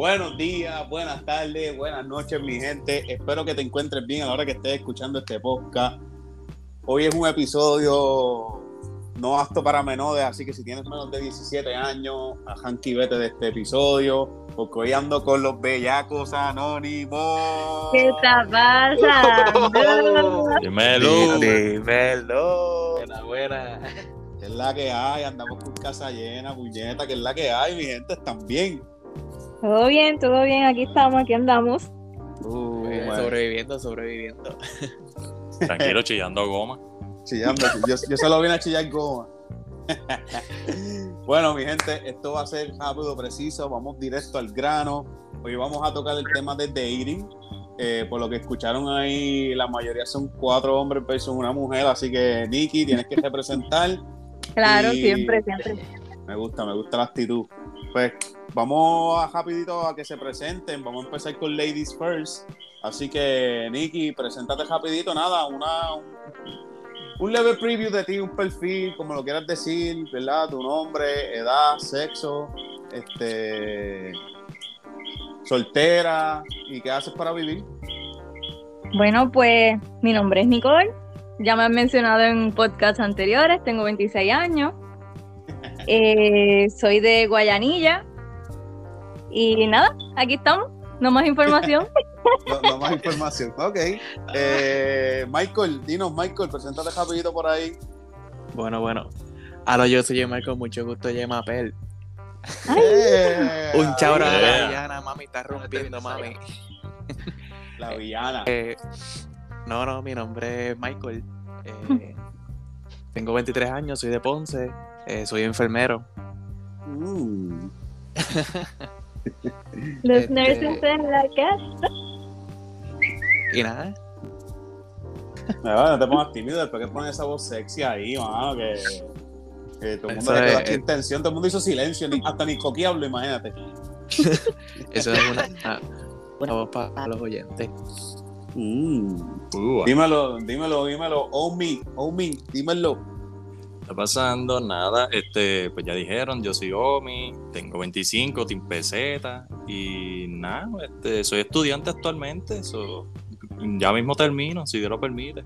Buenos días, buenas tardes, buenas noches, mi gente. Espero que te encuentres bien a la hora que estés escuchando este podcast. Hoy es un episodio no apto para menores, así que si tienes menos de 17 años, a Hanky vete de este episodio, porque hoy ando con los bellacos anónimos. ¿Qué te pasa? Dímelo. Dímelo. Buena, buena. Que es la que hay, andamos con casa llena, puñeta, que es la que hay, mi gente, están bien. Todo bien, todo bien, aquí estamos, aquí andamos. Uh, Eh, bueno, Sobreviviendo, sobreviviendo. Tranquilo, chillando goma. chillando, yo, yo solo vine a chillar goma. bueno, mi gente, esto va a ser rápido, preciso, vamos directo al grano. Hoy vamos a tocar el tema de dating. Eh, por lo que escucharon ahí, la mayoría son cuatro hombres versus una mujer, así que Nikki, tienes que representar. Claro, Y- siempre, siempre. Me gusta, me gusta la actitud. Pues vamos a rapidito a que se presenten. Vamos a empezar con Ladies First. Así que, Nikki, preséntate rapidito, nada, una, un, un leve preview de ti, un perfil, como lo quieras decir, ¿verdad? Tu nombre, edad, sexo, este, soltera y qué haces para vivir. Bueno, pues mi nombre es Nicole. Ya me han mencionado en podcasts anteriores, tengo 26 años. Eh, soy de Guayanilla. Y nada, aquí estamos. No más información. No, no más información. Ok. Eh, Michael, dinos, Michael, preséntate rapidito por ahí. Bueno, bueno. Aló, yo soy con mucho gusto, Yemapel. Eh, Un chabra de Yeah. la villana, mami, está rompiendo, mami. La villana. Eh, no, no, mi nombre es Michael. Eh, tengo 23 años, soy de Ponce, eh, soy enfermero. Mm. Los Este- nurses en la casa. Y nada, No, no te pongas tímido después que pones esa voz sexy ahí, mano, que, que todo el mundo le quedó es- aquí en tensión, todo el mundo hizo silencio, ni- hasta ni Coqui habló, imagínate. eso es una, una, una voz para los oyentes. Mm. Uh, Dímelo, dímelo, dímelo, Omi, Omi, dímelo. Está pasando nada. Este, pues ya dijeron, yo soy Omi, tengo 25, Team peseta y nada, este, soy estudiante actualmente. so, ya mismo termino, si Dios lo permite.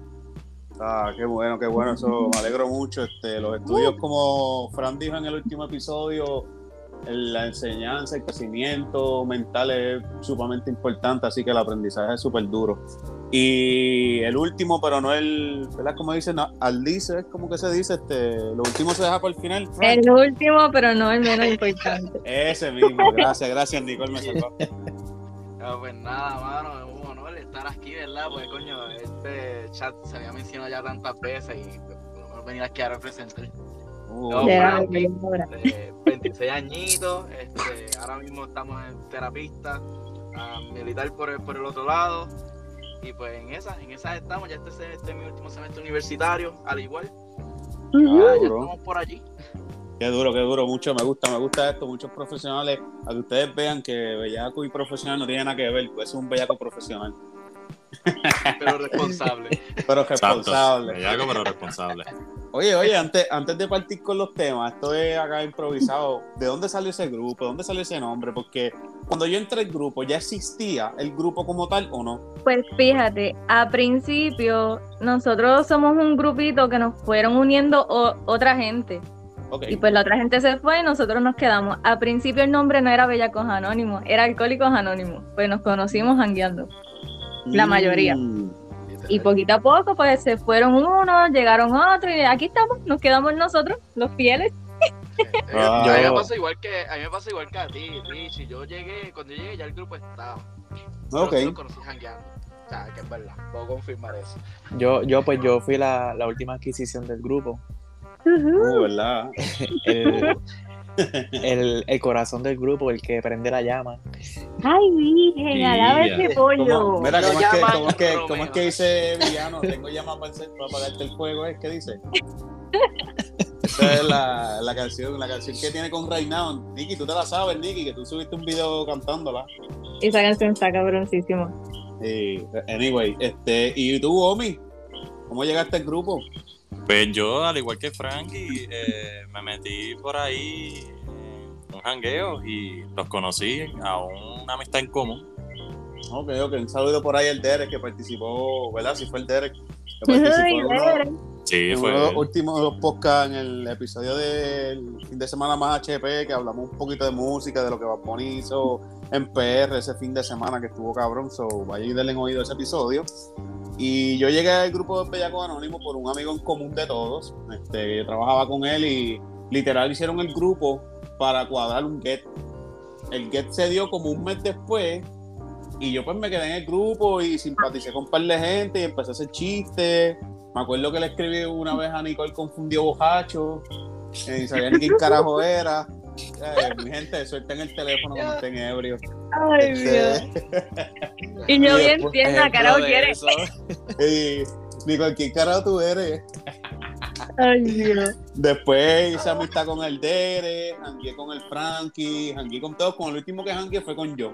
Ah, qué bueno, qué bueno, eso me alegro mucho. Este, los estudios, como Fran dijo en el último episodio, la enseñanza, el crecimiento mental es sumamente importante, así que el aprendizaje es súper duro. Y el último, pero no el, ¿verdad? Como dicen, No, al dice, es como que se dice, este, lo último se deja para el final. El último, pero no el menos importante. Ese mismo, gracias, gracias, Nicole, me salvó. Ah, pues nada, mano, es un honor estar aquí, ¿verdad? Porque coño, este chat se había mencionado ya tantas veces y pues, por lo menos venir aquí a representar. Uh, No, De Fran, la ahora. este, 26 añitos, este, ahora mismo estamos en terapista, militar por el, por el otro lado. Y pues en esas, en esas estamos, ya este, es- este es mi último semestre universitario, al igual. Ya, ya estamos por allí. Qué duro, qué duro, mucho, me gusta, me gusta esto, muchos profesionales, a que ustedes vean que bellaco y profesional no tienen nada que ver, pues es un bellaco profesional, Pero responsable. pero responsable. Bellaco, pero responsable. Oye, oye, antes, antes de partir con los temas, esto es acá improvisado, ¿de dónde salió ese grupo? ¿De dónde salió ese nombre? Porque cuando yo entré al grupo, ¿ya existía el grupo como tal o no? Pues fíjate, a principio nosotros somos un grupito que nos fueron uniendo o- otra gente. Ok. Y pues la otra gente se fue y nosotros nos quedamos. A principio el nombre no era Bellacos Anónimos, era Alcohólicos Anónimos. Pues nos conocimos jangueando. La mayoría. Mm. Y poquito a poco pues se fueron unos, llegaron otros y aquí estamos, nos quedamos nosotros, los fieles. Ah. a, mí me pasa igual que, a mí me pasa igual que a ti, Richie. Yo llegué, cuando yo llegué ya el grupo estaba. Pero Ok. lo conocí jangueando. O sea, que es verdad, puedo confirmar eso. Yo, yo pues yo fui la, la última adquisición del grupo. Uh, ¿verdad? El, el, el corazón del grupo, el que prende la llama. Ay, virgen, alaba ese ¿Cómo, pollo. mira, ¿cómo es, que, cómo, es que, Romeo. cómo es que dice Villano? Tengo llama para, para apagarte el fuego, ¿es? ¿Qué dice? Esa es la, la canción, la canción que tiene con Right Now. Nicky, tú te la sabes, Nicky, que tú subiste un video cantándola. Esa canción está cabroncísima. Y, anyway, este, ¿y tú, Omi? ¿Cómo llegaste al grupo? Pues yo, al igual que Frankie, eh, me metí por ahí en un jangueo y los conocí a un una amistad en común. Ok, ok, un saludo por ahí al Derek que participó, ¿verdad? Si fue el Derek. Que Ay, participó en uno- Derek. Sí, en fue. uno de los últimos podcasts en el episodio del fin de semana más HP, que hablamos un poquito de música, de lo que va a hizo en PR ese fin de semana que estuvo cabrón. So, vaya y denle oído ese episodio. Y yo llegué al grupo de Bellaco Anónimo por un amigo en común de todos. Este, yo trabajaba con él y literal hicieron el grupo para cuadrar un get. El get se dio como un mes después y yo pues me quedé en el grupo y simpaticé con un par de gente y empecé a hacer chistes. Me acuerdo que le escribí una vez a Nicole confundió bojacho y sabía ni quién carajo era. Mi gente, suelten el teléfono cuando estén ebrios. Ay, Dios. Y yo bien Ejemplo carajo, de quiere. eso. y Nicole, ¿quién carajo tú eres? Ay, Dios. Después hice amistad con el Dere, jangué con el Frankie, jangué con todos. Con el último que jangué fue con yo.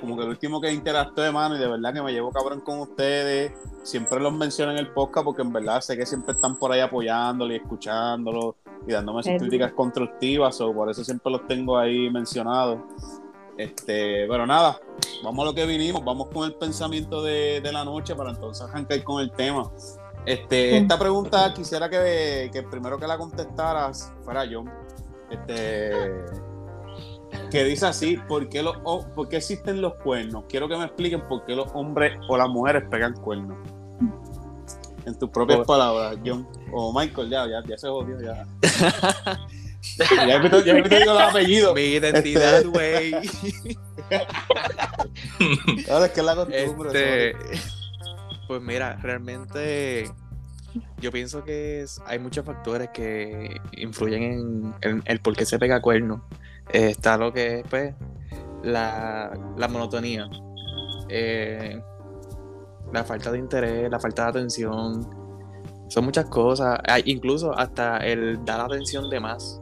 Como que el último que interactué, mano, y de verdad que me llevo cabrón con ustedes. Siempre los menciono en el podcast porque en verdad sé que siempre están por ahí apoyándolo y escuchándolo y dándome sus críticas constructivas. o por eso siempre los tengo ahí mencionados. Este, pero nada, vamos a lo que vinimos, vamos con el pensamiento de, de la noche para entonces arrancar con el tema. Este, esta pregunta quisiera que, que el primero que la contestaras fuera yo. Este, que dice así, ¿por qué, los, ¿por qué existen los cuernos? Quiero que me expliquen por qué los hombres o las mujeres pegan cuernos. En tus propias Por- palabras, John. O Michael, ya, ya, ya se jodió, ya. ya me ya me digo los apellidos. Mi identidad, Este- güey. Ahora es que es la costumbre. Este, pues mira, realmente yo pienso que es- hay muchos factores que influyen en, en el por qué se pega cuerno. Eh, está lo que es pues, la, la monotonía, eh, la falta de interés, la falta de atención. Son muchas cosas. Hay- incluso hasta el dar atención de más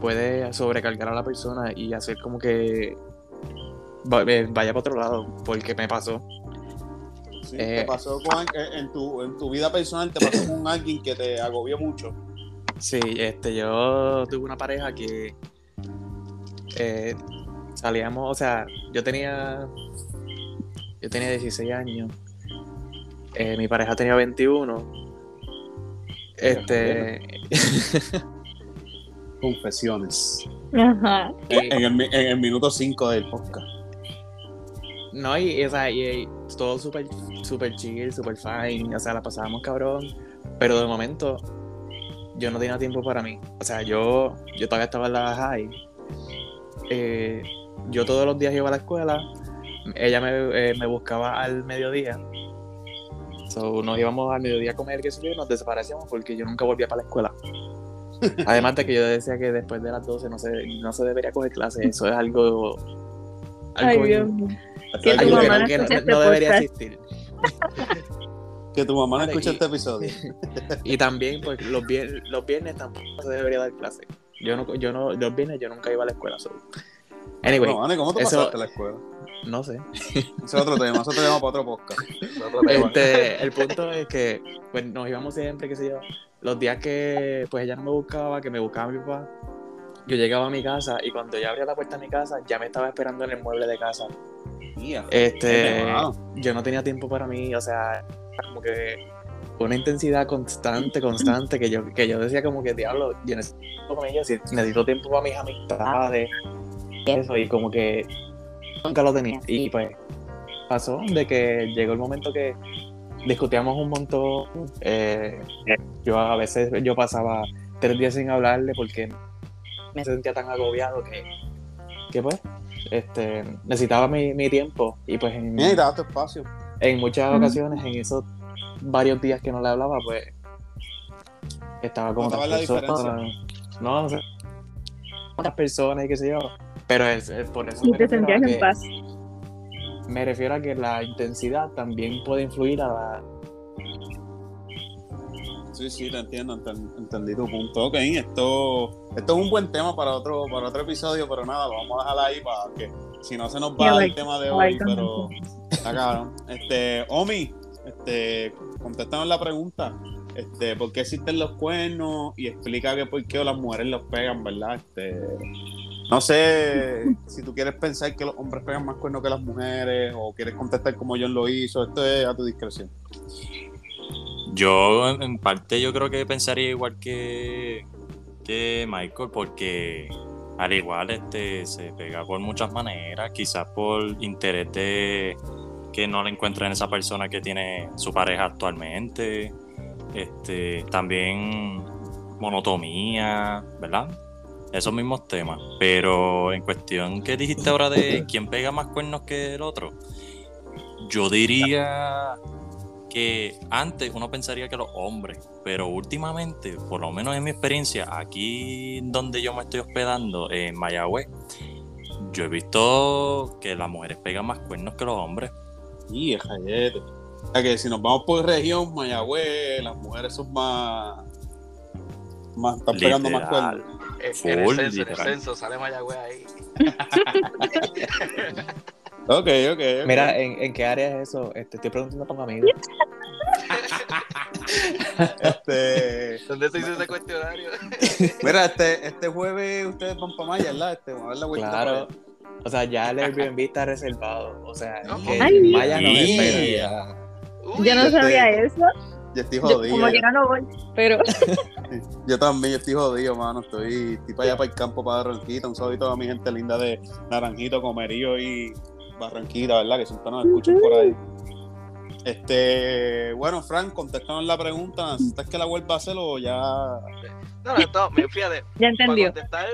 puede sobrecargar a la persona y hacer como que eh, vaya para otro lado, porque me pasó. Sí, eh, te pasó con, en tu, en tu vida personal, te pasó con alguien que te agobió mucho. Sí, este, yo tuve una pareja que eh, salíamos, o sea, yo tenía, yo tenía 16 años, eh, mi pareja tenía 21, este, Confesiones. Ajá. En, en el, mi- en el minuto 5 del podcast. no, y, y, o sea, y, y todo súper, súper chill, súper fine, o sea, la pasábamos cabrón, pero de momento yo no tenía tiempo para mí, o sea, yo, yo todavía estaba en la high, eh, yo todos los días iba a la escuela, ella me, eh, me buscaba al mediodía, so, nos íbamos al mediodía a comer, qué sé yo, y nos desaparecíamos porque yo nunca volvía para la escuela. Además de que yo decía que después de las 12 no se, no se debería coger clases, eso es algo... Ay, Dios mío. Que tu algo que mamá no que no- escuche este no debería existir. Que tu mamá no escucha y- este episodio. Y también, pues, los, vier- los viernes tampoco se debería dar clase. Yo no, yo no, los viernes yo nunca iba a la escuela. so. Anyway, No, Vane, ¿cómo te eso- pasaste a la escuela? no sé. Ese es otro tema, eso te tema para otro podcast. Es otro tema. Este, el punto es que pues, nos íbamos siempre, qué sé yo. Los días que pues ella no me buscaba, que me buscaba mi papá, yo llegaba a mi casa y cuando ya abría la puerta de mi casa, ya me estaba esperando en el mueble de casa. Mía. Este, yo no tenía tiempo para mí, o sea, como que una intensidad constante, constante, que yo, que yo decía como que, diablo, yo necesito tiempo yo sí- necesito tiempo para mis amistades, y eso, y como que nunca lo tenía. Y pues pasó de que llegó el momento que discutíamos un montón, eh, yo a veces yo pasaba tres días sin hablarle porque me sentía tan agobiado que, que pues, este, necesitaba mi, mi tiempo, y pues en, daba tu espacio. en muchas ocasiones, en esos varios días que no le hablaba, pues estaba otras la personas. No, no sé. Otras personas y qué sé yo. Pero es, es por eso Y me te refiero, a sentías en que, paz. me refiero a que la intensidad también puede influir a la. Sí, sí, te entiendo, enten- entendí tu punto. Ok, esto, esto es un buen tema para otro, para otro episodio, pero nada, lo vamos a dejar ahí para que si no se nos va Yeah, el like- tema de like hoy, pero está cabrón. Este, Omi, este, contéstanos la pregunta. Este, ¿por qué existen los cuernos? Y explica que por qué las mujeres los pegan, ¿verdad? Este, No sé si tú quieres pensar que los hombres pegan más cuernos que las mujeres o quieres contestar como John lo hizo. Esto es a tu discreción. Yo, en- en parte, yo creo que pensaría igual que, que Michael, porque al igual este se pega por muchas maneras, quizás por interés de que no le encuentra en esa persona que tiene su pareja actualmente, este, también monotomía, ¿verdad? Esos mismos temas. Pero en cuestión que dijiste ahora de quién pega más cuernos que el otro, yo diría que antes uno pensaría que los hombres, pero últimamente, por lo menos en mi experiencia, aquí donde yo me estoy hospedando, en Mayagüez, yo he visto que las mujeres pegan más cuernos que los hombres. Y jayete. O sea que si nos vamos por región, Mayagüez, las mujeres son más. más están pegando más cuernos. En el censo, en el censo, sale Mayagüez ahí. Ok, ok. Mira, ¿en, en qué área es eso? Este, estoy preguntando para un amigo. Este, ¿Dónde se hizo ese cuestionario? mira, este, este jueves ustedes van para Maya, ¿verdad? Este, vamos a dar la vuelta Claro. O sea, ya el Airbnb está reservado. O sea, que Ay. Maya nos espera. Uy, Yo no este, sabía eso. Yo estoy Yo, jodido. como quiera no voy, pero Yo también, yo estoy jodido, mano. Estoy, estoy para allá para el campo, para Barranquita. Un saludito a mi gente linda de Naranjito, Comerío y Barranquita, ¿verdad? Que siempre nos escuchan por ahí. Este, bueno, Frank, contéstanos la pregunta. ¿Necesitas que la vuelva a hacer o ya? No, no, me- fíjate, ya entendió. para contestar,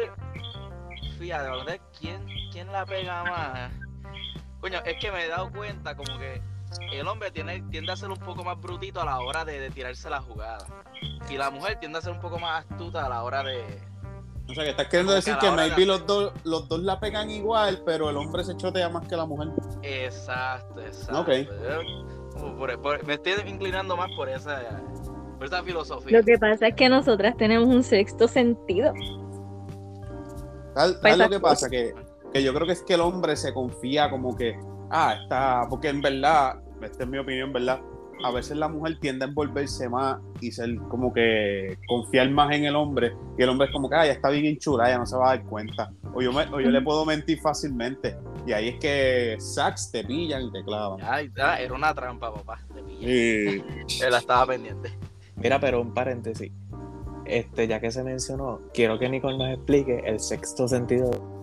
fíjate, contestar, ¿quién, ¿quién la pega más? Coño, es que me he dado cuenta como que el hombre tiene, tiende a ser un poco más brutito a la hora de, de tirarse la jugada. Y la mujer tiende a ser un poco más astuta a la hora de... O sea, que estás queriendo decir que que maybe los dos, los dos la pegan igual, pero el hombre se chotea más que la mujer. Exacto, exacto. Ok. Yo, como por- por- me estoy inclinando más por esa, por esa filosofía. Lo que pasa es que nosotras tenemos un sexto sentido. ¿Sabes Pues lo que pasa? Que, que yo creo que es que el hombre se confía como que, ah, está, porque en verdad, esta es mi opinión, ¿verdad? A veces la mujer tiende a envolverse más y ser como que confiar más en el hombre y el hombre es como que, ah, ya está bien chula, ya no se va a dar cuenta. O yo, me- o yo le puedo mentir fácilmente y ahí es que sax te pillan y te clavan. Ay, era una trampa, papá. Te pillé. Y, Él estaba pendiente. Mira, pero un paréntesis. Este, ya que se mencionó, quiero que Nicole nos explique el sexto sentido.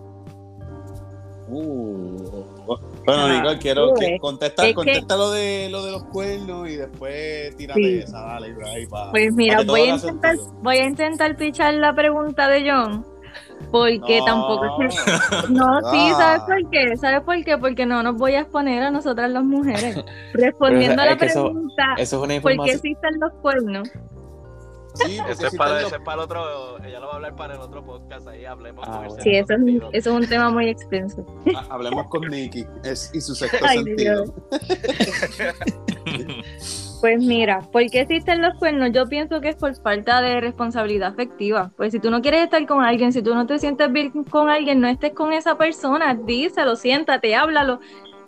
Uh, bueno, Ah, Nicole, quiero que ves. contesta, Es que- contesta lo de lo de los cuernos y después tírate Sí. esa, dale, ahí va. Pues mira, Para que voy a intentar, voy a intentar pichar la pregunta de John. Porque No. tampoco es que- No, sí, Ah. ¿sabes por qué? ¿Sabes por qué? Porque no nos voy a exponer a nosotras las mujeres. Respondiendo Pero a la eso- pregunta, Eso es una ¿por qué existen los cuernos? Sí, Eso es, si para, están eso los- es para el otro, ella lo va a hablar para el otro podcast, ahí hablemos Ah, con el bueno. Sí, eso es, un- eso es un tema muy extenso. Ah, Hablemos con Nicky es, y su sexto Ay, sentido. Pues mira, ¿por qué existen los cuernos? Yo pienso que es por falta de responsabilidad afectiva. Pues si tú no quieres estar con alguien, si tú no te sientes bien con alguien, no estés con esa persona, díselo, siéntate, háblalo.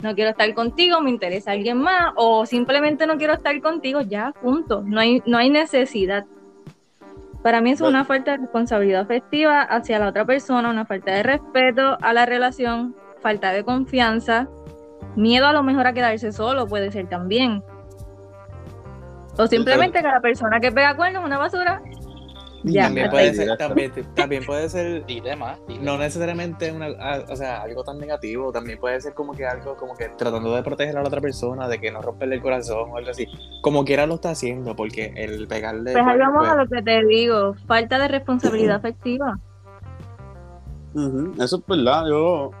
No quiero estar contigo, me interesa alguien más, o simplemente no quiero estar contigo, ya, punto. No hay, no hay necesidad. Para mí es una falta de responsabilidad afectiva hacia la otra persona, una falta de respeto a la relación, falta de confianza, miedo a lo mejor a quedarse solo, puede ser también. O simplemente que la persona que pega cuernos es una basura. Ya, También puede ser, también, también puede ser Dile más, dile no necesariamente una, ah, o sea, algo tan negativo, también puede ser como que algo como que tratando de proteger a la otra persona, de que no romperle el corazón o algo así. Como quiera lo está haciendo, porque el pegarle Pues ahí vamos a pues, lo que te digo, falta de responsabilidad afectiva. Eso es verdad. Yo,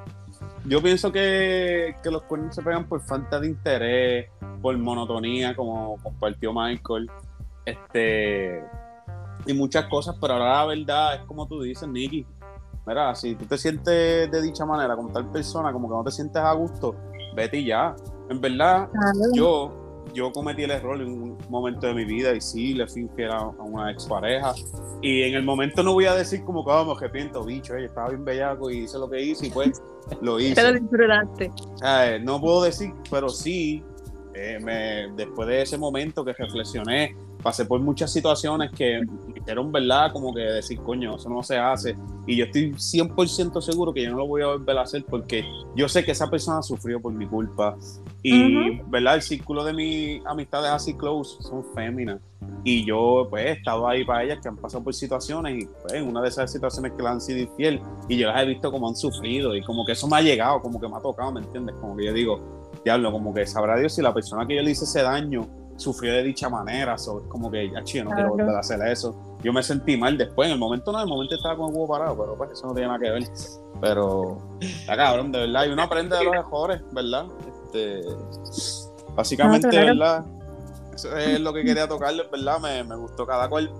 yo pienso que, que los cuernos se pegan por falta de interés, por monotonía, como compartió Michael. Este. Y muchas cosas, pero ahora la verdad es como tú dices, Nicky. Mira, si tú te sientes de dicha manera con tal persona, como que no te sientes a gusto, vete y ya. En verdad, yo, yo cometí el error en un momento de mi vida y sí le fui infiel a, una expareja. Y en el momento no voy a decir como que vamos, me arrepiento, bicho, eh, estaba bien bellaco y hice lo que hice y pues lo hice. disfrutaste. Eh, no puedo decir, pero sí, eh, me, después de ese momento que reflexioné pasé por muchas situaciones que me hicieron, ¿verdad? Como que decir, coño, eso no se hace. Y yo estoy 100% seguro que yo no lo voy a volver a hacer porque yo sé que esa persona sufrió por mi culpa. Y, ¿verdad? El círculo de mis amistades así close son féminas. Y yo, pues, he estado ahí para ellas que han pasado por situaciones y, pues, en una de esas situaciones que las han sido infiel y yo las he visto como han sufrido y como que eso me ha llegado, como que me ha tocado, ¿me entiendes? Como que yo digo, diablo, como que sabrá Dios si la persona que yo le hice ese daño sufrió de dicha manera, so, como que ya chido, no quiero volver a hacer eso. Yo me sentí mal después, en el momento no, en el momento estaba con el huevo parado, pero pues eso no tiene nada que ver. Pero, está cabrón, de verdad, y uno aprende de los mejores, ¿verdad? Este, básicamente, ¿verdad? Eso es lo que quería tocarles, ¿verdad? Me, me gustó cada cual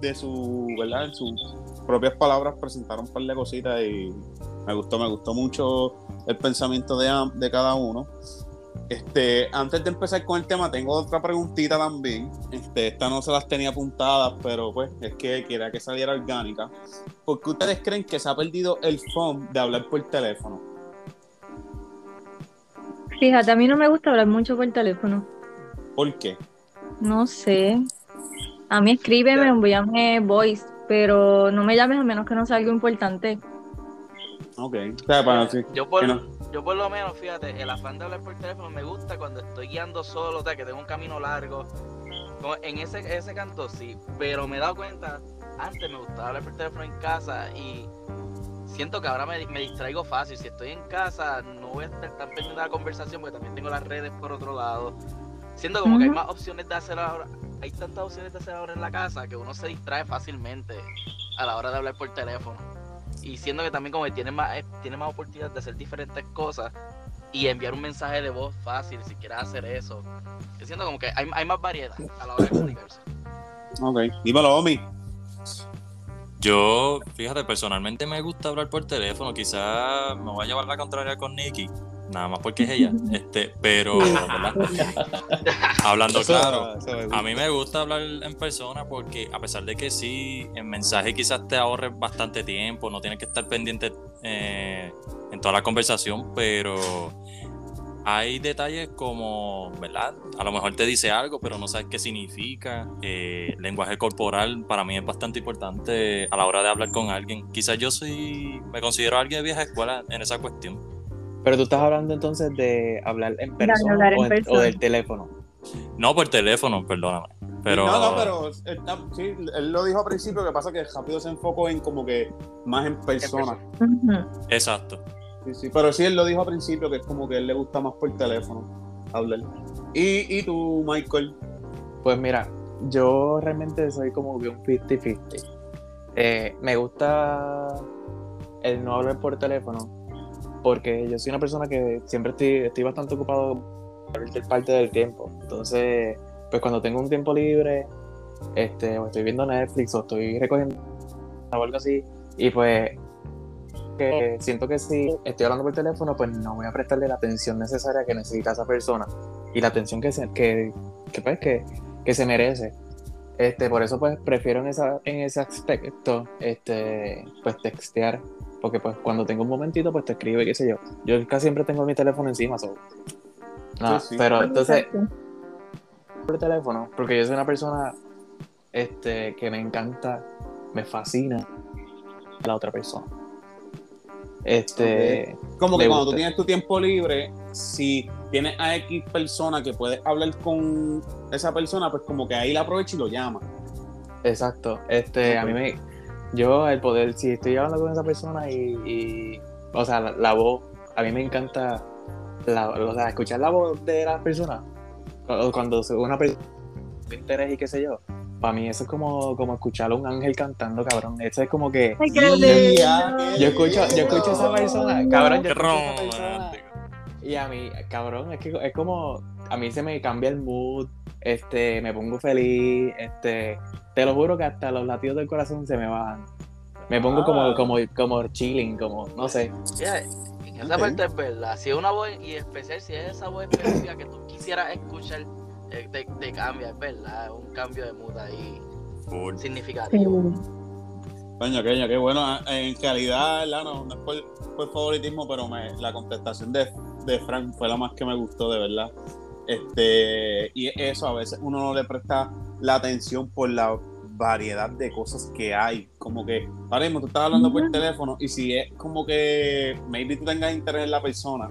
de su, ¿verdad? En sus propias palabras presentaron un par de cositas y me gustó, me gustó mucho el pensamiento de, de cada uno. Este, antes de empezar con el tema, tengo otra preguntita también. Este, esta no se las tenía apuntadas, pero pues es que quería que saliera orgánica. ¿Por qué ustedes creen que se ha perdido el phone de hablar por teléfono? Fíjate, a mí no me gusta hablar mucho por teléfono. ¿Por qué? No sé. A mí escríbeme, envíame voice, pero no me llames a menos que no sea algo importante. Ok. O sea, para, sí. Yo por, yo por lo menos, fíjate, el afán de hablar por teléfono me gusta cuando estoy guiando solo, o sea, que tengo un camino largo. En ese, ese canto sí, pero me he dado cuenta, antes me gustaba hablar por teléfono en casa y siento que ahora me, me, distraigo fácil. Si estoy en casa, no voy a estar tan pendiente de la conversación porque también tengo las redes por otro lado. Siento como que hay más opciones de hacer ahora, hay tantas opciones de hacer ahora en la casa que uno se distrae fácilmente a la hora de hablar por teléfono y siendo que también como que tiene más, eh, tiene más oportunidad de hacer diferentes cosas y enviar un mensaje de voz fácil si quieres hacer eso. Yo siento como que hay, hay más variedad a la hora de comunicarse. Ok, dímelo, Omi. Yo, fíjate, personalmente me gusta hablar por teléfono. Quizás me voy a llevar la contraria con Nikki, nada más porque es ella. Este, pero, Hablando claro, a mí me gusta hablar en persona porque a pesar de que sí, en mensaje quizás te ahorres bastante tiempo, no tienes que estar pendiente eh, en toda la conversación, pero hay detalles como, ¿verdad? A lo mejor te dice algo, pero no sabes qué significa. Eh, lenguaje corporal para mí es bastante importante a la hora de hablar con alguien. Quizás yo soy, me considero alguien de vieja escuela en esa cuestión. Pero tú estás hablando entonces de hablar en persona, o, del teléfono. No, por teléfono, perdóname. Pero... No, no, pero sí, él lo dijo al principio, que pasa que rápido se enfocó en como que más en persona. Exacto. Sí, sí, pero sí, él lo dijo al principio, que es como que él le gusta más por teléfono hablar. ¿Y, y tú, Michael? Pues mira, yo realmente soy como que un 50-50. Eh, me gusta el no hablar por teléfono porque yo soy una persona que siempre estoy, estoy bastante ocupado parte del tiempo. Entonces, pues cuando tengo un tiempo libre, este, o estoy viendo Netflix o estoy recogiendo o algo así, y pues siento que si estoy hablando por teléfono, pues no voy a prestarle la atención necesaria que necesita esa persona y la atención que se, que, pues, que, que se merece. Este, por eso pues prefiero en, en ese aspecto este, pues textear porque pues cuando tengo un momentito, pues te escribo y qué sé yo. Yo casi siempre tengo mi teléfono encima, solo. Nada, pero entonces, por teléfono, porque yo soy una persona este, que me encanta, me fascina la otra persona. Este, Como que cuando tú tienes tu tiempo libre, si tienes a X persona que puedes hablar con esa persona, pues como que ahí la aprovecha y lo llama. Exacto. Este, a mí me, yo, el poder, si estoy hablando con esa persona y, o sea, la, voz, a mí me encanta, la, o sea, escuchar la voz de la persona, cuando una persona interés y qué sé yo, para mí eso es como, como escuchar a un ángel cantando, cabrón. Eso es como que. yo, escucho, yo escucho a esa persona, cabrón, yo escucho a esa persona. Y a mí, cabrón, es que es como. A mí se me cambia el mood, este, me pongo feliz, este, te lo juro que hasta los latidos del corazón se me bajan. Me pongo como, ah. como, como chilling, como, no sé. en esa parte es verdad. Si es una voz, y especial si es esa voz específica que tú quisieras escuchar, eh, te, cambia, es verdad. Es un cambio de mood ahí significativo. Coño, qué, qué bueno. Ah, en calidad, no, no es por, favoritismo, pero me, la contestación de, de Frank fue la más que me gustó, de verdad. Este, y eso a veces uno no le presta la atención por la variedad de cosas que hay. Como que, ahora mismo tú estás hablando por teléfono y si es como que maybe tú tengas interés en la persona,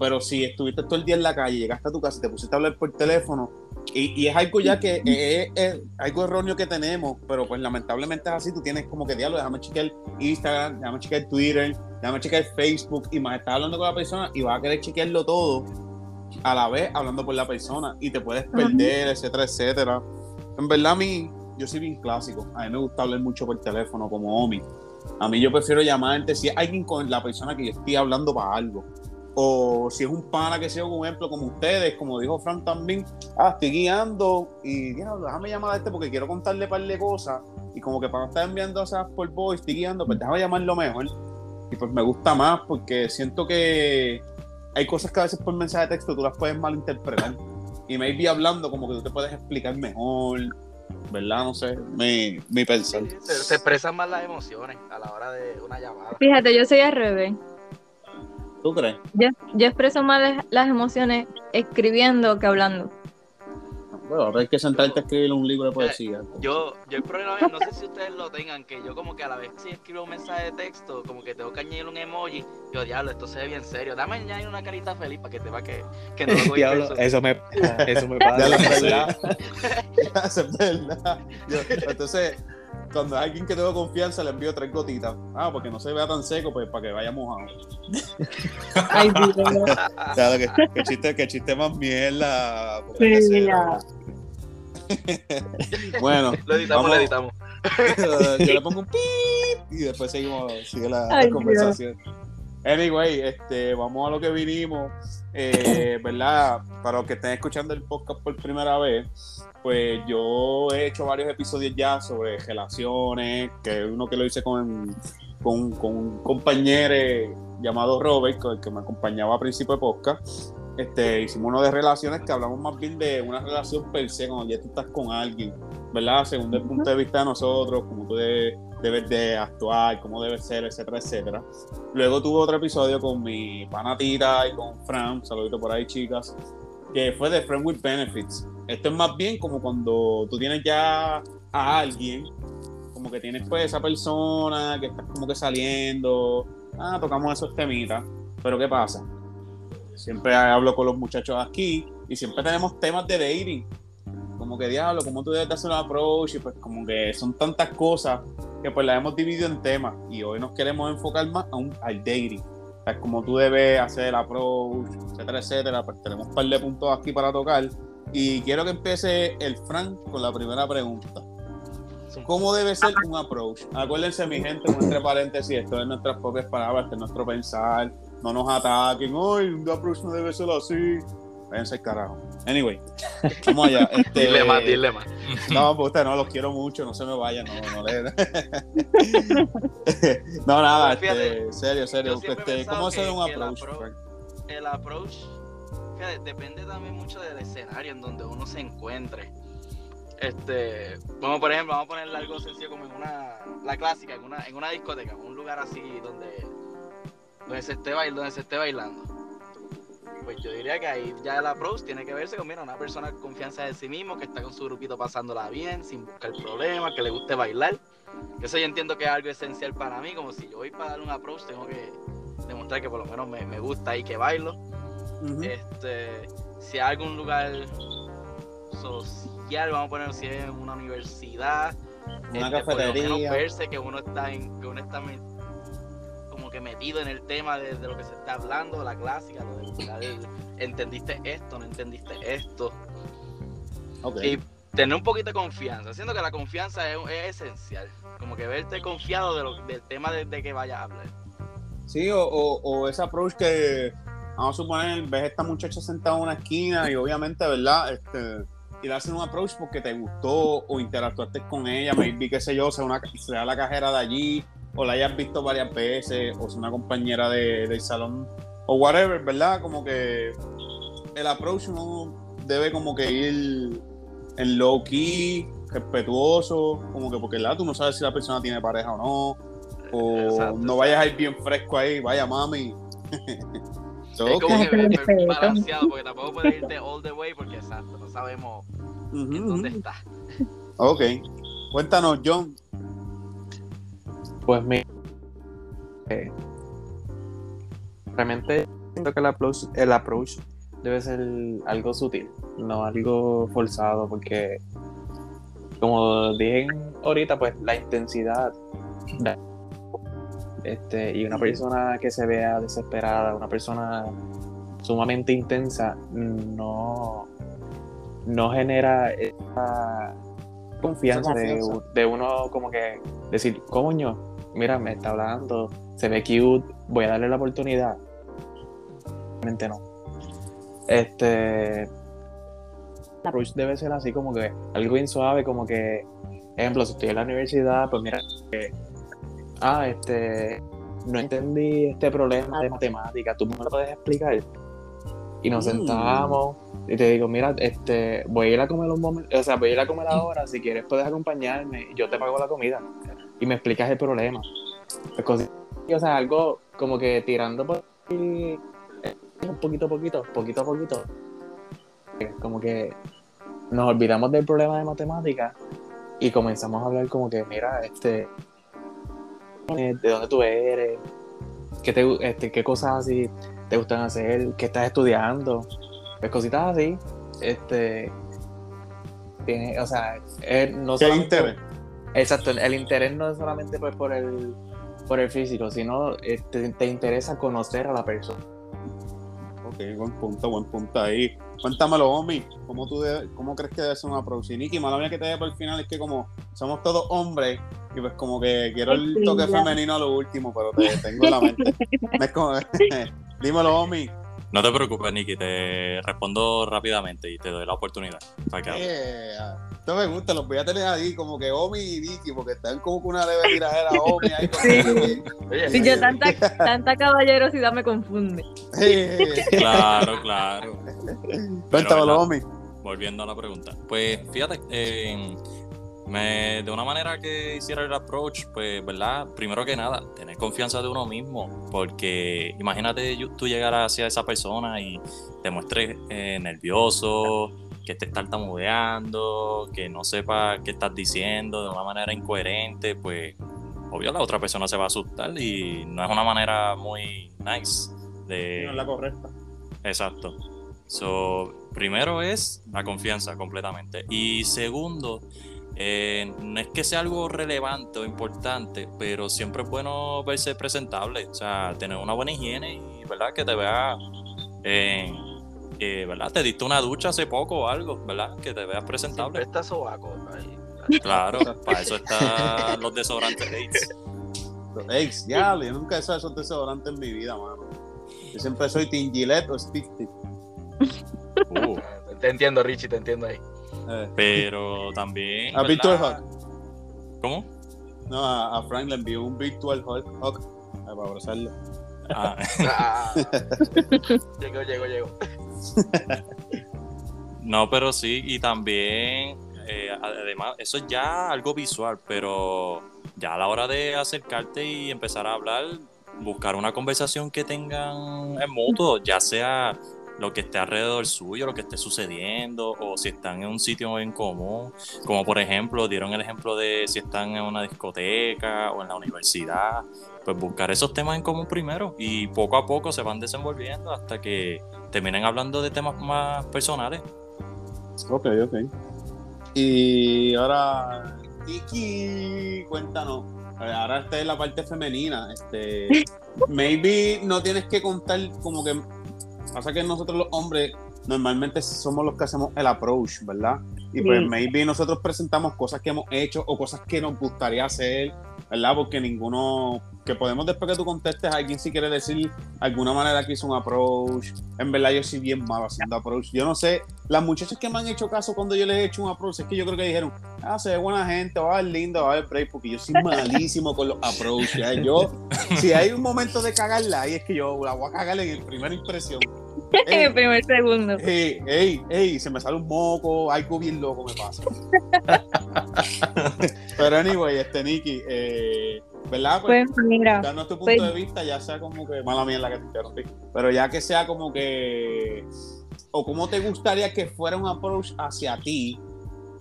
pero si estuviste todo el día en la calle, llegaste a tu casa y te pusiste a hablar por teléfono, y, y es algo ya que es, es algo erróneo que tenemos, pero pues lamentablemente es así, tú tienes como que diálogo, déjame chequear Instagram, déjame chequear Twitter, déjame chequear Facebook, y más estás hablando con la persona y vas a querer chequearlo todo a la vez hablando por la persona y te puedes perder, etcétera, etcétera. En verdad a mí, yo soy bien clásico, a mí me gusta hablar mucho por teléfono como Omi. A mí yo prefiero llamar antes si es alguien con la persona que yo estoy hablando para algo. O si es un pana que sea un ejemplo como ustedes, como dijo Frank también, ah, estoy guiando y diablo, déjame llamar a este porque quiero contarle un par de cosas y como que para no estar enviando esas por voice, estoy guiando, pues déjame llamarlo mejor. Y pues me gusta más porque siento que hay cosas que a veces por mensaje de texto tú las puedes malinterpretar y maybe hablando como que tú te puedes explicar mejor, ¿verdad? No sé, mi, mi pensar. Se, se expresan más las emociones a la hora de una llamada. Fíjate, yo soy al revés. ¿Tú crees? Yo, yo expreso más las- las emociones escribiendo que hablando. Bueno, ahora hay que sentarte a escribir un libro de poesía. Yo, yo el problema es, no sé si ustedes lo tengan, que yo como que a la vez si escribo un mensaje de texto, como que tengo que añadir un emoji, yo diablo, esto se ve bien serio, dame añadir una carita feliz para que te va que, que no lo voy Diablo, personal. eso me, eso me pasa. Ya lo es verdad. Eso es verdad. Yo- entonces, cuando hay alguien que tengo confianza, le envío tres gotitas. Ah, porque no se vea tan seco, pues para que vaya mojado. Ay. Claro, que, que chiste, que chiste más mierda. Sí. Bueno, Lo editamos, Vamos. lo editamos. yo le pongo un pip y después seguimos, sigue la, la Ay, conversación. Anyway, este, vamos a lo que vinimos, eh, ¿verdad? Para los que estén escuchando el podcast por primera vez, pues yo he hecho varios episodios ya sobre relaciones, que uno que lo hice con, con, con un compañero llamado Robert, con el que me acompañaba a principio de podcast. Este, hicimos uno de relaciones que hablamos más bien de una relación per se, cuando ya tú estás con alguien, ¿verdad? Según el punto de vista de nosotros, cómo tú debes, de actuar, cómo debe ser, etcétera, etcétera. Luego tuve otro episodio con mi pana Tita y con Fran, saludito por ahí, chicas, que fue de Friend with Benefits. Esto es más bien como cuando tú tienes ya a alguien, como que tienes pues esa persona que estás como que saliendo, ah, tocamos esos temitas, pero ¿qué pasa? Siempre hablo con los muchachos aquí y siempre tenemos temas de dating. Como que diablo, cómo tú debes de hacer un approach y pues como que son tantas cosas que pues las hemos dividido en temas y hoy nos queremos enfocar más a un, al dating. O sea, como tú debes hacer el approach, etcétera, etcétera. Pues tenemos un par de puntos aquí para tocar y quiero que empiece el Frank con la primera pregunta. ¿Cómo debe ser un approach? Acuérdense, mi gente, entre paréntesis, esto es nuestras propias palabras, este es nuestro pensar. No nos ataquen. ¡Ay, un approach no debe ser así! Váyanse al carajo. Anyway, vamos allá. Este, Dile más, dile más. No, pues ustedes no los quiero mucho, no se me vayan, no, no le. no, nada, fíjate, este, serio, serio. Este, ¿Cómo que- un el approach? El approach, fíjate, depende también mucho del escenario en donde uno se encuentre. Este, vamos por ejemplo, vamos a ponerle algo sencillo como en una, la clásica, en una, en una discoteca, en un lugar así donde, donde se esté bailando, donde se esté bailando. Pues yo diría que ahí ya el approach tiene que verse con, mira, una persona con confianza de sí mismo, que está con su grupito pasándola bien, sin buscar problemas, que le guste bailar. Eso yo entiendo que es algo esencial para mí, como si yo voy para dar un approach, tengo que demostrar que por lo menos me, me gusta y que bailo. Este, si hay algún lugar social, vamos a poner si es en una universidad, Una este, por lo menos cafetería. verse que uno está en, que uno está me- como que metido en el tema de, de lo que se está hablando, la clásica, lo de el- entendiste esto, no entendiste esto. Ok. Y tener un poquito de confianza, siento que la confianza es, es esencial, como que verte confiado de lo- del tema de, de que vayas a hablar. Sí, o, o, o ese approach que, vamos a suponer, ves a esta muchacha sentada en una esquina y obviamente, ¿verdad? Este, y le hacen un approach porque te gustó o interactuaste con ella, maybe, qué sé yo, sea, una, sea la cajera de allí o la hayas visto varias veces o sea una compañera de, del salón o whatever, ¿verdad? Como que el approach uno debe como que ir en low key, respetuoso, como que porque ¿verdad? tú no sabes si la persona tiene pareja o no o Exacto, no vayas a ir bien fresco ahí, vaya mami. So, Es como que balanceado, porque tampoco puedes irte all the way, porque exacto, no sabemos en dónde está. Ok. Cuéntanos, John. Pues mira, eh, realmente siento que el approach, el approach debe ser algo sutil, no algo forzado, porque como dije ahorita, pues la intensidad da- este, y una persona que se vea desesperada, una persona sumamente intensa, no, no genera esa confianza, Esa de-. De, uno como que decir, coño, mira, me está hablando, se ve cute, voy a darle la oportunidad. Realmente no. Este. Approach debe ser así como que algo bien suave, como que, ejemplo, si estoy en la universidad, pues mira, que, ah, este, no entendí este problema de matemática, tú me lo puedes explicar. Y nos Mm. sentamos y te digo, mira, este, voy a ir a comer un momento, o sea, voy a ir a comer ahora, si quieres puedes acompañarme, yo te pago la comida y me explicas el problema. Pues, o sea, algo como que tirando por ahí, eh, poquito a poquito, poquito a poquito. Eh, Como que nos olvidamos del problema de matemáticas y comenzamos a hablar como que, mira, este, eh, de dónde tú eres, qué, te, este, qué cosas así te gustan hacer, qué estás estudiando, pues cositas así, este, tiene, o sea, no ¿Qué solamente- interés? Exacto, el interés no es solamente pues, por el por el físico, sino este, te interesa conocer a la persona. Ok, buen punto, buen punto ahí. Cuéntamelo, Omi, ¿cómo, tú debe- ¿cómo crees que debe ser una approach? Y mala mía que te dé por el final, es que como somos todos hombres, y pues como que quiero el toque femenino a lo último, pero te tengo en la mente. Dímelo, Omi. No te preocupes, Nicky, te respondo rápidamente y te doy la oportunidad para que. Eh, esto me gusta, los voy a tener ahí como que Omi y Nicky, porque están como que una leve tiradera Omi ahí. con Sí. Nicky. Oye, Sí, yo tanta, tanta caballerosidad me confunde. Claro, claro. Cuéntamelo. Omi. Volviendo a la pregunta. Pues fíjate, eh, me- de una manera que hiciera el approach, pues, ¿verdad? Primero que nada, tener confianza de uno mismo, porque imagínate tú llegar hacia esa persona y te muestres eh, nervioso, que te tartamudeando, que no sepa qué estás diciendo de una manera incoherente, pues, obvio la otra persona se va a asustar y no es una manera muy nice de... No es la correcta. Exacto. So, primero es la confianza completamente. Y segundo, eh, no es que sea algo relevante o importante, pero siempre es bueno verse presentable. O sea, tener una buena higiene y, ¿verdad? Que te vea, eh, eh, ¿verdad? Te diste una ducha hace poco o algo, ¿verdad? Que te veas Siempre presentable. está sobaco. ahí. Claro, para eso están los desodorantes Ace. Ex, ya, yo nunca he usado esos desodorantes en mi vida, mano. Yo siempre soy Team Gillette o Stick. Uh, Te entiendo, Richie, te entiendo ahí. Eh, pero también. ¿Has visto el ¿verdad? Hulk? ¿Cómo? No, a, a Frank le envió un Virtual Hulk, Hulk eh, para abrazarlo. Ah, Ah, llegó, llegó, llegó. No, pero sí, y también, eh, además, eso es ya algo visual, pero ya a la hora de acercarte y empezar a hablar, buscar una conversación que tengan en mutuo, ya sea lo que esté alrededor suyo, lo que esté sucediendo, o si están en un sitio en común, como por ejemplo, dieron el ejemplo de si están en una discoteca o en la universidad, pues buscar esos temas en común primero y poco a poco se van desenvolviendo hasta que terminen hablando de temas más personales. Ok, ok. Y ahora, Iki, cuéntanos. Ahora esta es la parte femenina. Este, maybe no tienes que contar como que pasa que nosotros los hombres normalmente somos los que hacemos el approach, ¿verdad? Y pues Sí. maybe nosotros presentamos cosas que hemos hecho o cosas que nos gustaría hacer, ¿verdad? Porque ninguno, que podemos después que tú contestes, alguien si quiere decir alguna manera que hizo un approach. En verdad yo soy bien malo haciendo approach. Yo no sé, las muchachas que me han hecho caso cuando yo les he hecho un approach, es que yo creo que dijeron, ah, se ve buena gente, va a ver lindo, va a ver break, porque yo soy malísimo con los approach. ya. Yo, si hay un momento de cagarla, ahí es que yo la voy a cagar en el primera impresión. En el primer segundo. Ey, ey, ey, se me sale un moco, algo bien loco me pasa. Pero anyway, este Nicky, eh, ¿verdad? Pues, Pues mira, darnos tu punto pues- de vista, ya sea como que, mala mía la que te interrumpí, pero ya que sea como que, o cómo te gustaría que fuera un approach hacia ti,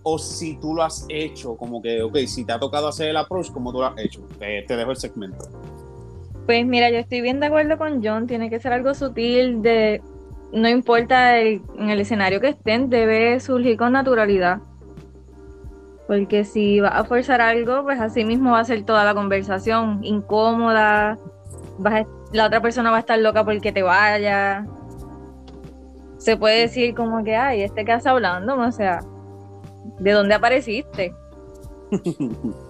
o si tú lo has hecho, como que, ok, si te ha tocado hacer el approach, ¿cómo tú lo has hecho? Te, te dejo el segmento. Pues mira, yo estoy bien de acuerdo con John, tiene que ser algo sutil, de no importa el- en el escenario que estén, debe surgir con naturalidad. Porque si vas a forzar algo, pues así mismo va a ser toda la conversación, incómoda, vas a- la otra persona va a estar loca porque te vaya. Se puede decir como que, ay, este que está hablando, o sea, ¿de dónde apareciste?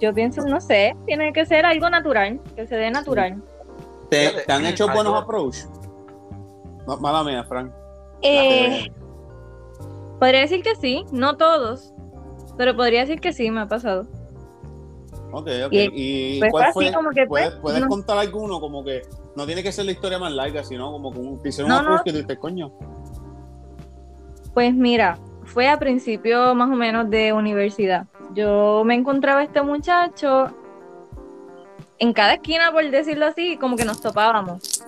Yo pienso, no sé, tiene que ser algo natural, que se dé natural. ¿Te, te han hecho buenos approach? No, mala mía, Frank. Eh, podría decir que sí, no todos, pero podría decir que sí, me ha pasado. Ok, ok. Y- ¿Y pues cuál fue fue? así como que, ¿Puedes, pues, puedes no- contar alguno? Como que no tiene que ser la historia más larga, sino como que un, te hicieron No, un approach no. que dices, coño. Pues mira, fue a principio más o menos de universidad. Yo me encontraba a este muchacho en cada esquina, por decirlo así, como que nos topábamos.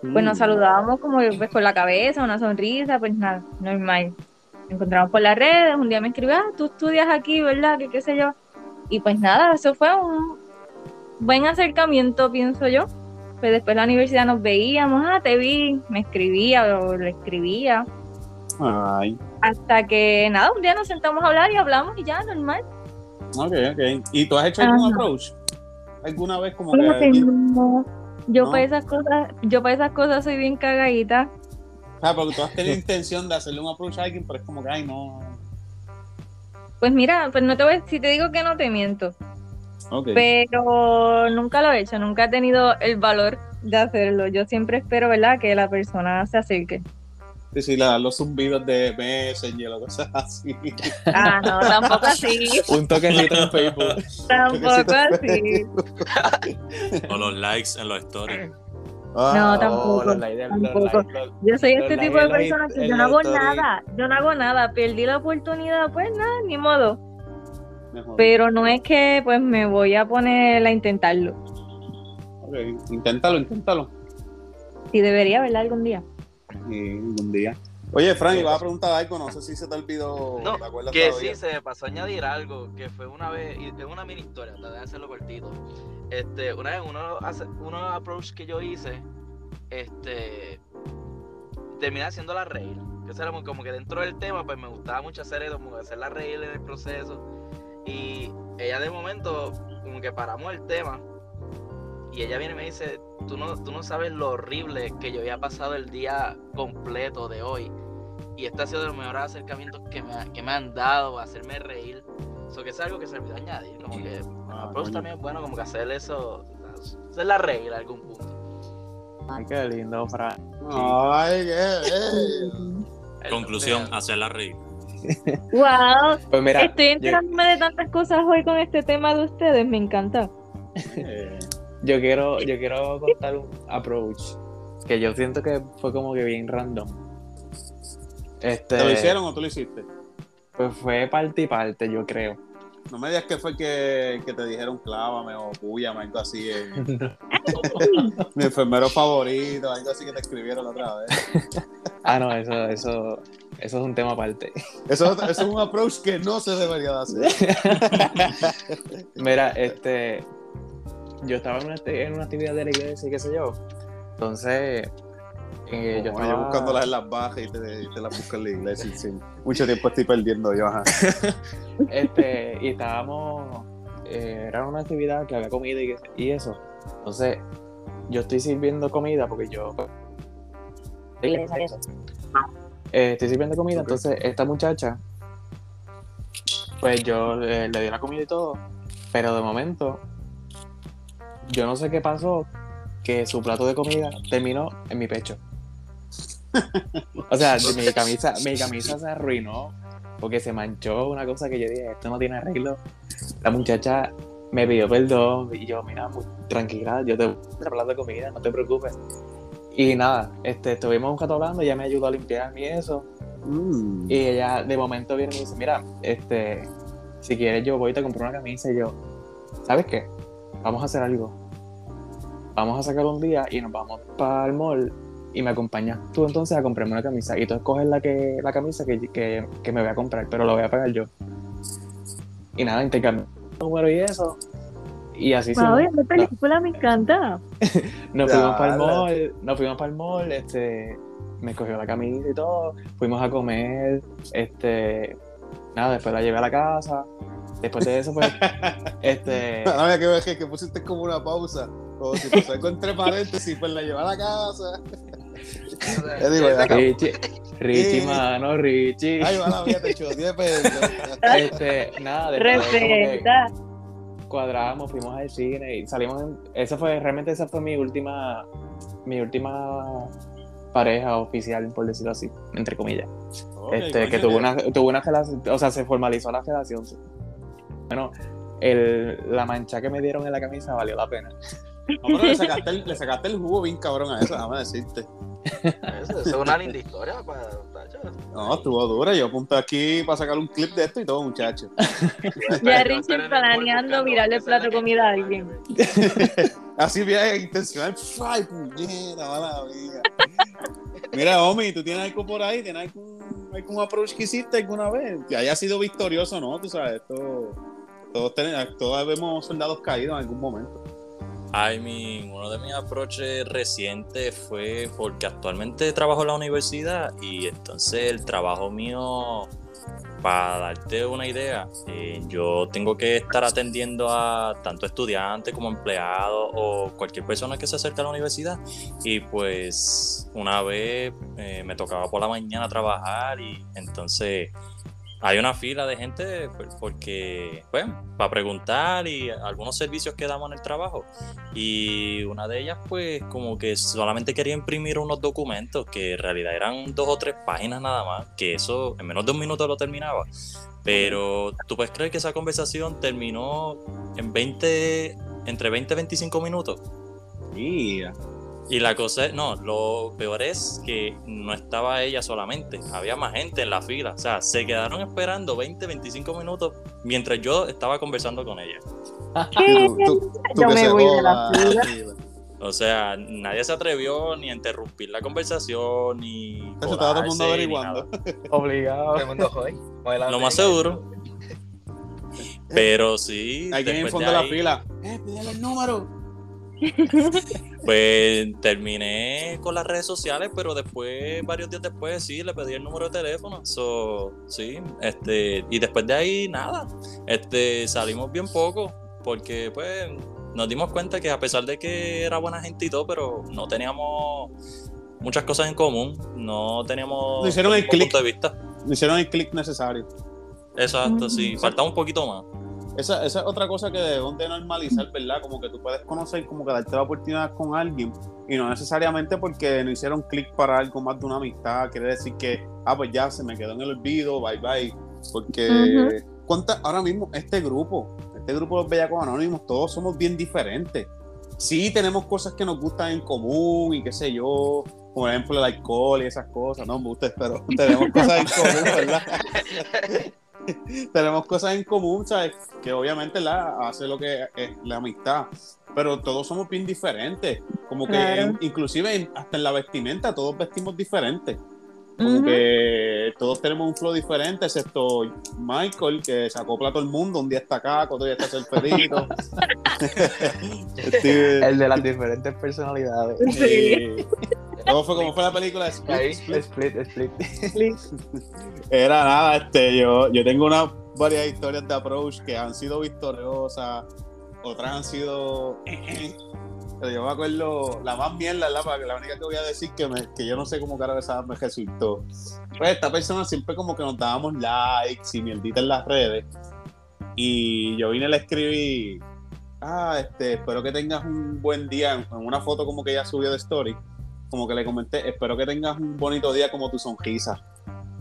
Pues nos Mm. saludábamos como pues, con la cabeza, una sonrisa, pues nada, normal. Nos encontramos por las redes, un día me escribió, ah, tú estudias aquí, ¿verdad? Que qué sé yo. Y pues nada, eso fue un buen acercamiento, pienso yo. Pues después de la universidad nos veíamos, ah, te vi, me escribía o le escribía. Ay, Hasta que nada, un día nos sentamos a hablar y hablamos y ya, normal. ok, ok. ¿Y tú has hecho algún approach? ¿Alguna vez como que... que no. Yo No. para esas cosas, yo para esas cosas soy bien cagadita. O sea, porque tú has tenido intención de hacerle un approach a alguien, pero es como que, ay, no. Pues mira, pues no te voy, si te digo que no te miento. Ok. pero nunca lo he hecho, nunca he tenido el valor de hacerlo. Yo siempre espero, ¿verdad?, que la persona se acerque. Sí, sí, la- los zumbidos de Messenger o cosas así. Ah, no, tampoco así, Un toquecito en Facebook. tampoco así. O los likes en los stories. Ah, No, tampoco, Oh, los likes de- los tampoco. likes, los- Yo soy este tipo de persona que yo no hago story. nada, yo no hago nada, perdí la oportunidad, pues nada, ni modo. mejor. Pero no es que pues me voy a poner a intentarlo. Ok, Inténtalo, inténtalo. Sí debería, ¿verdad? Algún día. Y un día. Oye, Frank, iba a preguntar algo, no sé si se te olvidó. No, ¿te acuerdas Que todavía? sí, se me pasó a añadir algo, que fue una vez, y es una mini historia, te voy a hacerlo cortito. Este, una vez uno, hace- uno approach que yo hice, este, terminé haciéndola reír. Que era como- como que dentro del tema, pues me gustaba mucho hacer eso, como que hacerla reír en el proceso. Y ella de momento, como que paramos el tema, y ella viene y me dice, tú no, tú no sabes lo horrible que yo había pasado el día completo de hoy. Y este ha sido de los mejores acercamientos que me, ha- que me han dado, hacerme reír. Eso que es algo que se olvidó añadir. Como que Ah, también es bueno, como que hacer eso, hacerla reír a algún punto. Ay, qué lindo, Fran. Ay, qué, El- Conclusión, o sea, hacerla reír. Wow, Pues mira, estoy yo, enterándome de tantas cosas hoy con este tema de ustedes, me encanta. Yo quiero, yo quiero contar un approach que yo siento que fue como que bien random. Este, ¿Te lo hicieron o tú lo hiciste? Pues fue parte y parte, yo creo. No me digas que fue que, que te dijeron clávame o púyame, algo así. eh. Mi enfermero favorito, algo así que te escribieron la otra vez. ah, no, eso, eso, eso es un tema aparte. Eso, eso es un approach que no se debería de hacer. Mira, este, yo estaba en una, en una actividad de la iglesia y qué sé yo. Entonces, eh, yo estaba buscándolas en las bajas y te, y te las busco en la iglesia. sí. Mucho tiempo estoy perdiendo yo. Ajá. este, y estábamos, eh, era una actividad que había comida y, eso. Entonces, yo estoy sirviendo comida porque yo... Eh, estoy sirviendo comida, entonces esta muchacha, pues yo eh, le di la comida y todo, pero de momento, yo no sé qué pasó, que su plato de comida terminó en mi pecho. O sea, mi camisa, mi camisa se arruinó porque se manchó una cosa que yo dije, esto no tiene arreglo. La muchacha me pidió perdón y yo, mira, mu- tranquila, yo te voy a hablar de comida, no te preocupes. Y nada, este, estuvimos un rato hablando, ella me ayudó a limpiarme y eso. Mm. Y ella de momento viene y me dice, mira, este, si quieres yo voy y te compro una camisa y yo, ¿sabes qué? Vamos a hacer algo. Vamos a sacar un día y nos vamos para el mall y me acompañas tú entonces a comprarme una camisa. Y tú escoges la, que, la camisa que, que, que me voy a comprar, pero lo voy a pagar yo. Y nada, intercambio número y eso. Y así Wow, hicimos. esta película me encanta. Nos fuimos para el mall, nos fuimos para el mall, este, me cogió la camisa y todo, fuimos a comer, este, nada, después la llevé a la casa, después de eso, pues, este, Ahora que ves que, que pusiste como una pausa. Como si pasó algo entre paréntesis, pues la llevar a la casa. Yo digo, ya. Richie, Richie, mano, Richie, Ay, va la vida, te echó 10 pesos. este, nada, después cuadramos, fuimos al cine y salimos, en, esa fue, realmente esa fue mi última, mi última pareja oficial, por decirlo así, entre comillas. Este, que tuvo una, tuvo una relación, o sea, se formalizó la relación. Bueno, el, la mancha que me dieron en la camisa valió la pena. No, pero le sacaste, el, le sacaste el jugo bien cabrón a eso, déjame decirte. Eso, eso es una linda historia para. No, estuvo dura. Yo apunté aquí para sacar un clip de esto y todo, muchachos. Ya Richie planeando mirarle el plato de comida a alguien. Así bien intencional. ¡Ay, puñera, mala! Mira, Omi, ¿tú tienes algo por ahí? ¿Tienes algún, algún approach que hiciste alguna vez? Que haya sido victorioso, ¿no? Tú sabes, esto, todos, tenemos, todos vemos soldados caídos en algún momento. I mean, uno de mis approaches recientes fue porque actualmente trabajo en la universidad y entonces el trabajo mío, para darte una idea, eh, yo tengo que estar atendiendo a tanto estudiantes como empleados o cualquier persona que se acerque a la universidad. Y pues una vez eh, me tocaba por la mañana trabajar y entonces hay una fila de gente pues, porque, pues, para preguntar y algunos servicios que damos en el trabajo. Y una de ellas, pues, como que solamente quería imprimir unos documentos que en realidad eran dos o tres páginas nada más, que eso en menos de un minuto lo terminaba. Pero tú puedes creer que esa conversación terminó en 20, entre 20 y 25 minutos. Yeah. Y la cosa es, no, lo peor es que no estaba ella solamente, había más gente en la fila. O sea, se quedaron esperando 20, 25 minutos mientras yo estaba conversando con ella. ¿Qué? Tú- tú- tú Yo que me voy de la fila. O sea, nadie se atrevió ni a interrumpir la conversación, ni. Eso estaba todo el mundo averiguando. Obligado. Todo el mundo joy. Lo más seguro. Pero sí. Alguien en el fondo de la fila. ¡Eh, pídele el número! Pues terminé con las redes sociales, pero después, varios días después, sí, le pedí el número de teléfono. So, sí, este, y después de ahí, nada. Este, salimos bien poco, porque pues nos dimos cuenta que a pesar de que era buena gente y todo, pero no teníamos muchas cosas en común. No teníamos No hicieron el click. punto de vista. Me hicieron el clic necesario. Exacto, sí. Mm. Faltaba un poquito más. Esa, esa es otra cosa que debemos de normalizar, ¿verdad? Como que tú puedes conocer, como que darte la oportunidad con alguien y no necesariamente porque no hicieron clic para algo más de una amistad, quiere decir que, ah, pues ya se me quedó en el olvido, bye bye. Porque. ¿cuánta- ahora mismo este grupo, este grupo de los Bellacos Anónimos, todos somos bien diferentes. Sí, tenemos cosas que nos gustan en común y qué sé yo, por ejemplo el alcohol y esas cosas, no me gusta, pero tenemos cosas en común, ¿verdad? tenemos cosas en común, ¿sabes? Que obviamente la hace lo que es la amistad, pero todos somos bien diferentes, como que Claro. in- inclusive en- hasta en la vestimenta todos vestimos diferentes, como Ujú. que todos tenemos un flow diferente, excepto Michael, que se acopla a todo el mundo, un día está acá, otro día está solterito. Este, El de las diferentes personalidades. Sí. ¿Cómo fue, cómo fue la película? Split. Split. Split, split. Era nada, este, yo, yo tengo una varias historias de approach que han sido victoriosas, otras han sido. Pero yo me acuerdo, la más mierda, la, la única que voy a decir que, me- que yo no sé cómo cara esa me resultó. Pues esta persona siempre como que nos dábamos likes y mierdita en las redes. Y yo vine y le escribí, ah, este, espero que tengas un buen día, en en una foto como que ella subió de story, como que le comenté, espero que tengas un bonito día como tu sonrisa.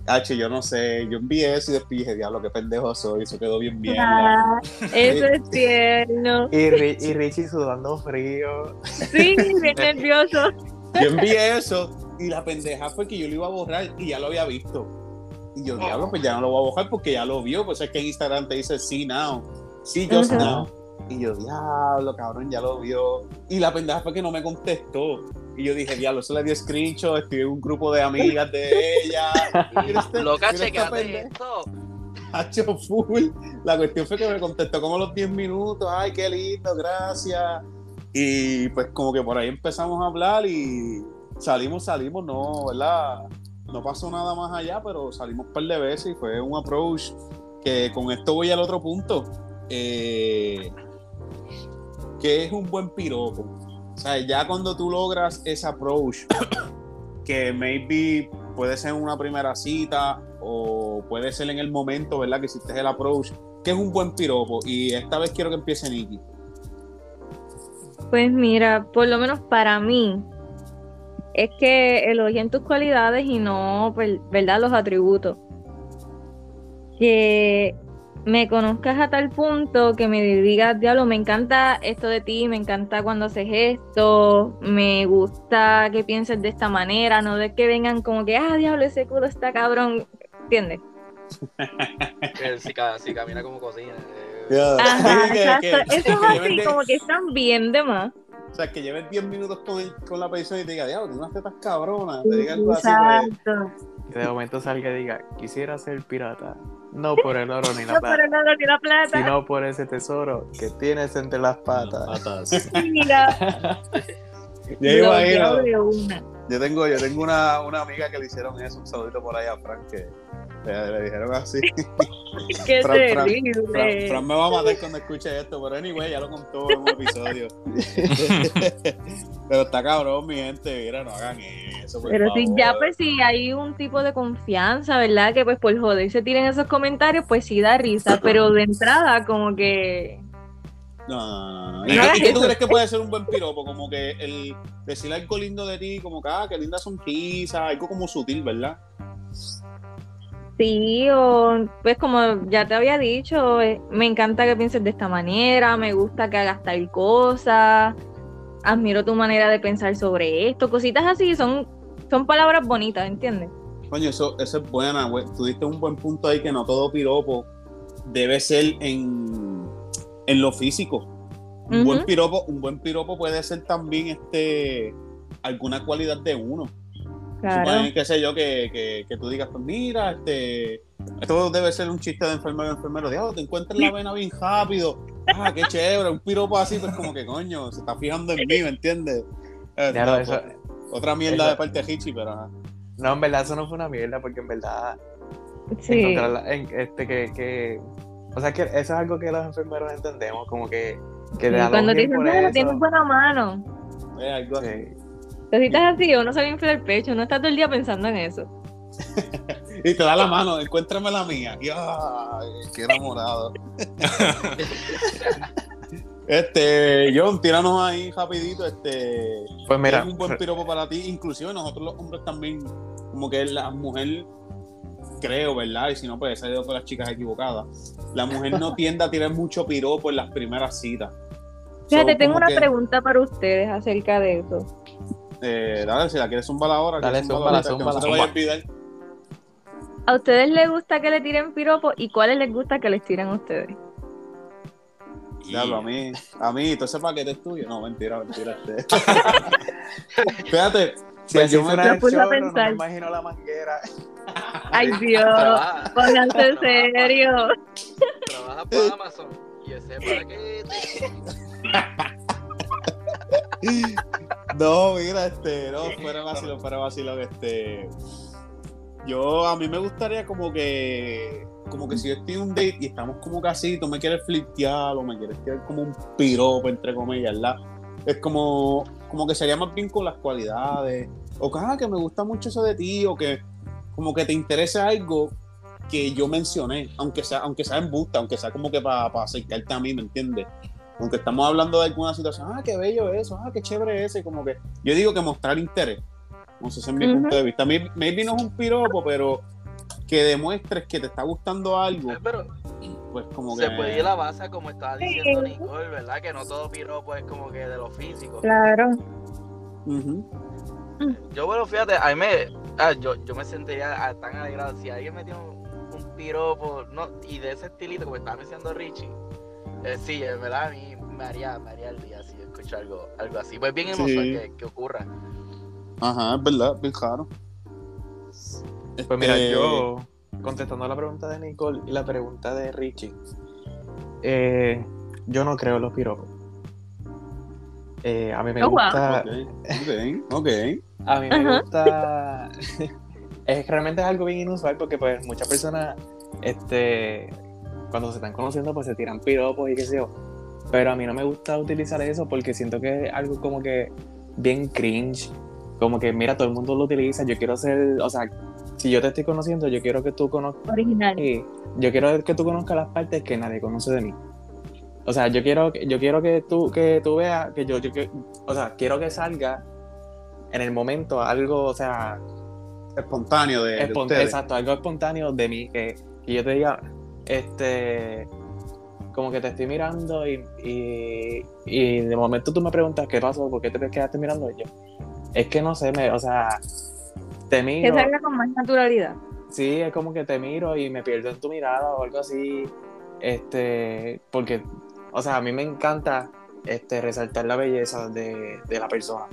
H, yo no sé, yo envié eso y después dije, diablo, qué pendejo soy, eso quedó bien bien. Ah, eso es tierno. Y, Ri- y Richie sudando frío. Sí, bien nervioso. Yo envié eso y la pendeja fue que yo lo iba a borrar y ya lo había visto. Y yo, diablo, pues ya no lo voy a borrar porque ya lo vio, pues es que en Instagram te dice sí now, sí just Ujú. now. Y yo, diablo, cabrón, ya lo vio. Y la pendeja fue que no me contestó. Y yo dije, diablo, eso le dio screenshot, estoy en un grupo de amigas de ella. Este- Loca, esta checate esto. Hacho full. La cuestión fue que me contestó como a los 10 minutos. Ay, qué lindo, gracias. Y pues como que por ahí empezamos a hablar y salimos, salimos, no, ¿verdad? No pasó nada más allá, pero salimos un par de veces y fue un approach que con esto voy al otro punto. Eh, que es un buen piropo. Sea, ya cuando tú logras ese approach, que maybe puede ser una primera cita o puede ser en el momento, ¿verdad? Que hiciste el approach, que es un buen piropo. Y esta vez quiero que empiece Nicky. Pues mira, por lo menos para mí, es que elogien tus cualidades y no, ¿verdad? Los atributos. Que me conozcas a tal punto que me digas, diablo, me encanta esto de ti, me encanta cuando haces esto, me gusta que pienses de esta manera, no de que vengan como que, ah, diablo, ese culo está cabrón, ¿entiendes? Si, ca- si camina como cocina. eh. Ajá, Que- exacto. que- Eso es así, de- como que están bien de más. O sea, que lleves 10 minutos con, el- con la persona y te diga, diablo, tienes unas tetas cabronas. Te diga algo así. pues, Exacto. Que de momento salga y diga, quisiera ser pirata. No por el oro ni la No plata, ni la plata. sino por ese tesoro que tienes entre las patas. Patas. Mira, Yo. Yo tengo, yo tengo una, una amiga que le hicieron eso, un saludito por ahí a Frank, que le, le dijeron así. Qué Fran, terrible. Fran, Fran me va a matar cuando escuche esto, pero anyway, ya lo contó en un episodio. pero está cabrón, mi gente, mira, no hagan eso. por Pero si favor. ya pues si hay un tipo de confianza, ¿verdad? Que pues por joder se tiren esos comentarios, pues sí da risa, pero de entrada como que No, no, no. no. No ¿Y, qué- tú crees que puede ser un buen piropo? Como que el decir algo lindo de ti, como que, ah, qué linda sonrisa, algo como sutil, ¿verdad? sí, o pues como ya te había dicho, eh, me encanta que pienses de esta manera, me gusta que hagas tal cosa, admiro tu manera de pensar sobre esto, cositas así, son, son palabras bonitas, ¿entiendes? Coño, eso, eso es buena, güey. Tú diste un buen punto ahí que no todo piropo debe ser en, en lo físico. Un buen piropo, un buen piropo puede ser también este alguna cualidad de uno. Claro. Suponen, qué sé yo, que, que, que tú digas, pues mira, este, esto debe ser un chiste de enfermero enfermero. Diablo, te encuentras la vena bien rápido. Ah, qué chévere, un piropo así, pues como que coño, se está fijando en mí, ¿me entiendes? Eh, no, lo- eso- pues, otra mierda eso- de parte de Hichi, pero ajá. No, en verdad eso no fue una mierda, porque en verdad Sí. encontrarla- en- este que, que o sea que eso es algo que los enfermeros entendemos, como que, que te Y cuando te dicen, por "Mira, eso. tienes buena mano. Algo así. Sí. Así, uno se le infla el pecho, no está todo el día pensando en eso. Y te da la mano, encuéntrame la mía. Y ay, qué enamorado. este, John, tíranos ahí rapidito, este. Pues mira, es un buen piropo para ti. Inclusive nosotros los hombres también, como que la mujer, creo, ¿verdad? Y si no, pues esa ido con las chicas equivocadas. La mujer no tiende a tirar mucho piropo en las primeras citas. Fíjate, So, tengo una que, pregunta para ustedes acerca de eso. eh, dale, si la quieres zumbar ahora, Dale, te zúmbala. vaya a olvidar. ¿A ustedes les gusta que le tiren piropo y cuáles les gusta que les tiren a ustedes? Diablo, a mí, a mí, todo ese paquete es tuyo. No, mentira, mentira. Este. Fíjate, si pues así yo me el puse a chorro, no me pensar. imagino la manguera. Ay, Dios, pónganse en serio. trabaja para Amazon. Y ese paquete. No, mira, este, no, fuera vacilo, fuera vacilo, este. Yo, a mí me gustaría como que, como que si yo estoy en un date y estamos como casi, tú me quieres flirtear o me quieres tirar como un piropo, entre comillas, ¿verdad? Es como, como que sería más bien con las cualidades, o que, ah, que me gusta mucho eso de ti, o que como que te interesa algo que yo mencioné, aunque sea, aunque sea en busta, aunque sea como que para acercarte a mí, ¿me entiendes? Aunque estamos hablando de alguna situación, ah, qué bello eso, ah, qué chévere ese, como que yo digo que mostrar interés. No sé, ese es mi punto de vista. Maybe, maybe no es un piropo, pero que demuestres que te está gustando algo, Pero pues como se puede ir a la base, como estaba diciendo Nicole, ¿verdad? Que no todo piropo es como que de lo físico. Claro. Ujú. Yo, bueno, fíjate, a mí me, ah, yo, yo me sentiría tan alegrado si alguien me tiene un, un piropo, no, y de ese estilito, como estaba mencionando Richie, eh, sí, en verdad a mí me haría, me haría el día si escucho algo, algo así. Pues bien Sí. inusual que, que ocurra. Ajá, es verdad, bien claro. Pues mira, Este, yo, contestando la pregunta de Nicole y la pregunta de Richie, eh, yo no creo en los piropos. Eh, a mí me Oh, wow. gusta, Ok, ok, ok. a mí me gusta, es realmente es algo bien inusual porque pues muchas personas, este, cuando se están conociendo pues se tiran piropos y qué sé yo, pero a mí no me gusta utilizar eso porque siento que es algo como que bien cringe, como que mira todo el mundo lo utiliza, yo quiero ser, o sea, si yo te estoy conociendo, yo quiero que tú conozcas Original. Sí, yo quiero que tú conozcas las partes que nadie conoce de mí. O sea, yo quiero, yo quiero que tú, que tú veas que yo, yo que- o sea, quiero que salga en el momento algo, o sea, Espontáneo de, exacto, algo espontáneo de mí, que, que yo te diga, este, como que te estoy mirando y, y, y de momento tú me preguntas qué pasó, por qué te quedaste mirando y yo. Es que no sé, me, o sea, te Que miro. salga con más naturalidad. Sí, es como que te miro y me pierdo en tu mirada o algo así. Este, porque, o sea, a mí me encanta este, resaltar la belleza de, de la persona.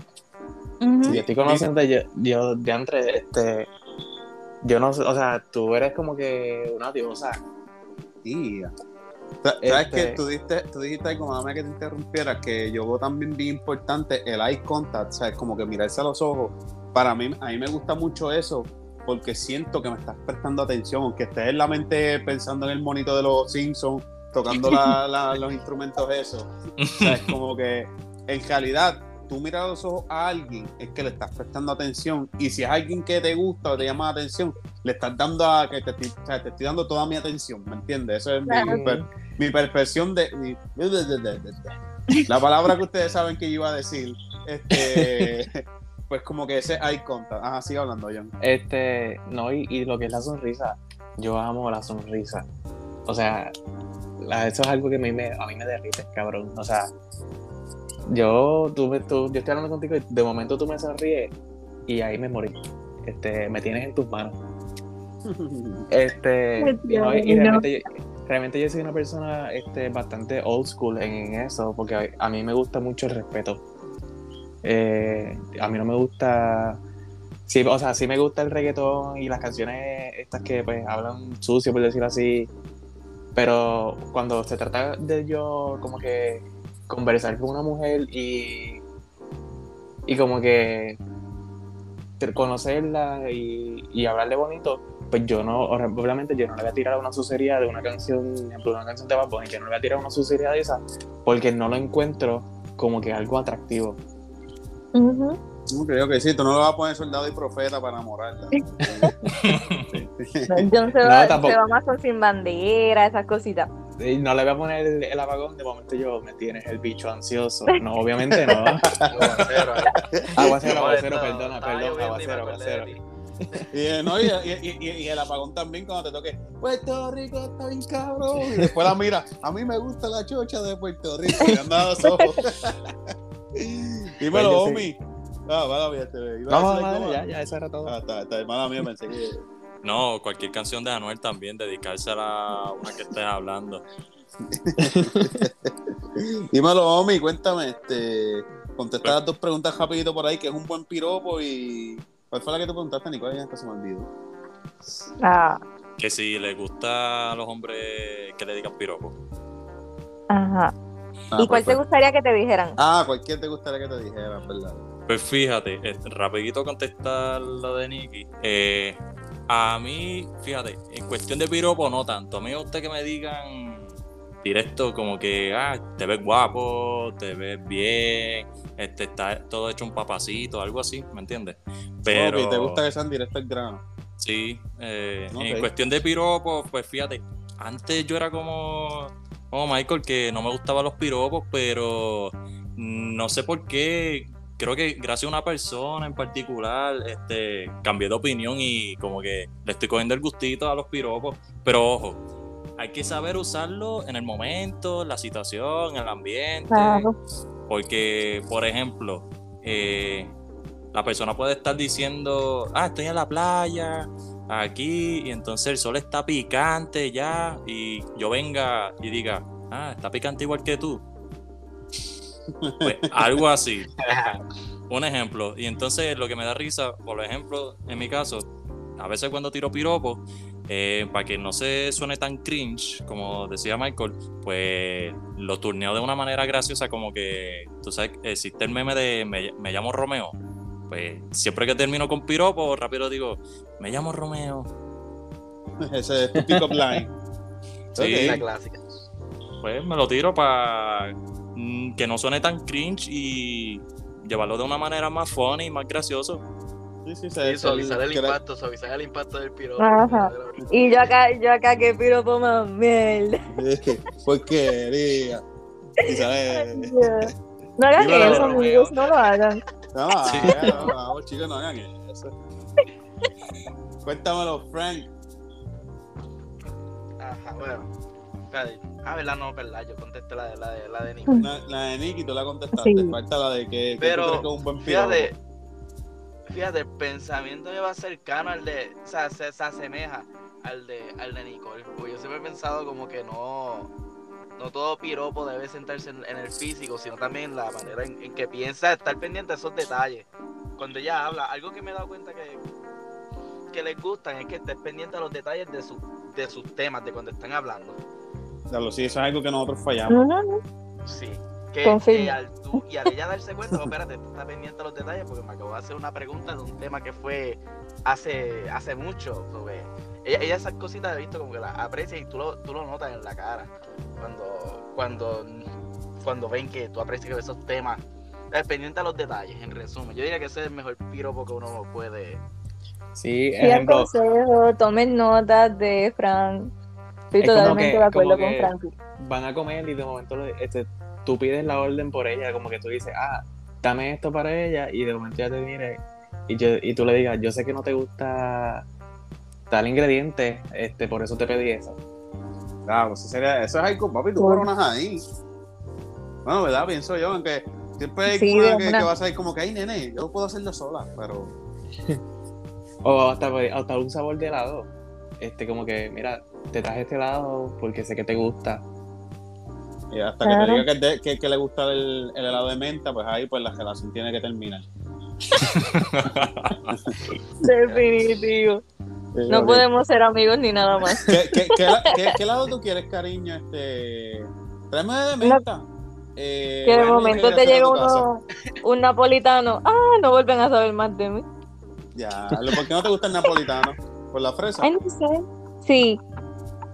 Si yo estoy conociendo, yo, yo de entre, este, yo no sé, o sea, tú eres como que una diosa. Tía. Sa- ¿Sabes Este- que tú, dijiste, tú dijiste algo, mamá, que te interrumpiera, que yo veo también bien importante el eye contact, ¿sabes? Como que mirarse a los ojos. Para mí, a mí me gusta mucho eso, porque siento que me estás prestando atención, aunque estés en la mente pensando en el monito de los Simpsons, tocando la- la- los instrumentos esos. ¿Sabes? Como que en realidad tú miras a los ojos a alguien, es que le estás prestando atención. Y si es alguien que te gusta o te llama la atención, le estás dando a que te, estoy- o sea, te estoy dando toda mi atención, ¿me entiendes? Eso es mi- per- mi, perfección de, mi- La palabra que ustedes saben que yo iba a decir, este, pues como que ese eye contact. Ajá, sigue hablando, John. Este, no, y, y lo que es la sonrisa, yo amo la sonrisa. O sea, la- eso es algo que a mí me, a mí me derrite, cabrón. O sea, yo, tú, tú- yo estoy hablando contigo y de momento tú me sonríes y ahí me morí. Este, me tienes en tus manos. Este, y, realmente, yo, realmente yo soy una persona este, bastante old school en, en eso, porque a, a mí me gusta mucho el respeto. Eh, a mí no me gusta. Sí, o sea, sí me gusta el reggaetón y las canciones estas que pues hablan sucio, por decirlo así. Pero cuando se trata de yo como que conversar con una mujer y, y como que conocerla y, y hablarle bonito, pues yo no, obviamente yo no le voy a tirar una sucería de una canción, por ejemplo, una canción de Bad Bunny, yo no le voy a tirar una sucería de esa porque no lo encuentro como que algo atractivo. Ok, ok, sí, tú no le vas a poner soldado y profeta para enamorarla. John se No, va, tampoco. se va más con sin bandera, esas cositas. No le voy a poner el, el apagón, de momento yo me tienes el bicho ansioso. No, obviamente no. Aguacero, ahí. Aguacero, No, aguacero, perdona, perdón, aguacero, aguacero. Y, eh, no, y, y- y- y- y el apagón también cuando te toque Puerto Rico está bien cabrón. Y después la mira, a mí me gusta la chocha de Puerto Rico. Y anda a los ojos. Dímelo, Pues Omi. Ah, mala mía, te iba a madre, ya, ya, eso era todo. Ah, está, está, mala mía, pensé que. No, cualquier canción de Anuel también, dedicársela a una que estés hablando. Dímelo, Omi, cuéntame, este. Contesta las dos preguntas rapidito por ahí, que es un buen piropo y. ¿Cuál fue la que tú preguntaste, Nicole? Ya hasta se me olvidó. Ah, Que si le gusta a los hombres que le digan piropo. ajá. Ah, ¿Y cuál te perfecto. gustaría que te dijeran? Ah, cualquier te gustaría que te dijera, ¿verdad? Pues fíjate, eh, rapidito contestar lo de Nicky. Eh, a mí, fíjate, en cuestión de piropo no tanto. A mí me gusta que me digan directo como que, ah, te ves guapo, te ves bien, este, está todo hecho un papacito, algo así, ¿me entiendes? Pero Ok, te gusta que sean directo al grano. sí, eh, en cuestión de piropos, pues fíjate, antes yo era como, como Michael, que no me gustaban los piropos, pero no sé por qué. Creo que gracias a una persona en particular, este, cambié de opinión y como que le estoy cogiendo el gustito a los piropos. Pero ojo, hay que saber usarlo en el momento, en la situación, en el ambiente. Claro. Porque, por ejemplo, eh, la persona puede estar diciendo, ah, estoy en la playa, aquí, y entonces el sol está picante ya, y yo venga y diga, ah, está picante igual que tú. Pues, algo así. un ejemplo. Y entonces lo que me da risa, por ejemplo, en mi caso, a veces cuando tiro piropo, eh, para que no se suene tan cringe, como decía Michael, pues lo turneo de una manera graciosa, como que, tú sabes, existe el meme de me, me llamo Romeo. Pues siempre que termino con piropo, rápido digo, me llamo Romeo. Ese es tu pick-up line. Sí. La clásica. Pues me lo tiro para que no suene tan cringe y llevarlo de una manera más funny, más gracioso. Sí, sí, suavizar el impacto, suavizar el impacto del piropo. Ajá. Y yo acá, yo acá, que piropo más mierda. Porquería. Y sabes. No hagan Dímelo, eso, amigos, no lo hagan. No, Sí. no, vamos, chicos, no hagan eso. Cuéntamelo, Frank. Ajá, bueno. Ah, verdad, no, verdad. Yo contesté la de la de la de Nico. La, la de Nicky, tú la contestaste. Sí. Falta la de que, que Pero, tú crees que es un buen. Fíjate, fíjate, el pensamiento me va cercano al de, o sea, se, se asemeja al de, al de Nicole. Porque yo siempre he pensado como que no, no todo piropo debe sentarse en, en el físico, sino también la manera en, en que piensa, estar pendiente de esos detalles. Cuando ella habla, algo que me he dado cuenta que, que les gustan es que estés pendiente a los detalles de, su, de sus temas, de cuando están hablando. Diablo, sí, eso es algo que nosotros fallamos. Ujú. Sí. Que, que al tú, y al ella darse cuenta, oh, espérate, tú estás pendiente a los detalles porque me acabo de hacer una pregunta de un tema que fue hace, hace mucho. sobre- ella, ella esas cositas he visto como que las aprecia y tú lo, tú lo notas en la cara. Cuando, cuando, cuando ven que tú aprecias esos temas. Pendiente a los detalles, en resumen. Yo diría que ese es el mejor piropo que uno puede. Sí, Sí, el ejemplo, consejo, tomen notas de Fran. Estoy Es como totalmente que- de acuerdo como con que- Frankie. van a comer y de momento este, tú pides la orden por ella, como que tú dices, ah, dame esto para ella, y de momento ya te mire y, yo, y tú le digas, yo sé que no te gusta tal ingrediente, este, por eso te pedí eso. Claro, eso, sería, eso es algo, papi, tú Bueno. coronas ahí. Bueno, ¿verdad? Pienso yo, aunque siempre hay Sí, una que, una. que va a ser como que, ay, nene, yo puedo hacerlo sola, pero O hasta, hasta un sabor de helado. Este, como que, mira, te traje este helado porque sé que te gusta. y hasta que te diga que, de- que- que le gusta el, el helado de menta, pues ahí pues la relación tiene que terminar. Definitivo. No podemos ser amigos ni nada más. ¿Qué, qué, qué, qué- qué helado tú quieres, cariño? Este, tráeme de menta. Eh, Que de momento te llega uno, un napolitano. Ah, no vuelven a saber más de mí. Ya, ¿por qué no te gusta el napolitano? ¿Por la fresa? Ay, no sé. Sí.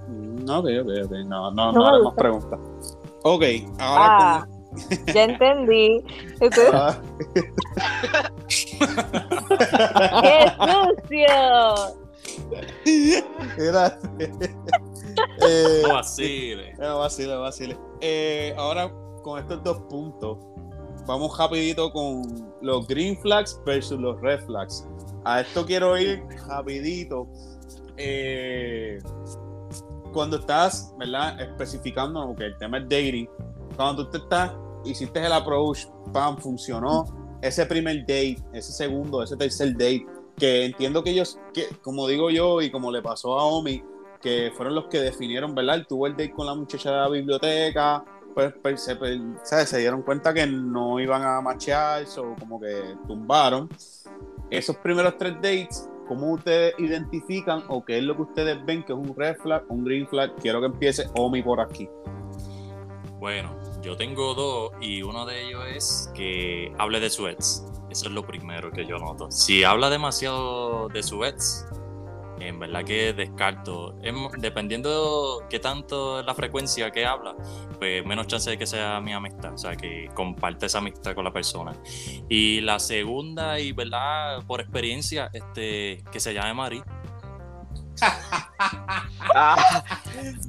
Mm, Ok, ok, ok. No, no, No no, gusta. preguntas. Ok, ahora Ah, ya entendí. Ah, ¡Qué sucio! Era... eh, No vacile. no, vacile, vacile. Eh, ahora, con estos dos puntos, vamos rapidito con los green flags versus los red flags. A esto quiero ir rapidito. Eh, cuando estás, ¿verdad? Especificando, porque el tema es dating. Cuando tú te estás, hiciste el approach, pam, funcionó. Ese primer date, ese segundo, ese tercer date, que entiendo que ellos, que, como digo yo y como le pasó a Omi, que fueron los que definieron, ¿verdad? Él tuvo el date con la muchacha de la biblioteca, pues, pues, se, pues, se dieron cuenta que no iban a machear, o como que tumbaron. Esos primeros tres dates, ¿cómo ustedes identifican o qué es lo que ustedes ven que es un red flag, un green flag? Quiero que empiece Omi por aquí. Bueno, yo tengo dos y uno de ellos es que hable de su ex. Eso es lo primero que yo noto. Si habla demasiado de su ex, en verdad que descarto. Dependiendo qué tanto la frecuencia que habla, pues menos chance de que sea mi amistad. O sea, que comparte esa amistad con la persona. Y la segunda, y verdad, por experiencia, este, que se llame Mari. Ah,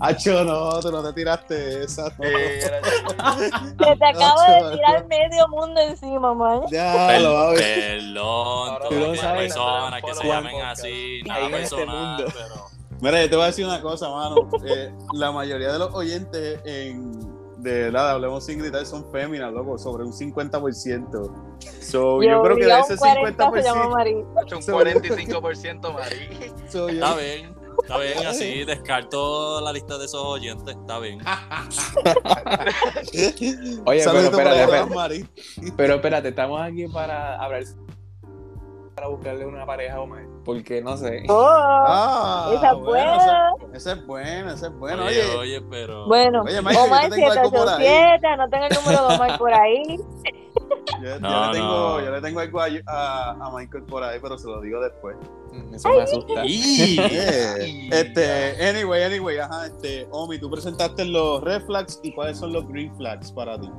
Hacho, no, tú no te tiraste esa. no. eh, Se te acabo de tirar medio mundo encima, man. Ya, lo va a ver. perdón, todas no las sabes personas que se llamen así, nada este personal, mundo. pero... Mira, yo te voy a decir una cosa, mano. Eh, la mayoría de los oyentes en de nada, hablemos sin gritar, son féminas, loco, sobre un 50%. So, yo, creo que de ese un 40 se llama 50%, Mari. un 45% Marí. so, yo, Está bien. Está bien, así descarto la lista de esos oyentes. Está bien. Oye, pero espérate, espérate, pero espérate, estamos aquí para hablar para buscarle una pareja a Omar, porque no sé. Oh, Ah, esa es bueno, buena. ese- Ese es bueno, ese es bueno. oye, Oye, oye, pero. Bueno, Oye, Mike, yo Omar te tengo algo por ahí. 787, no tengo el número de Omar por ahí. yo, yo No, le tengo, no. yo le tengo algo a, a, a Michael por ahí, pero se lo digo después. Mm, Eso me asusta. ¡Y! Eh, este, anyway, anyway, ajá, este, Omi, tú presentaste los red flags y cuáles son los green flags para ti.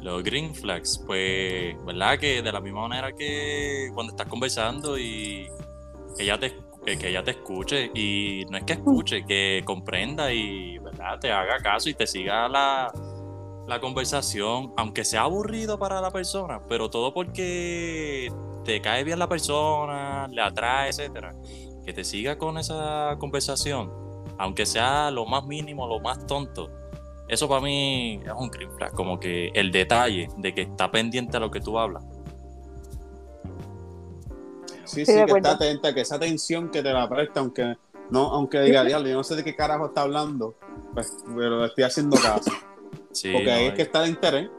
Los green flags, pues, ¿verdad? Que de la misma manera que cuando estás conversando y que ella te, que ella te escuche y no es que escuche, que comprenda y, ¿verdad? Te haga caso y te siga la, la conversación, aunque sea aburrido para la persona, pero todo porque te cae bien la persona, le atrae, etcétera. Que te siga con esa conversación, aunque sea lo más mínimo, lo más tonto. Eso para mí es un green como que el detalle de que está pendiente a lo que tú hablas. Sí, sí, que está atenta, que esa atención que te la presta, aunque no, aunque diga, diablo, yo no sé de qué carajo está hablando, pues, pero le estoy haciendo caso. Sí, Porque no, ahí es que está el interés.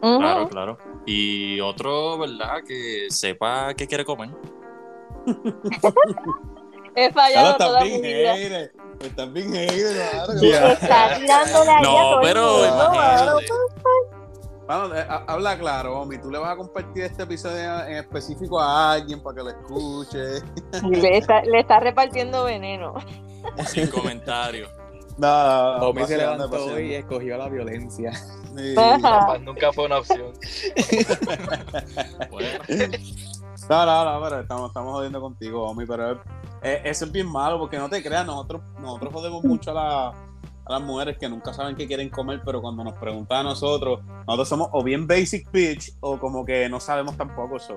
Claro, claro. Y otro, ¿verdad? Que sepa qué quiere comer. He Claro, fallado estás toda mi bien vida. Estás bien hater, claro. Está a No, pero imagínate. Vamos, eh, ha- habla claro, Omi. Tú le vas a compartir este episodio en específico a alguien para que lo escuche. Le está, le está repartiendo veneno. Sin comentarios. No, no, Omi se levantó y escogió la violencia. Sí. Nunca fue una opción. Bueno, No, no, no, pero estamos, estamos jodiendo contigo, Omi, pero eh, eso es bien malo porque no te creas, nosotros, nosotros jodemos mucho a, la- a las mujeres que nunca saben qué quieren comer, pero cuando nos preguntan a nosotros, nosotros somos o bien basic bitch o como que no sabemos tampoco eso,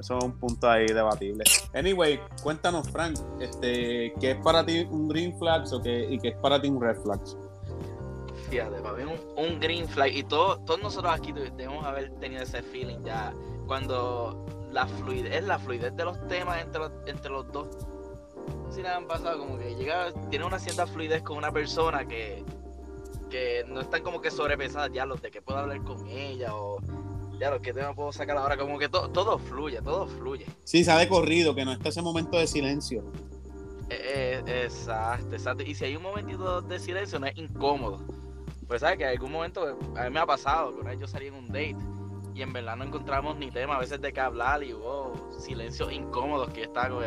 eso es un punto ahí debatible. Anyway, cuéntanos, Frank, este, ¿qué es para ti un green flag o qué, y qué es para ti un red flag? Fíjate, para mí un, un green flag. Y todo- todos nosotros aquí debemos haber tenido ese feeling ya. Cuando la fluidez, la fluidez de los temas entre los, entre los dos. Si le han pasado, como que llega, tiene una cierta fluidez con una persona que, que no están como que sobrepesadas ya los de que puedo hablar con ella o ya los que tema puedo sacar ahora. Como que to- todo fluye, todo fluye. Sí, sabe corrido, que no está ese momento de silencio. Eh, eh, exacto, exacto. Y si hay un momentito de silencio, no es incómodo. Pues sabes que en algún momento a mí me ha pasado, que una vez yo salí en un date y en verdad no encontramos ni tema a veces de qué hablar y hubo silencios incómodos que estaba como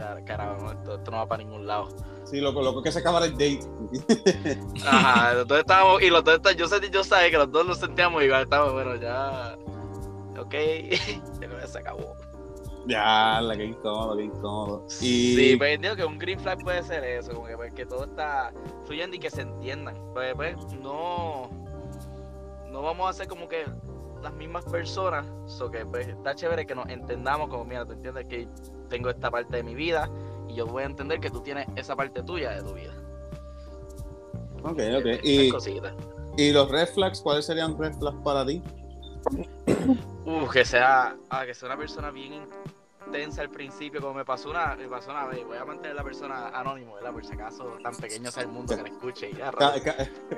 "Car- caramba, no, esto, esto no va para ningún lado. Sí, loco, loco que se acaba el date. Ajá, dos estábamos, y los dos está- yo, yo sabía que los dos nos sentíamos igual, estábamos, bueno, ya, ok, ya se acabó. Ya, la que incómodo, que incómodo. Y Sí, pues entiendo que un green flag puede ser eso, como que, pues, que todo está fluyendo y que se entiendan. Pues, pues, no, no vamos a ser como que las mismas personas, so que pues está chévere que nos entendamos como, mira, tú entiendes que tengo esta parte de mi vida y yo voy a entender que tú tienes esa parte tuya de tu vida. Ok, Eh, ok. Y, los red flags, ¿cuáles serían red flags para ti? Uf, que sea, ah, que sea una persona bien intensa al principio, como me pasó una, me pasó una vez. Voy a mantener la persona anónimo, ¿verdad? Por si acaso tan pequeño sea el mundo que la escuche y ya, ca-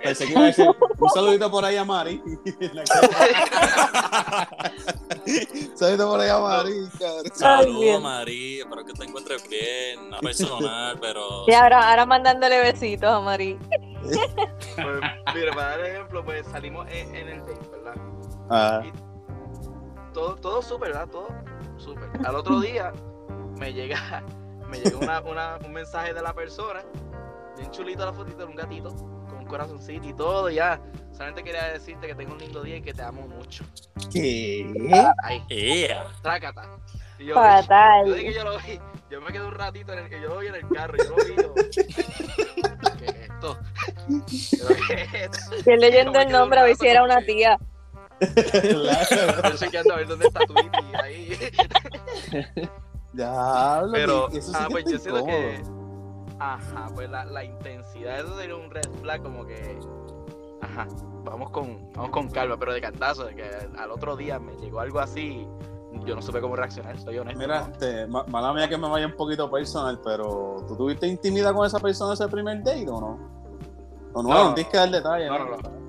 Pensé que iba a decir un saludito por ahí a Mari. saludito por ahí a Mari, cabrón. saludos. María. Espero que te encuentres bien. No personal, pero. Y ahora, ahora mandándole besitos a Mari. Pues, mira, para dar ejemplo, pues salimos en, en el date, ¿verdad? Ah, Todo, todo súper, ¿verdad? Todo súper. Al otro día me llega, me llega una, una- un mensaje de la persona, bien chulito la fotito de un gatito, con un corazoncito y todo, y ya. Solamente quería decirte que tengo un lindo día y que te amo mucho. ¿Qué? Ahí, ¡Ea! trácata. Y yo, Fatal. yo lo vi, yo me quedé un ratito en el que yo lo vi en el carro, yo lo vi, yo, ¿qué es esto? ¿qué es esto? Estoy leyendo el nombre a ver si era una que- Yo chequeando a ver dónde está ahí. Ya, Pero, eso sí ah, que pues yo siento que. Ajá, pues la, la intensidad, eso sería un red flag, como que. Ajá, vamos con, vamos con calma, pero de cantazo, de que al otro día me llegó algo así. yo no supe cómo reaccionar, soy honesto. Mira, este, ma- mala mía que me vaya un poquito personal, pero ¿tú tuviste intimidad con esa persona ese primer date o no? O no, No, no, no, tienes que dar detalles. no, no,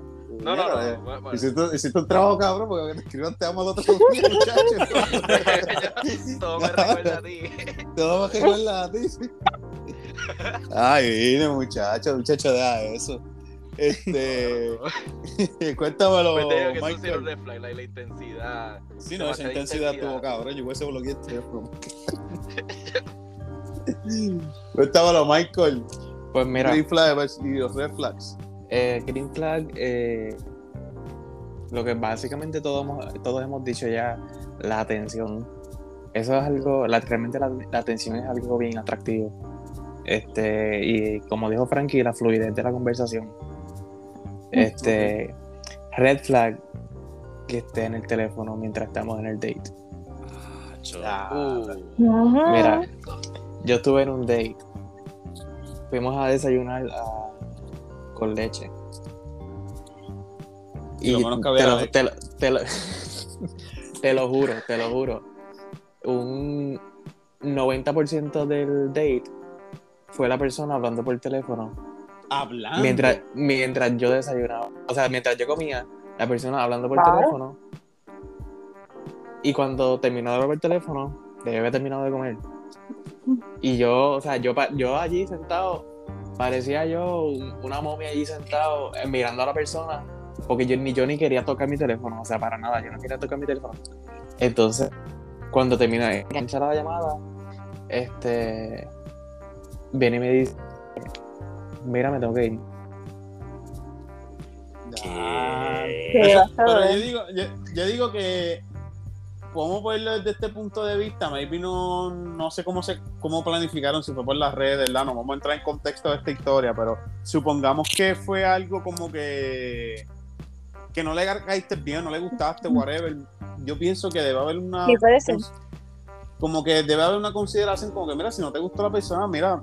no. No, no, eh, bueno, bueno. Hiciste, hiciste un trabajo cabrón porque te escriban te amo al otro día, muchachos. Todo me recuerda a ti. Todo me recuerda a ti. sí. Ay, vine, muchacho, muchacho, deja eso. Este, cuéntamelo, Pues te digo que eso sí un Michael. red flag, la, la intensidad. Sí, no, esa intensidad intensidad. tuvo cabrón. Yo hubiese bloqueado el teléfono. Cuéntamelo, Michael. Pues mira, Green flag y los red flags. Eh, Green Flag, eh, lo que básicamente todos hemos, todos hemos dicho ya, la atención. Eso es algo, la, realmente la, la atención es algo bien atractivo. Este, y como dijo Frankie, la fluidez de la conversación. Este, red flag, que esté en el teléfono mientras estamos en el date. Uh, Ujú. Mira, yo estuve en un date. Fuimos a desayunar a- con leche. Y lo menos que había te, lo, te, lo, te, lo, te lo juro, te lo juro. Un 90% del date fue la persona hablando por teléfono Hablando. mientras, mientras yo desayunaba. O sea, mientras yo comía, la persona hablando por teléfono. Y cuando terminó de hablar por teléfono, debe haber terminado de comer. Y yo, o sea, yo, pa- yo allí sentado, parecía yo un- una momia allí sentado, eh, mirando a la persona, porque yo ni yo ni quería tocar mi teléfono, o sea, para nada, yo no quería tocar mi teléfono. Entonces, cuando termina de enganchar la llamada, este, viene y me dice, mira, me tengo que ir. ¿Qué? ¿Qué vas a Pero yo digo, yo, yo digo que podemos verlo desde este punto de vista. Maybe no, no sé cómo se cómo planificaron, si fue por las redes, ¿verdad? No vamos a entrar en contexto de esta historia, pero supongamos que fue algo como que que no le caíste bien, no le gustaste, whatever. Yo pienso que debe haber una puede ser. como que debe haber una consideración como que mira, si no te gustó la persona, mira,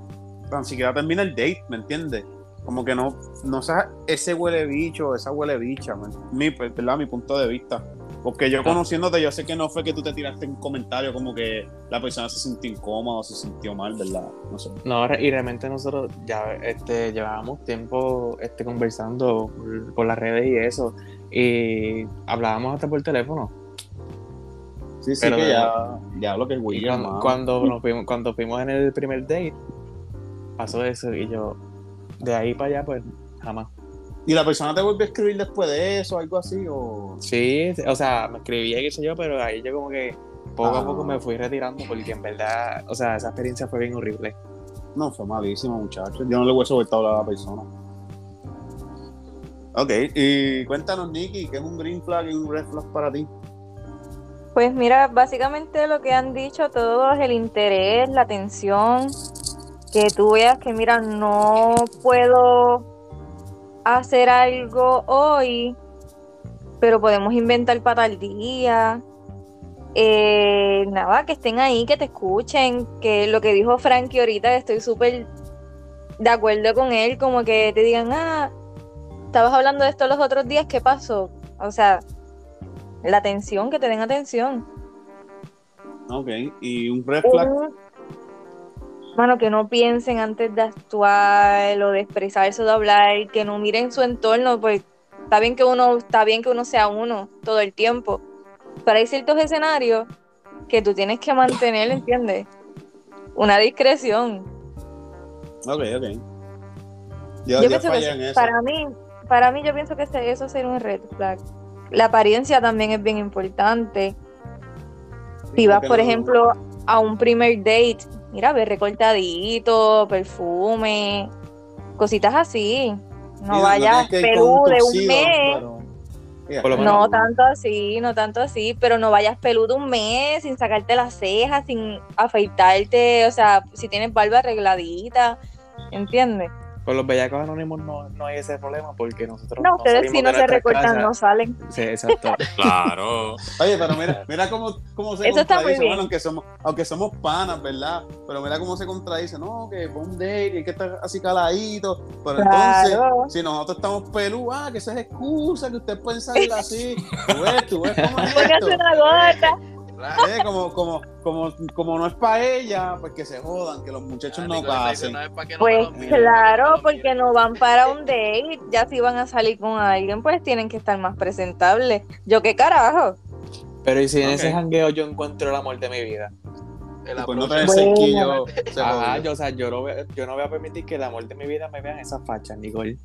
tan siquiera termina el date, ¿me entiendes? Como que no, no seas ese huele bicho, esa huele bicha, man. mi, ¿verdad? mi punto de vista. Porque yo conociéndote, yo sé que no fue que tú te tiraste un comentario como que la persona se sintió incómoda o se sintió mal, ¿verdad? No sé. No, y realmente nosotros ya este, llevábamos tiempo este, conversando por, por las redes y eso, y hablábamos hasta por teléfono. Sí, sí, Pero que de- ya, ya lo que es William, cuando, nos fuimos, cuando fuimos en el primer date, pasó eso, y yo, de ahí para allá, pues jamás. ¿Y la persona te volvió a escribir después de eso, algo así? O... Sí, o sea, me escribía y qué sé yo, pero ahí yo como que poco Ah. a poco me fui retirando porque en verdad, o sea, esa experiencia fue bien horrible. No, fue malísimo, muchacho. Yo no le hubiese vuelto a hablar a la persona. Ok, y cuéntanos, Nicky, ¿qué es un green flag y un red flag para ti? Pues mira, básicamente lo que han dicho todos, el interés, la atención, que tú veas que mira, no puedo hacer algo hoy, pero podemos inventar para tal día. Eh, nada, que estén ahí, que te escuchen, que lo que dijo Frankie ahorita, estoy súper de acuerdo con él, como que te digan, ah, estabas hablando de esto los otros días, ¿qué pasó? O sea, la atención, que te den atención. Ok, y un red flag. Mano, que no piensen antes de actuar o de expresarse o de hablar, que no miren su entorno, pues está bien que uno, está bien que uno sea uno todo el tiempo. Pero hay ciertos escenarios que tú tienes que mantener, ¿entiendes? Una discreción. Ok, ok. Yo, pienso que en eso. para mí, para mí yo pienso que eso sería un red flag. La apariencia también es bien importante. Si vas, por no- ejemplo, a un primer date, mira, ve recortadito, perfume, cositas así. No Sí, vayas pelú con de un mes. pero- Yeah. No tanto así, no tanto así, pero no vayas peludo un mes sin sacarte las cejas, sin afeitarte, o sea, si tienes barba arregladita, ¿entiendes? Con los bellacos anónimos no, no hay ese problema porque nosotros No, ustedes si no se recortan no salen. Sí, exacto. Claro. Oye, pero mira, mira cómo, cómo se Eso está muy contradice, bien. bueno, aunque somos, aunque somos panas, ¿verdad? Pero mira cómo se contradice, no, que fue un date, hay que estar así caladito. Pero Claro. entonces, si nosotros estamos pelú, ah, que esa es excusa, que ustedes pueden salir así. Tú ves, tú ves cómo es esto. Póngase una gorra. Eh, como, como, como, como no es para ella, pues que se jodan, que los muchachos no pasen. Pues claro, porque no van para un date. Ya si van a salir con alguien, pues tienen que estar más presentables. Yo qué carajo. Pero y si en Ok. ese jangueo yo encuentro el amor de mi vida. El Pues no te se Ajá, yo, o sea, yo no, voy, yo no voy a permitir que el amor de mi vida me vea en esas fachas, Nicole.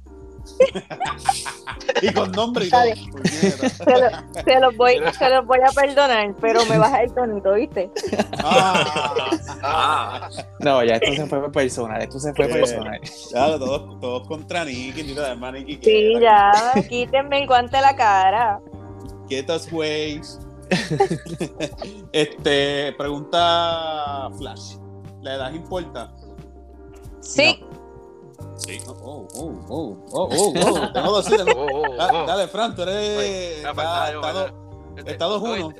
Y con nombre y todo. Se, lo- se los voy, se los voy a perdonar, pero me baja el tonito, ¿viste? Ah, Ah, No, ya esto se fue personal, esto se fue Eh. personal. claro, todos, todos contra Nicky, ni la demás Nicky. Sí, ya, quítenme el guante de la cara. Quietos, ways. este, pregunta Flash. ¿La edad importa? Sí, sí. Oh, oh, oh, oh, oh, oh, oh. Tengo dos, tengo- Oh, oh, Da- oh. Dale, Fran, tú eres. Oye, está- dale, está bueno, dos- este, está dos oye, uno.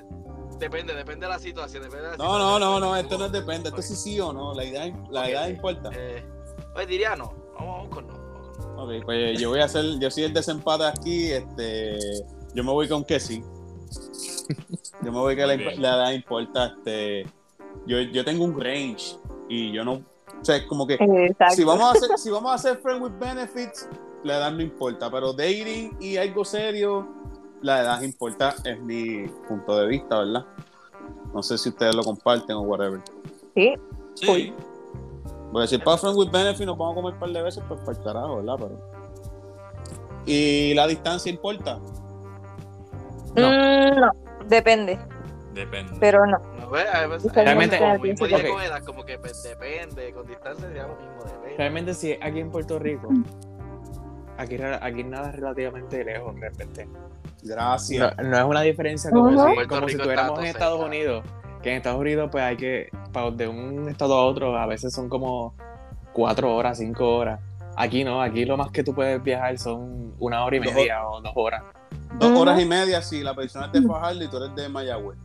Depende, depende de la situación. Depende de la No, no, situación. no, no, esto no depende. Esto sí sí o no. La edad, la Ok, edad ok. importa. Eh, pues diría no. Vamos, vamos con no. no. Ok, pues yo voy a hacer, yo soy el desempate aquí, este, yo me voy con que sí. Yo me voy que la, la edad importa, este, yo, yo tengo un range y yo no, sea, es como que exacto. si vamos a hacer, si vamos a hacer friend with benefits, la edad no importa, pero dating y algo serio, la edad importa, es mi punto de vista, ¿verdad? No sé si ustedes lo comparten o whatever. Sí, Sí. Porque si es para friend with benefit nos vamos a comer un par de veces, pues para el carajo, ¿verdad? Pero... ¿Y la distancia importa? No. Mm, no, depende, Depende. pero no. Pues, Realmente- como mismo dije Ok. con edad, como que pues, depende, con distancia sería lo mismo, depende. Realmente si es aquí en Puerto Rico, aquí, aquí nada es relativamente lejos realmente. Gracias. no es una diferencia como, si, como si estuviéramos en Estados cerca. Unidos, que en Estados Unidos pues hay que, para de un estado a otro, a veces son como cuatro horas, cinco horas. Aquí no, aquí lo más que tú puedes viajar son una hora y Dos media o dos horas. Dos horas y media si la persona es de Fajardo y tú eres de Mayagüez.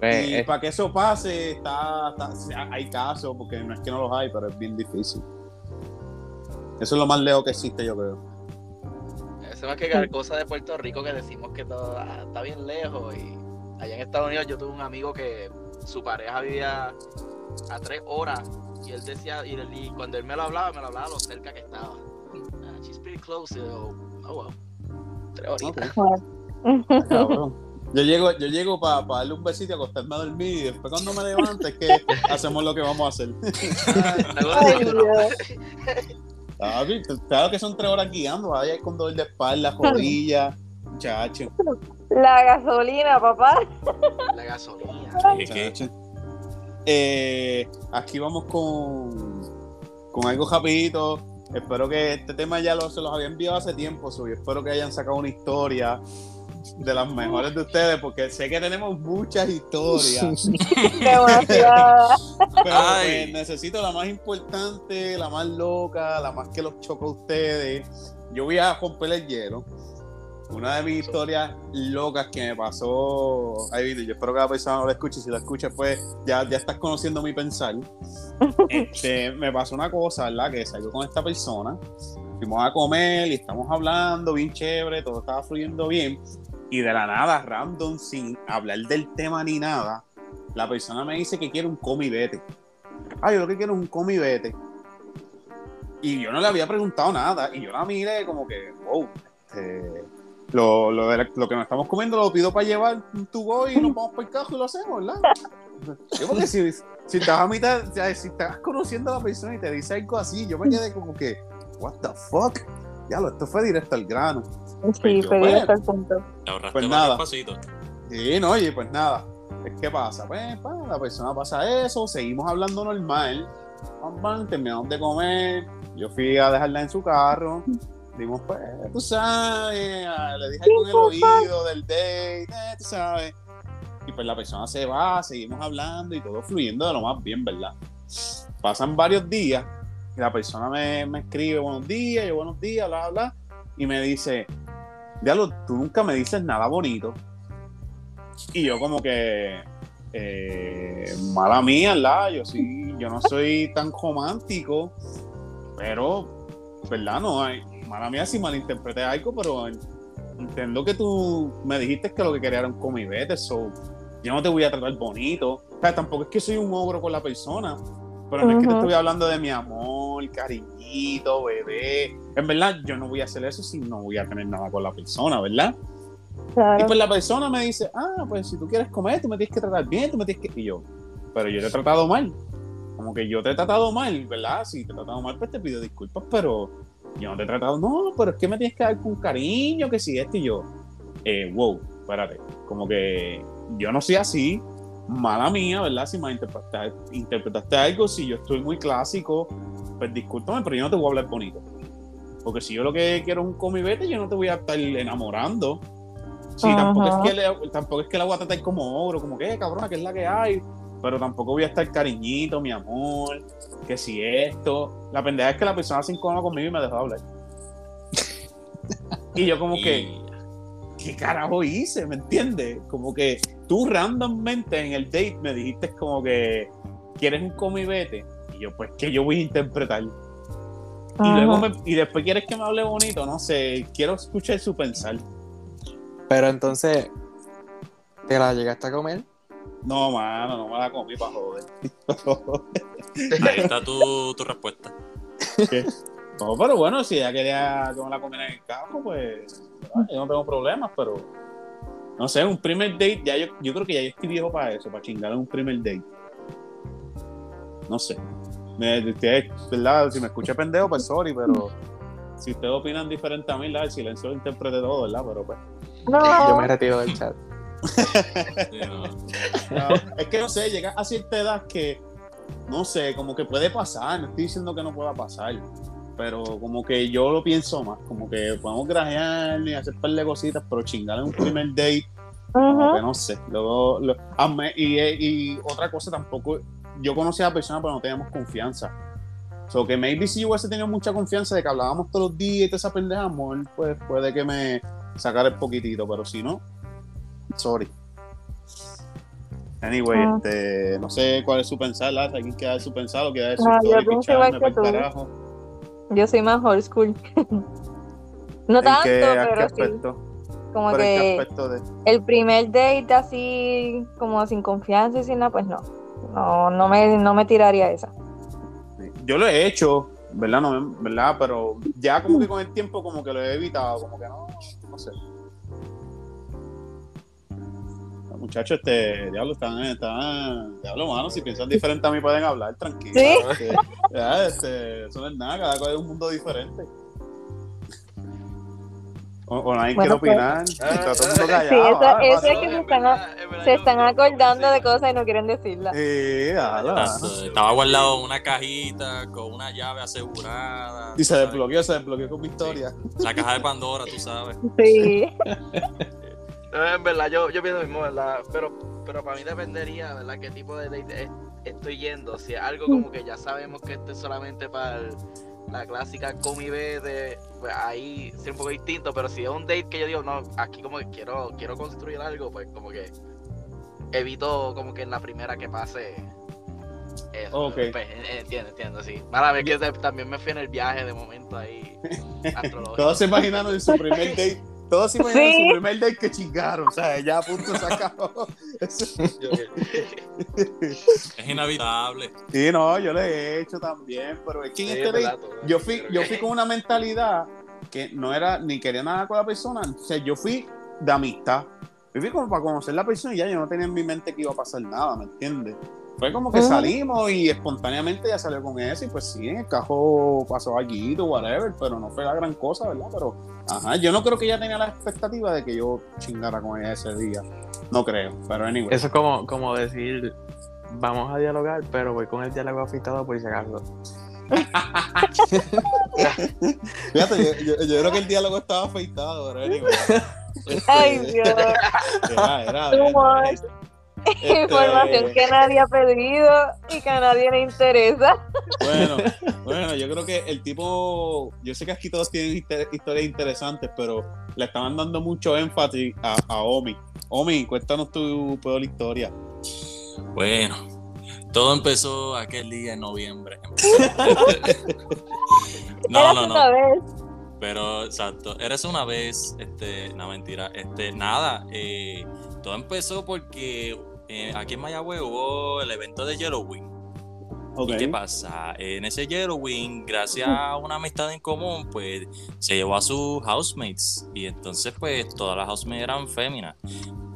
Pues, y es- para que eso pase, está, está- hay casos, porque no es que no los hay, pero es bien difícil. Eso es lo más lejos que existe, yo creo. Eso más que cosa de Puerto Rico que decimos que todo ah, está bien lejos. Y allá en Estados Unidos yo tuve un amigo que su pareja vivía a tres horas. Y él decía, y, él- y cuando él me lo hablaba, me lo hablaba lo cerca que estaba. Ah, she's pretty close. Y yo, oh, wow. Tres horitas. Ok, cabrón. Yo llego, yo llego para darle un besito y acostarme a dormir y después cuando me levante es que hacemos lo que vamos a hacer. Ay. Papi, claro que son tres horas guiando, vaya con dolor de espalda, rodillas, muchacho. La gasolina, papá. La gasolina. Muchacho. Eh, aquí vamos con, con algo rapidito. Espero que este tema ya lo, se los había enviado hace tiempo, so, y espero que hayan sacado una historia de las mejores de ustedes, porque sé que tenemos muchas historias. Pero Ay. pues, necesito la más importante, la más loca, la más que los choca a ustedes. Yo voy a romper el hielo. Una de mis historias locas que me pasó. Ay, Vito, yo espero que la persona no la escuche. Si la escucha, pues ya, ya estás conociendo mi pensar. Este, me pasó una cosa, ¿verdad? Que salió con esta persona. Fuimos a comer y estamos hablando bien chévere, todo estaba fluyendo bien. Y de la nada, random, sin hablar del tema ni nada, la persona me dice que quiere un come y vete. Ah, yo lo que quiero es un come y vete. Y yo no le había preguntado nada. Y yo la miré como que, wow, este, lo, lo, de lo que nos estamos comiendo lo pido para llevar un tubo y nos vamos para el cajo y lo hacemos, ¿verdad? Yo porque si, si estás a mitad, si estás conociendo a la persona y te dice algo así, yo me quedé como que, what the fuck? Ya esto fue directo al grano. Sí, pero pues, hasta el punto. Te ahorraste Pues nada. Sí, no, oye, pues nada. ¿Qué pasa? Pues, pa, la persona pasa eso, seguimos hablando normal. Pam, pam, terminamos de comer. Yo fui a dejarla en su carro. Dimos, pues, tú sabes, ah, le dije en el oído del date, eh, tú sabes. Y pues la persona se va, seguimos hablando y todo fluyendo de lo más bien, ¿verdad? Pasan varios días y la persona me, me escribe buenos días, yo buenos días, bla, bla, bla. Y me dice, diablo, tú nunca me dices nada bonito. Y yo como que, eh, mala mía, ¿verdad? Yo sí, yo no soy tan romántico, pero, ¿verdad? No hay, mala mía si malinterpreté algo, pero entiendo que tú me dijiste que lo que quería era un comibete, so, yo no te voy a tratar bonito. O sea, tampoco es que soy un ogro con la persona, pero no es que te estoy hablando de mi amor, cariñito, bebé. En verdad, yo no voy a hacer eso si no voy a tener nada con la persona, ¿verdad? Y Claro. pues la persona me dice, ah, pues si tú quieres comer, tú me tienes que tratar bien, tú me tienes que... Y yo, pero yo te he tratado mal. Como que yo te he tratado mal, ¿verdad? Si te he tratado mal, pues te pido disculpas, pero yo no te he tratado, no, pero es que me tienes que dar con cariño, que si esto y yo. Eh, wow, espérate, como que yo no soy así, mala mía, ¿verdad? Si malinterpretaste interpretaste algo, si yo estoy muy clásico, pues discúlpame, pero yo no te voy a hablar bonito. Porque si yo lo que quiero es un vete, yo no te voy a estar enamorando. Sí, tampoco es, que le- tampoco es que la voy a tratar como ogro, como que, "Eh, cabrona, que es la que hay. Pero tampoco voy a estar cariñito, mi amor, que si esto. La pendeja es que la persona se incómoda conmigo y me dejó hablar. y yo como que, Y- ¿qué carajo hice? ¿Me entiendes? Como que tú randommente en el date me dijiste como que quieres un come y yo, pues, que yo voy a interpretar? Y, luego me- y después quieres que me hable bonito, no sé, quiero escuchar su pensar. Pero entonces, ¿te la llegaste a comer? No, mano, no me la comí para joder. Ahí está tu, tu respuesta. no, pero bueno, si ella quería que me la comiera en el carro, pues ah, yo no tengo problemas, pero no sé, un primer date, ya yo, yo creo que ya yo estoy viejo para eso, para chingar en un primer date. No sé. Me, ¿verdad? Si me escucha pendejo, pues sorry, pero si ustedes opinan diferente a mí, ¿verdad? el silencio lo interprete todo, ¿verdad? Pero pues. No. Yo me retiro del chat. Sí, no. No, es que no sé, llega a cierta edad que, no sé, como que puede pasar, no estoy diciendo que no pueda pasar, pero como que yo lo pienso más, como que podemos grajear y hacer un par de cositas, pero chingar en un primer date, como Ujú. que no sé. Luego, lo- a me- y, y otra cosa tampoco, yo conocí a la persona, pero no teníamos confianza. So que maybe si yo hubiese tenido mucha confianza de que hablábamos todos los días y toda esa pendeja, amor, pues puede que me sacara el poquitito, pero si no, sorry. Anyway, Ah. este, no sé cuál es su pensar, Laza, alguien quiere dar su pensar o quiere dar su pa'l tú. carajo. Yo soy más old school. no ¿En tanto, qué, pero sí. Como ¿Pero en qué que de...? el primer date así, como sin confianza y sin nada, pues no. No, no me, no me tiraría esa. Yo lo he hecho, ¿verdad? No, ¿verdad? Pero ya como que con el tiempo como que lo he evitado, como que no, no sé. Muchachos, este, diablo, están, están, diablo, mano, si piensan diferente a mí pueden hablar, tranquilo. ¿Sí? Este, ya, este, eso no es nada, cada cual es un mundo diferente. O, o nadie Bueno, quiere pues- opinar, está todo el mundo Sí, eso- ah, es que se están, se están acordando de cosas y no quieren decirlas. Sí. Estaba guardado en una cajita con una llave asegurada. Y se ¿sabes? desbloqueó, se desbloqueó con Victoria. La caja de Pandora, tú sabes. Sí. No, en verdad, yo, yo pienso lo mismo, ¿verdad? Pero, pero para mí dependería, ¿verdad? ¿Qué tipo de date es- estoy yendo? Si es algo como que ya sabemos que esto es solamente para el- la clásica come y vete, pues ahí sería un poco distinto. Pero si es un date que yo digo, no, aquí como que quiero, quiero construir algo, pues como que evito como que en la primera que pase eso. Ok. Pues, en- entiendo, entiendo, sí. Para ver que también me fui en el viaje de momento ahí. astrológico. Todos se imaginaron en su primer date. Todos en Sí. su primer date que chingaron. O sea, ya a punto se acabó. Es inevitable. Sí, no, yo lo he hecho también. Pero es que en Sí, este date, yo fui, yo fui con una mentalidad que no era ni quería nada con la persona. O sea, yo fui de amistad. Yo fui como para conocer la persona y ya yo no tenía en mi mente que iba a pasar nada, ¿me entiendes? Fue como que salimos y espontáneamente ya salió con eso y pues sí, en el cajo pasó allí, whatever, pero no fue la gran cosa, ¿verdad? Pero, ajá, yo no creo que ella tenía la expectativa de que yo chingara con ella ese día. No creo, pero anyway. Eso es como, como decir, vamos a dialogar, pero voy con el diálogo afectado por si acaso. Fíjate, yo, yo- yo creo que el diálogo estaba afeitado, pero anyway. Ay, Dios. Era, era. este, Información que nadie ha pedido y que a nadie le interesa. Bueno, bueno, yo creo que el tipo, yo sé que aquí todos tienen historias interesantes, pero le estaban dando mucho énfasis a, a Omi. Omi, cuéntanos tu peor historia. Bueno, todo empezó aquel día en noviembre. No, no, una no. Pero, exacto, eres una vez, este, no mentira, este, nada, eh, todo empezó porque eh, aquí en Mayagüez hubo el evento de Yellowwing. ¿Y qué pasa? En ese Yellowwing, gracias a una amistad en común, pues se llevó a sus housemates. Y entonces, pues, todas las housemates eran féminas.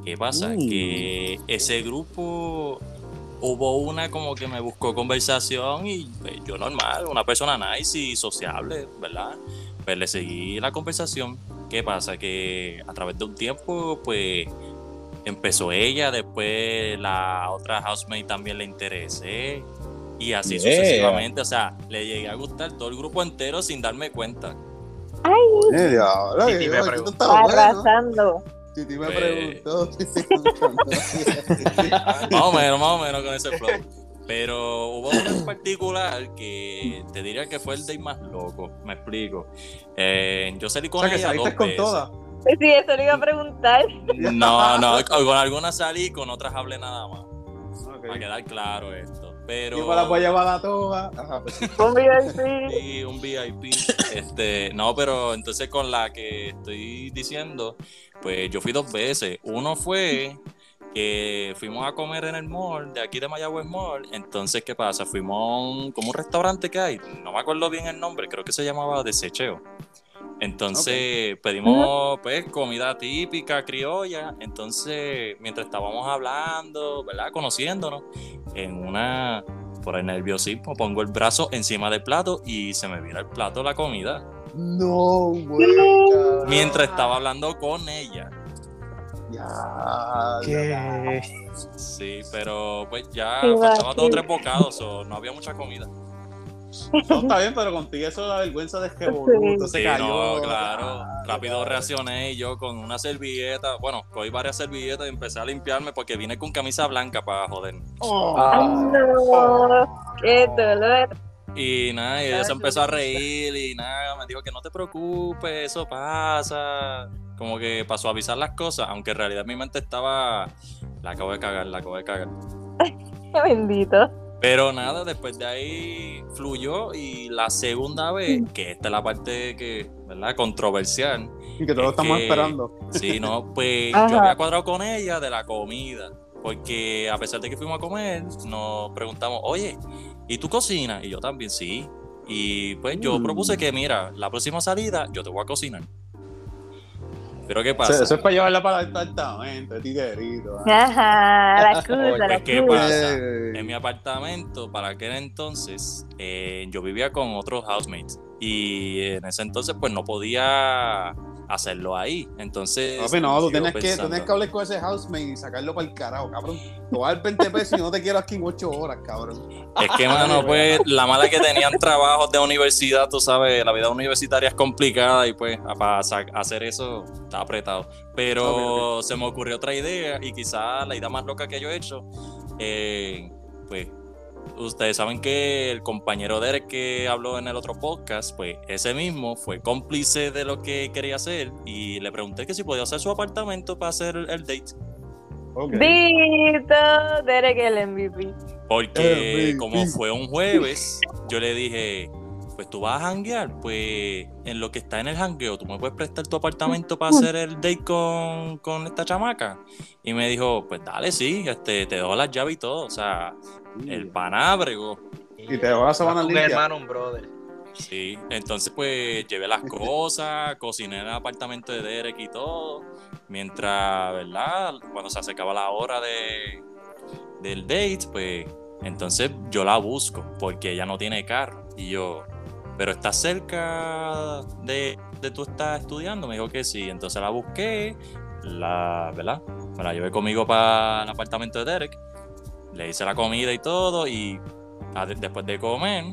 ¿Qué pasa? Mm. Que ese grupo hubo una como que me buscó conversación y pues, yo normal, una persona nice y sociable, ¿verdad? Pues le seguí la conversación. ¿Qué pasa? Que a través de un tiempo, pues empezó ella, después la otra housemate también le interesé y así Yeah. sucesivamente. O sea, le llegué a gustar todo el grupo entero sin darme cuenta. Diablo, Titi me preguntó. está Arrasando. Titi me Pues- preguntó. si estoy escuchando. Más o menos, más o menos con ese flow. Pero hubo uno en particular que te diría que fue el day más loco. Me explico. Eh, yo salí o con sea, que ella dos con veces. todas. Sí, eso le iba a preguntar. No, no, con algunas salí, con otras hablé nada más. Ok. Para quedar claro esto. Pero. Yo me las voy a llevar a todas. Un VIP. Sí, un VIP. Este, no, pero entonces con la que estoy diciendo, pues yo fui dos veces. Uno fue que fuimos a comer en el mall, de aquí de Mayagüez Mall. Entonces, ¿qué pasa? Fuimos a un, como un restaurante que hay, no me acuerdo bien el nombre, creo que se llamaba Desecheo. Entonces pedimos pues comida típica criolla. Entonces, mientras estábamos hablando, ¿verdad? Conociéndonos, en una por el nerviosismo pongo el brazo encima del plato y se me vira el plato la comida. No, güey. Mientras estaba hablando con ella. Ya. ¿Qué? Sí, pero pues ya Qué faltaba dos o tres bocados, o no había mucha comida. No, está bien, pero contigo eso la vergüenza de que Sí. boludo se Sí, cayó. no, claro. Ah, Rápido cabrón. reaccioné y yo con una servilleta, bueno, cogí varias servilletas y empecé a limpiarme porque vine con camisa blanca para joder. Oh. Ay, Ah, no. Qué dolor. Y nada, y ella se empezó a reír y nada, me dijo que no te preocupes, eso pasa. Como que para suavizar las cosas, aunque en realidad mi mente estaba, la acabo de cagar, la acabo de cagar. Qué bendito. Pero nada, después de ahí fluyó y la segunda vez, que esta es la parte que, ¿verdad? Controversial. Y que todos Es estamos que- esperando. Sí, no, pues Ajá. yo había cuadrado con ella de la comida. Porque a pesar de que fuimos a comer, nos preguntamos, oye, ¿y tú cocinas? Y yo también, sí. Y pues yo Mm. propuse que, mira, la próxima salida yo te voy a cocinar. Pero ¿qué pasa? eso es para llevarla para el apartamento, tiguerito. Ajá, la excusa, Pues, la ¿qué pasa? En mi apartamento, para aquel entonces, eh, yo vivía con otros housemates. Y en ese entonces, pues no podía hacerlo ahí. Entonces. Papi, no, tú tienes que, tú tienes que hablar con ese housemate y sacarlo para el carajo, cabrón. Te voy a dar 20 pesos y no te quiero aquí en 8 horas, cabrón. Es que, mano, pues la mala que tenían trabajos de universidad, tú sabes, la vida universitaria es complicada y pues para hacer eso está apretado. Pero se me ocurrió otra idea y quizá la idea más loca que yo he hecho, eh, pues ustedes saben que el compañero Derek que habló en el otro podcast, pues ese mismo fue cómplice de lo que quería hacer y le pregunté que si podía hacer su apartamento para hacer el, date. Ok. Vito, Derek el MVP. Porque MVP. como fue un jueves, yo le dije, pues tú vas a janguear, pues en lo que está en el jangueo, tú me puedes prestar tu apartamento para hacer el date con, con esta chamaca. Y me dijo, pues dale, sí, este, te doy las llaves y todo. O sea, el panábrego. Y te vas a sabana Un limpia. hermano, un brother. Sí, entonces pues llevé las cosas, cociné en el apartamento de Derek y todo. Mientras, ¿verdad? Cuando se acercaba la hora de, del date, pues entonces yo la busco porque ella no tiene carro. Y yo, pero está cerca de, de tú estás estudiando. Me dijo que sí. Entonces la busqué, la, ¿verdad? Me la llevé conmigo para el apartamento de Derek. Le hice la comida y todo. Y a- después de comer,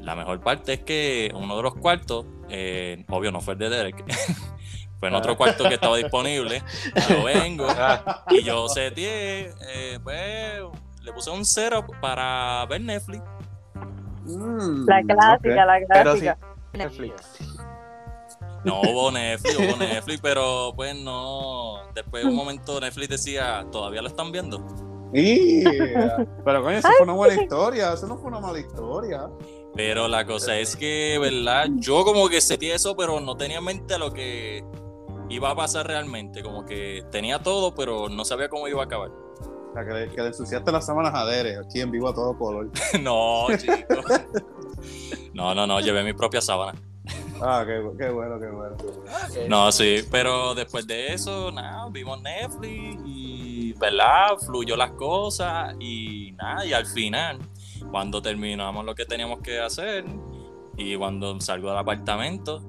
la mejor parte es que uno de los cuartos, eh, obvio no fue el de Derek, fue en otro cuarto que estaba disponible. Yo vengo Ah, y yo seteé, eh, pues le puse un cero para ver Netflix. Mm, La clásica, la Pero sí, clásica. Netflix. No hubo Netflix, hubo Netflix, pero pues no. Después de un momento Netflix decía, ¿todavía lo están viendo? Yeah. Pero coño, eso fue una buena historia. Eso no fue una mala historia. Pero la cosa es que, ¿verdad? Yo como que sentí eso, pero no tenía en mente lo que iba a pasar realmente. Como que tenía todo, pero no sabía cómo iba a acabar. O sea, que le, que le ensuciaste las sábanas a Dere, aquí en vivo a todo color. no, chico. No, no, no, llevé mi propia sábana. Ah, qué, qué bueno, qué bueno. Ok. No, sí, pero después de eso, nada, vimos Netflix y, ¿verdad? Fluyó las cosas y nada, y al final, cuando terminamos lo que teníamos que hacer y cuando salgo del apartamento,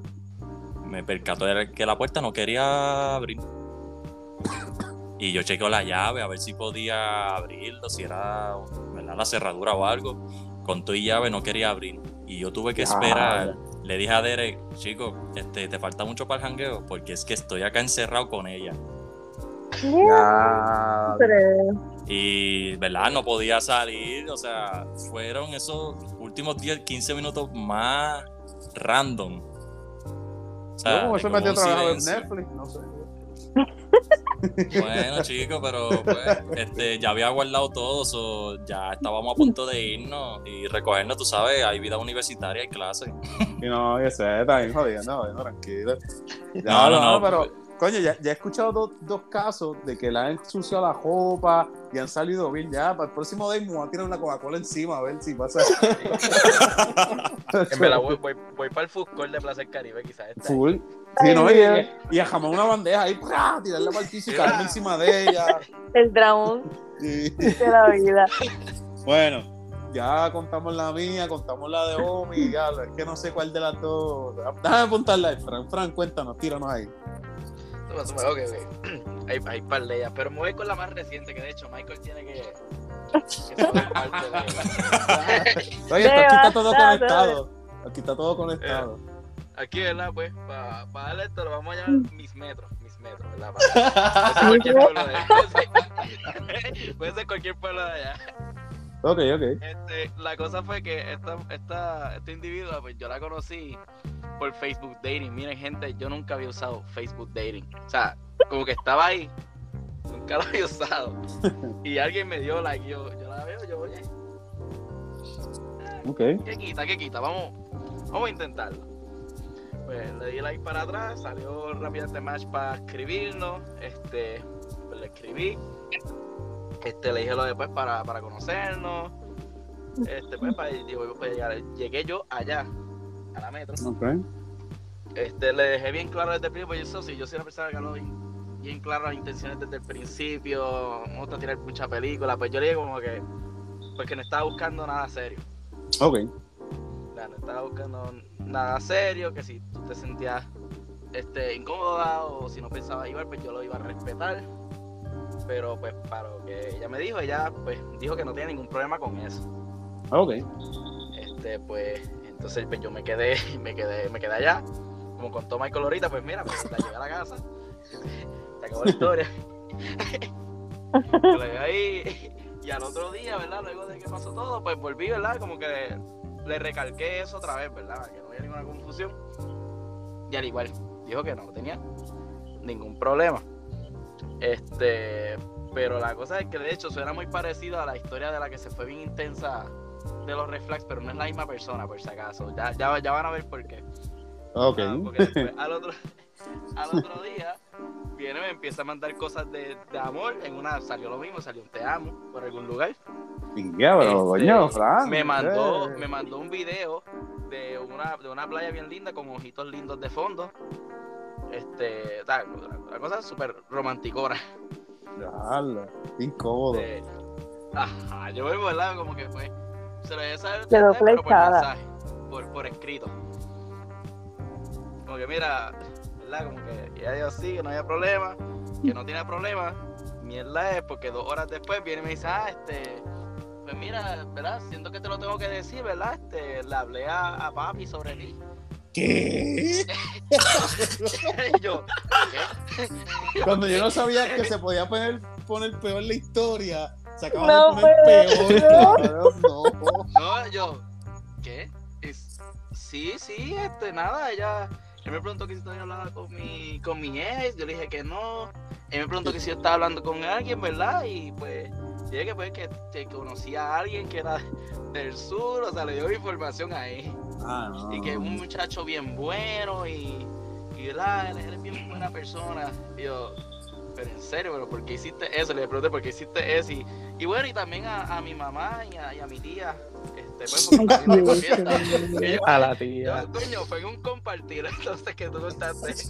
me percató de que la puerta no quería abrir. Y yo chequeo la llave a ver si podía abrirlo, si era ¿verdad? la cerradura o algo. Con tu llave no quería abrir. Y yo tuve que esperar. Le dije a Derek, chico, este, te falta mucho para el jangueo, porque es que estoy acá encerrado con ella. Y, ¿verdad? No podía salir. O sea, fueron esos últimos 10, 15 minutos más random. O sea, se como metió en silencio. Netflix, no sé. Bueno, chicos, pero pues, este, ya había guardado todo, so, ya estábamos a punto de irnos y recogernos, tú sabes, hay vida universitaria, hay clases. Y no, yo sé, está bien jodiendo, no, tranquilo. Ya, No, no, no, pero, coño, ya, ya he escuchado dos, dos casos de que le han ensuciado la ropa y han salido bien. Ya, para el próximo day me voy a tirar una Coca-Cola encima a ver si pasa. En verdad, voy, voy, voy para el food court de Plaza del Caribe, quizás. Full. Sí, no, y, y a jamás una bandeja ahí, ¡prá! tirarle para el piso y caerme encima de ella. El dragón Y- de la vida. Bueno, ya contamos la mía, contamos la de Omi, ya, es que no sé cuál de las dos. Déjame apuntarla ahí, Fran. Fran, cuéntanos, tíranos ahí. Ok. Hay, hay par de ellas, pero me voy con la más reciente, que de hecho Michael tiene que. que saber parte de- Oye, aquí está todo conectado. Aquí está todo conectado. Aquí, ¿verdad? Pues, para darle esto, lo vamos a llamar mis metros. Mis metros, ¿verdad? Para- puede ser cualquier pueblo de allá. Puede ser cualquier pueblo de allá. Ok, ok. Este, la cosa fue que esta, esta, esta individua, pues yo la conocí por Facebook Dating. Miren, gente, yo nunca había usado Facebook Dating. O sea, como que estaba ahí, nunca lo había usado. Y alguien me dio like, yo, yo la veo, yo, oye, Ok. ¿qué quita, qué quita? Vamos, vamos a intentarlo. Pues le di like para atrás, salió rápidamente match para escribirnos. Este, pues le escribí. Este, le dije lo después para, para conocernos. Este, pues, para, digo, pues, llegué yo allá, a la metro. Este, le dejé bien claro desde el principio, pues, yo soy, yo soy una persona que hablo bien, bien claro las intenciones desde el principio, me gusta tirar mucha película, pues yo le dije como que, pues que no estaba buscando nada serio. Ok. No estaba buscando nada serio, que si tú te sentías este, incómoda o si no pensabas igual, pues yo lo iba a respetar. Pero pues para lo que ella me dijo, ella pues dijo que no tiene ningún problema con eso. Ok. Este, pues, entonces pues, yo me quedé, me quedé, me quedé allá. Como contó Michael ahorita, pues mira, pues la llevé a la casa. Se acabó la historia. Yo la llevé ahí. Y al otro día, ¿verdad? Luego de que pasó todo, pues volví, ¿verdad? Como que le recalqué eso otra vez, ¿verdad? Que no había ninguna confusión. Y al igual, dijo que no tenía ningún problema. Este, pero la cosa es que de hecho suena muy parecido a la historia de la que se fue bien intensa de los reflex, pero no es la misma persona, por si acaso. Ya, ya, ya van a ver por qué. Ok. Ah, porque después, al, otro, al otro día viene, me empieza a mandar cosas de, de amor. En una salió lo mismo, salió un te amo por algún lugar. Ya, pero, Este, coño, Fran. Me mandó, eh. me mandó un video de una, de una playa bien linda con ojitos lindos de fondo. Este, tal, una cosa súper romanticona. Diablo, qué incómodo. ajá, yo vuelvo, ¿verdad? Como que fue. Se lo dejé saber, pero por mensaje, por, por escrito. Como que mira, ¿verdad? Como que ella dijo sí, que no había problema, que no tiene problema. Mierda es porque dos horas después viene y me dice, ah, este, pues mira, ¿verdad? Siento que te lo tengo que decir, ¿verdad? Este, le hablé a, a papi sobre ti. ¿Qué? y yo, ¿qué? Cuando yo no sabía que se podía poner, poner peor la historia, se acaba No de poner puede peor, no. No, yo, ¿qué? Es- sí, sí, este, nada, ella, él me preguntó que si todavía hablaba con mi, con mi ex, yo le dije que no, él me preguntó que si yo estaba hablando con alguien, ¿verdad? Y pues, Dije que pues que, que conocía a alguien que era del sur, o sea, le dio información ahí. Ah, no. Y que es un muchacho bien bueno y, y ¿verdad? Él es bien buena persona. Y yo, pero en serio, pero ¿por qué hiciste eso? Le pregunté por qué hiciste eso. Y, y bueno, y también a, a mi mamá y a, y a mi tía. Este, pues. Y yo, A la yo, tía. coño, fue en un compartir entonces que tú contaste. Es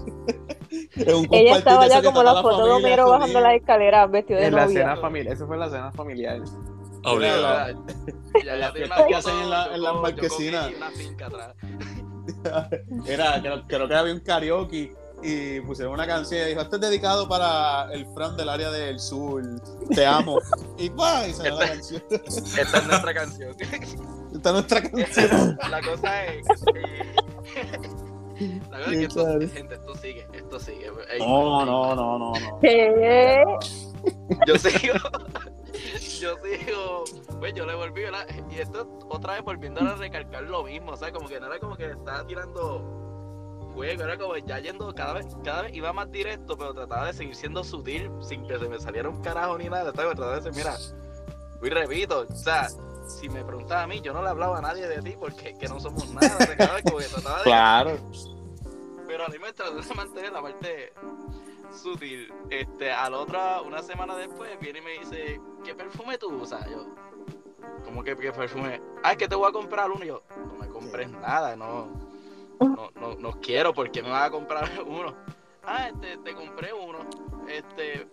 un Ella estaba ya como la foto de Homero bajando las escaleras vestido de En la novia. cena familiar, eso fue la cena familiar. Obligado. Ya, ya tiene una fiestas que hacen en la- yo en las yo marquesinas. mi- una finca atrás. Era, creo, creo que había un karaoke y pusieron una canción y dijo, esto es dedicado para el Fran del área del sur, te amo. Y pa, y salió la canción. Esta es nuestra canción. Esta es nuestra canción. La cosa es que. La cosa es que esto, gente, esto sigue, esto sigue. Ey, No, no, no, no, no. ¿Qué? Yo sigo. Yo sigo. Pues yo le volví, ¿verdad? Y esto otra vez volviendo a recalcar lo mismo. O sea, como que no era como que estaba tirando fuego, era como ya yendo cada vez, cada vez iba más directo, pero trataba de seguir siendo sutil sin que se me saliera un carajo ni nada. Trataba de decir, mira, y repito, o sea, si me preguntaba a mí, yo no le hablaba a nadie de ti porque que no somos nada. O sea, cada vez como que trataba de Claro. pero a mí me trató de mantener la parte sutil. Este, a la otra, una semana después, viene y me dice, ¿qué perfume tú usas? Yo, ¿cómo que qué perfume? Ah, es que te voy a comprar uno. Y yo, no me compres nada, no, no, no, no quiero, ¿por qué me vas a comprar uno? Ah, este, te compré uno. Este,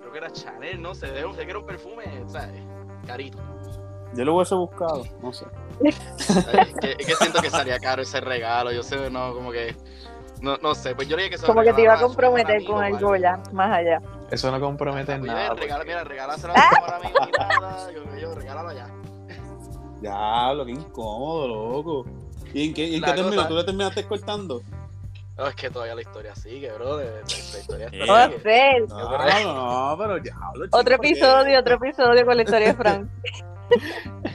creo que era Chanel, no sé, sé que era un perfume, ¿sabes? Carito. Yo lo hubiese buscado, no sé. Es que, es que siento que salía caro ese regalo, yo sé, no, como que, no, no sé, pues yo le dije que Como que te iba a comprometer amigo con algo ya, más allá. Eso no compromete nada. regala, porque- mira, regálaselo a tu mejor amigo y nada, yo, yo, regálalo ya. Ya, lo que incómodo, loco. ¿Y en qué, en La qué terminó? ¿Tú le terminaste cortando? No, es que todavía la historia sigue, bro, de, de- la historia está sigue. No, no, pero ya. hablo, chico, Otro porque- episodio, otro episodio con la historia de Frank.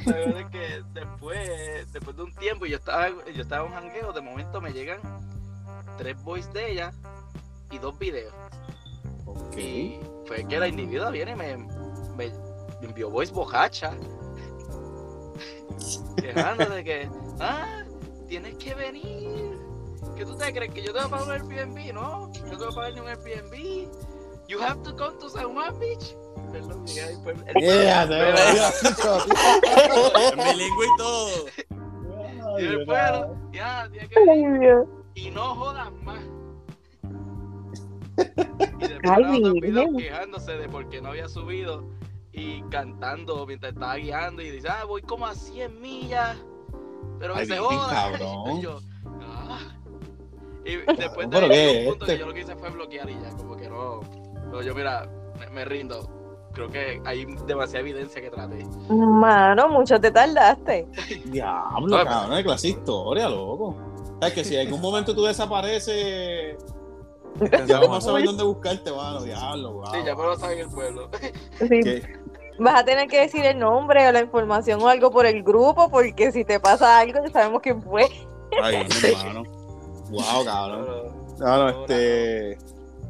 La verdad es que después, después de un tiempo, yo estaba, yo estaba en un jangueo, de momento me llegan tres voice de ella y dos videos. Ok. Y fue que la individua viene y me, me envió voice bojacha. Quejándose de que, ah, tienes que venir. ¿Qué tú te crees? ¿Que yo te voy a pagar un Airbnb? No, yo no te voy a pagar ni un Airbnb. You have to come to San Juan Beach. Perdón, dije ahí, pues, Yeah, bilingüe y todo. y pueblo, ya, tienes que venir. Y no jodas más. Y después Ay, quejándose de por qué no había subido y cantando mientras estaba guiando y dice, ah, voy como a 100 millas, pero que se bien, joda. cabrón. Y yo, ah. Y después de ahí, ¿qué llegó un es punto que este? yo lo que hice fue bloquear y ya, como que no, no yo mira, me, me rindo. Creo que hay demasiada evidencia que traté. Mano, mucho te tardaste. Diablo, cabrón, qué clase de historia, loco. ¿Sabes que si en algún momento tú desapareces, ya a saber dónde buscarte, mano, diablo, wow. Sí, ya me lo saben en el pueblo. Sí. ¿Qué? Vas a tener que decir el nombre o la información o algo por el grupo, porque si te pasa algo, ya sabemos quién fue. Ay, hermano. Wow, cabrón. No, no, este.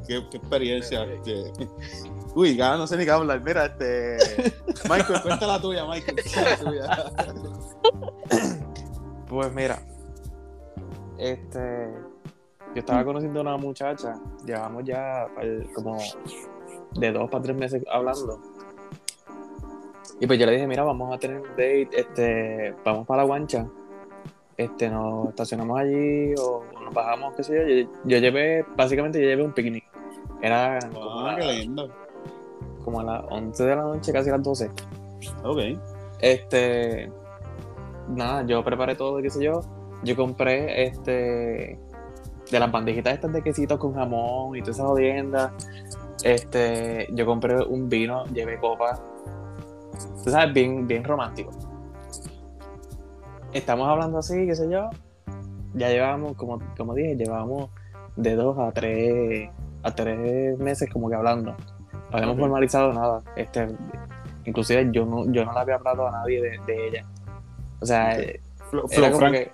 Qué, qué experiencia. Este. Uy, cabrón, no sé ni qué hablar. Mira, este. Michael, cuenta la tuya, Michael. cuenta la tuya. Pues mira, este, yo estaba conociendo a una muchacha, llevamos ya como de dos para tres meses hablando. Y pues yo le dije, mira, vamos a tener un date, este, vamos para la guancha, este, nos estacionamos allí o nos bajamos, qué sé yo. Yo, yo llevé, básicamente yo llevé un picnic. Era como, Ah, a lindo. como a las 11 de la noche, casi a las 12. Ok. Este. Nada, yo preparé todo, qué sé yo. Yo compré este. De las bandejitas estas de quesitos con jamón y todas esas jodiendas. Este. Yo compré un vino, llevé copa. Tú sabes, bien, bien romántico. Estamos hablando así, qué sé yo. Ya llevamos, como, como dije, llevamos de dos a tres, a tres meses como que hablando. No habíamos formalizado nada. Este, inclusive yo no, yo no le había hablado a nadie de, de ella. O sea, Ok. eh, Flo, era Flo como Frank. que.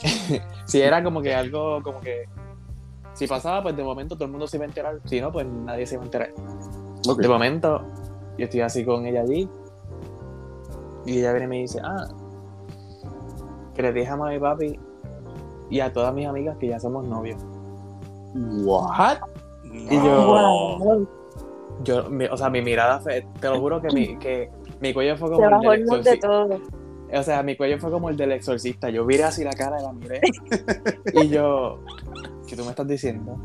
si era como que algo, como que. Si pasaba, pues de momento todo el mundo se iba a enterar. Si no, pues nadie se iba a enterar. De momento. yo estoy así con ella allí. Y ella viene y me dice, ah, que le dije a mami y papi y a todas mis amigas que ya somos novios. What? Y yo, Wow. yo mi- o sea, mi mirada fue, te lo juro que mi, que mi cuello fue Se como el del el mood de todo. O sea, mi cuello fue como el del exorcista. Yo viré así la cara y la miré. y yo, ¿qué tú me estás diciendo?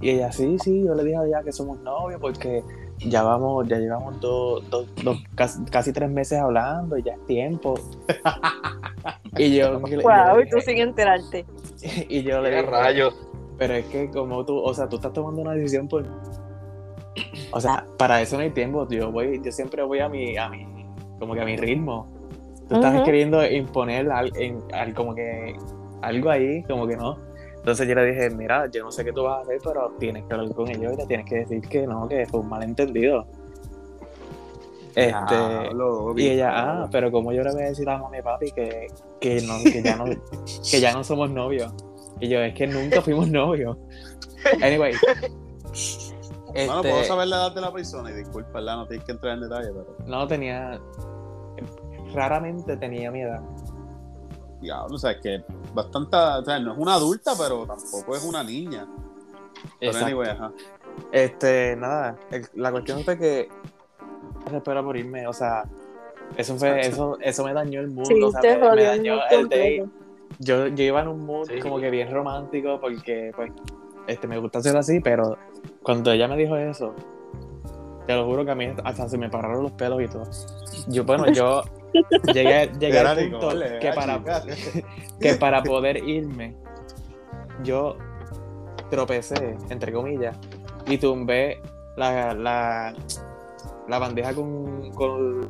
Y ella, sí, sí, yo le dije a ella que somos novios porque ya vamos, ya llevamos dos, dos, dos- casi, casi tres meses hablando y ya es tiempo. y yo, Wow, y tú sin enterarte. y yo le ¿Qué dije, rayos? pero es que como tú, o sea, tú estás tomando una decisión por... O sea, para eso no hay tiempo, yo voy, yo siempre voy a mi, a mi, como que a mi ritmo. Tú estás Ujú. queriendo imponer al, en, al- como que algo ahí, como que no. Entonces yo le dije, mira, yo no sé qué tú vas a hacer, pero tienes que hablar con ellos y le tienes que decir que no, que fue un malentendido. Este, y ella, ah, pero como yo le voy a decir a mami y papi que, que, no, que, ya no, que ya no somos novios. Y yo, es que nunca fuimos novios. Anyway. Bueno, este, puedo saber la edad de la persona y disculpa. No tienes que entrar en detalle, pero no tenía. Raramente tenía mi edad. Diablo, o sea, es que bastante, o sea, no es una adulta, pero tampoco es una niña. Pero anyway, ajá. Este, nada, el- la cuestión fue que se espera por irme, o sea, eso fue, eso, eso me dañó el mood, Sí, o sea, te me, dañó el date. Yo, yo iba en un mood Sí. como que bien romántico porque, pues, este, me gusta hacer así, pero cuando ella me dijo eso, te lo juro que a mí hasta se me pararon los pelos y todo. Yo, bueno, yo llegué, llegué al punto que para, que para poder irme, yo tropecé, entre comillas, y tumbé la, la, la bandeja con, con-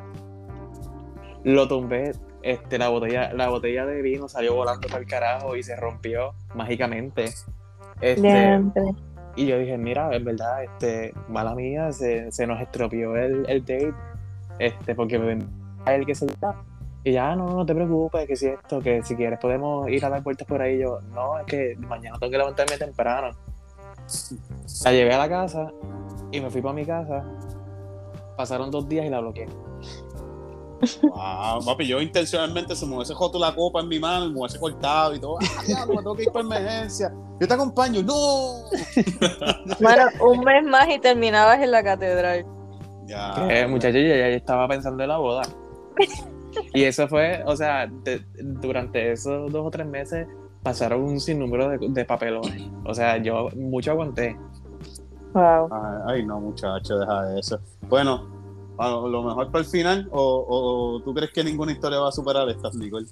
Lo tumbé, este, la botella, la botella de vino salió volando para el carajo y se rompió mágicamente. Este, y yo dije, mira, es verdad, este, mala mía, se, se nos estropeó el, el date, este, porque me él que se está. Y ya, no, no te preocupes, que si esto, que si quieres podemos ir a dar vueltas por ahí. Yo, no, es que mañana tengo que levantarme temprano. La llevé a la casa y me fui para mi casa. Pasaron dos días y la bloqueé. Wow, papi, yo intencionalmente se me hubiese joto la copa en mi mano y me hubiese cortado y todo. Ah, me tengo que ir por emergencia. Yo te acompaño. ¡No! Bueno, un mes más y terminabas en la catedral. Ya. Que, muchacho, yo ya estaba pensando en la boda. Y eso fue, o sea, de- durante esos dos o tres meses pasaron un sinnúmero de, de papelones. O sea, yo mucho aguanté. Wow. Ay, ay, no, muchacho, deja eso. Bueno, a lo mejor para el final, o, o- o tú crees que ninguna historia va a superar esta, Nicole.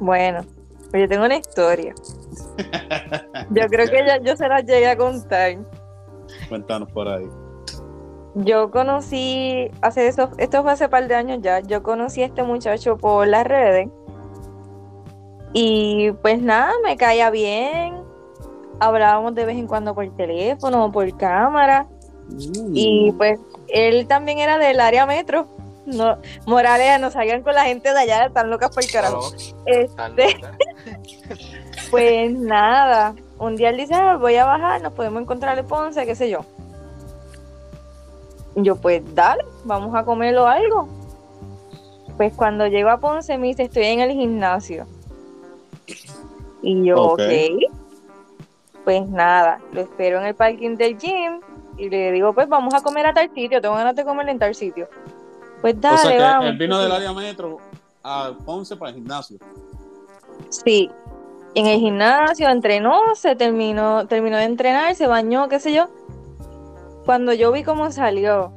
Bueno, pues yo tengo una historia. Yo creo que ya yo se la llegué a contar. Cuéntanos por ahí. Yo conocí, hace eso, esto fue hace par de años ya, yo conocí a este muchacho por las redes. Y pues nada, me caía bien. Hablábamos de vez en cuando por teléfono o por cámara. Y pues él también era del área metro. No, Morales, no salgan con la gente de allá, están locas por el carajo. Este, pues nada, un día él dice, "Ah, voy a bajar, nos podemos encontrar en Ponce, qué sé yo. Yo, pues dale, vamos a comerlo algo. Pues cuando llego a Ponce me dice, estoy en el gimnasio. Y yo, Ok. ok. Pues nada, lo espero en el parking del gym y le digo, pues vamos a comer a tal sitio, tengo ganas de comer en tal sitio. Pues dale, o sea que vamos. él vino del área metro a Ponce para el gimnasio. Sí, en el gimnasio entrenó, se terminó, terminó de entrenar, se bañó, qué sé yo. Cuando yo vi cómo salió,